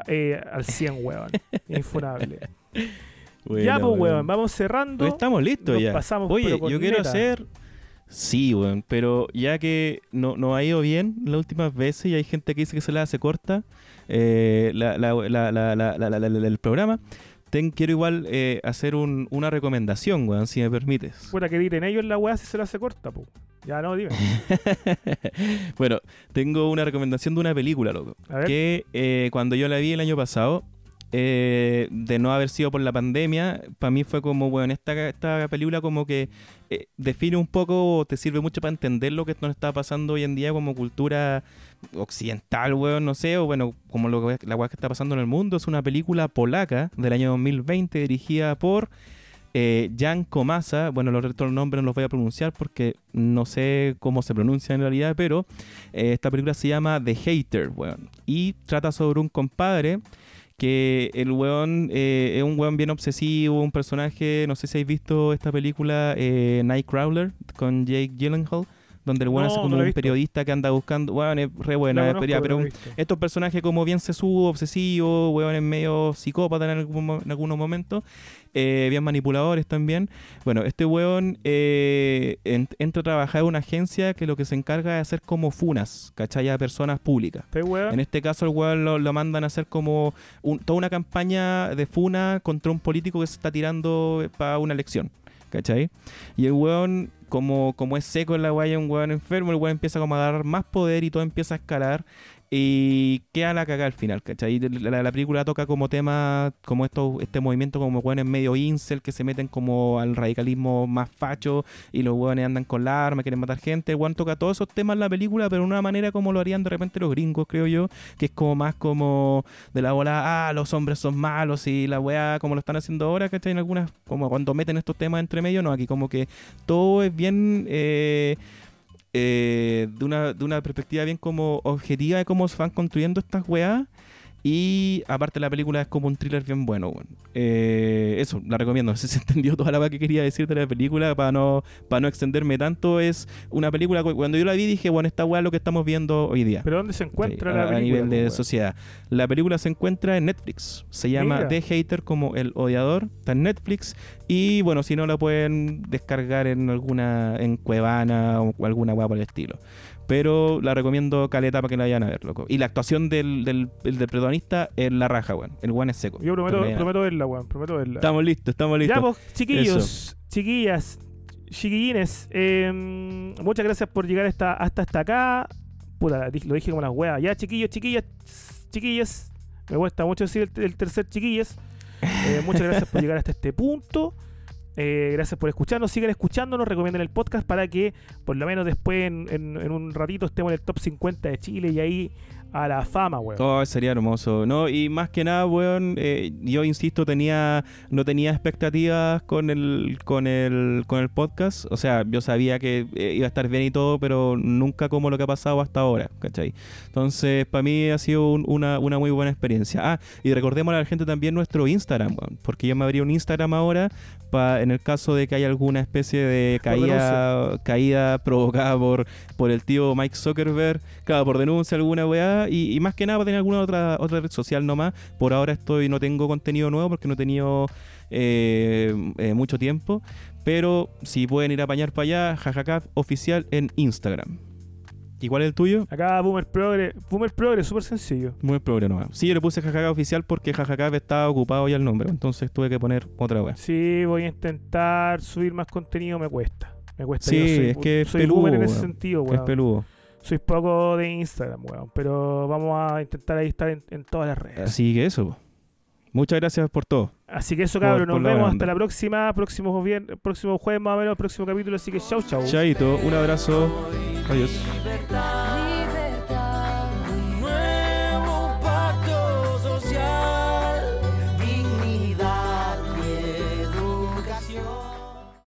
E: eh, al 100, weón. Infunable. Ya, pues, weón. vamos cerrando.
F: Pues estamos listos ya.
E: Pasamos
F: Oye, yo quiero hacer. Sí, weón, pero ya que no, no ha ido bien las últimas veces y hay gente que dice que se la hace corta el programa, ten, quiero igual eh, hacer un, una recomendación, weón, si me permites.
E: Bueno, que diten ellos la weá si se la hace corta, pues. Ya, no, dime.
F: bueno, tengo una recomendación de una película, loco.
E: A ver.
F: Que eh, cuando yo la vi el año pasado, eh, de no haber sido por la pandemia, para mí fue como, bueno, esta, esta película como que eh, define un poco, o te sirve mucho para entender lo que nos está pasando hoy en día como cultura occidental, weón, no sé, o bueno, como lo, que- la weá que está pasando en el mundo. Es una película polaca del año 2020 dirigida por eh, Jan Komasa. Bueno, los restos del nombre no los voy a pronunciar porque no sé cómo se pronuncia en realidad, pero eh, esta película se llama The Hater, weón. Y trata sobre un compadre que el weón eh, es un weón bien obsesivo, un personaje, no sé si habéis visto esta película eh, Nightcrawler con Jake Gyllenhaal, donde el weón
E: No,
F: es como un periodista que anda buscando, weón, es re buena, es
E: conozco,
F: pero, estos personajes como bien sesudo, obsesivo, weón, en medio psicópata en, algún en algunos momentos, eh, bien manipuladores también. Bueno, este weón eh, en- entra a trabajar en una agencia que lo que se encarga de hacer como funas, ¿cachai? A personas públicas.
E: ¿Este?
F: En este caso, el weón lo, lo mandan a hacer como un- toda una campaña de funa contra un político que se está tirando para una elección. ¿Cachai? Y el weón, como, como es seco en la guaya, un weón enfermo, el weón empieza a agarrar más poder y todo empieza a escalar. Y queda la cagada al final, ¿cachai? La, la- la película toca como tema, como esto, este movimiento como weones medio incel que se meten como al radicalismo más facho y los weones andan con la arma, quieren matar gente. Weón toca todos esos temas en la película, pero de una manera como lo harían de repente los gringos, creo yo, que es como más como de la bola, ah, los hombres son malos y la weá como lo están haciendo ahora, ¿cachai? En algunas, como cuando meten estos temas entre medio, no, aquí como que todo es bien... eh, eh, de, una, de una perspectiva bien como objetiva de cómo se van construyendo estas weas. Y aparte la película es como un thriller bien bueno. Eh, eso, la recomiendo. No sé si se entendió toda la weá que quería decir de la película para no, para no extenderme tanto. Es una película, cu- cuando yo la vi dije, bueno, esta weá es lo que estamos viendo hoy día.
E: ¿Pero dónde se encuentra
F: Sí,
E: la
F: a, a
E: película?
F: nivel de sociedad. La película se encuentra en Netflix. Se llama
E: Mira.
F: The Hater como el odiador. Está en Netflix. Y bueno, si no la pueden descargar en alguna, en Cuevana o alguna weá por el estilo. Pero la recomiendo caleta para que la vayan a ver, loco. Y la actuación del, del, el del protagonista es la raja, weón. El weón es seco.
E: Yo prometo, prometo verla, weón. Prometo verla.
F: Estamos listos, estamos listos.
E: Ya, pues, chiquillos, chiquillas, chiquillines, eh, muchas gracias por llegar hasta, hasta hasta acá. puta, lo dije como las weas. Ya, chiquillos, chiquillas, chiquillas. Me cuesta mucho decir el, el tercer chiquillas. Eh, muchas gracias por llegar hasta este punto. Eh, gracias por escucharnos. Sigan escuchándonos. Recomienden el podcast para que por lo menos después en, en- un ratito estemos en el top 50 de Chile y ahí a la fama, weón.
F: Oh, sería hermoso. No, y más que nada, weón, eh, yo insisto, tenía, no tenía expectativas con el, con el, con el podcast. O sea, yo sabía que eh, iba a estar bien y todo, pero nunca como lo que ha pasado hasta ahora, ¿cachai? Entonces, para mí ha sido un- una, una muy buena experiencia. Ah, y recordemos a la gente también nuestro Instagram, weón, porque yo me abrí un Instagram ahora, en el caso de que haya alguna especie de caída, caída provocada por, por el tío Mike Zuckerberg, claro, por denuncia alguna weá, y, y más que nada para tener alguna otra, otra red social nomás. Por ahora estoy, no tengo contenido nuevo porque no he tenido eh, eh, mucho tiempo, pero si pueden ir a apañar para allá, jajaca oficial en Instagram. ¿Y cuál es el tuyo?
E: Acá Boomer Progre, Boomer Progre, súper sencillo.
F: Muy progre nomás. Sí, yo le puse jajaca oficial porque jajaca estaba ocupado ya el nombre, entonces tuve que poner otra weá.
E: Sí, voy a intentar subir más contenido, me cuesta. Me cuesta.
F: Sí,
E: yo soy,
F: es que es
E: soy
F: peludo,
E: boomer en ese
F: weón.
E: sentido,
F: Es
E: weón.
F: peludo.
E: Soy poco de Instagram, weón. Pero vamos a intentar ahí estar en, en todas las redes.
F: Así que eso. Muchas gracias por todo.
E: Así que eso, cabrón.
F: por
E: Nos vemos hasta la próxima. Próximo, vier- próximo jueves, más o menos, próximo capítulo. Así que chau, chau.
F: Chaito, un abrazo. Adiós.
D: libertad.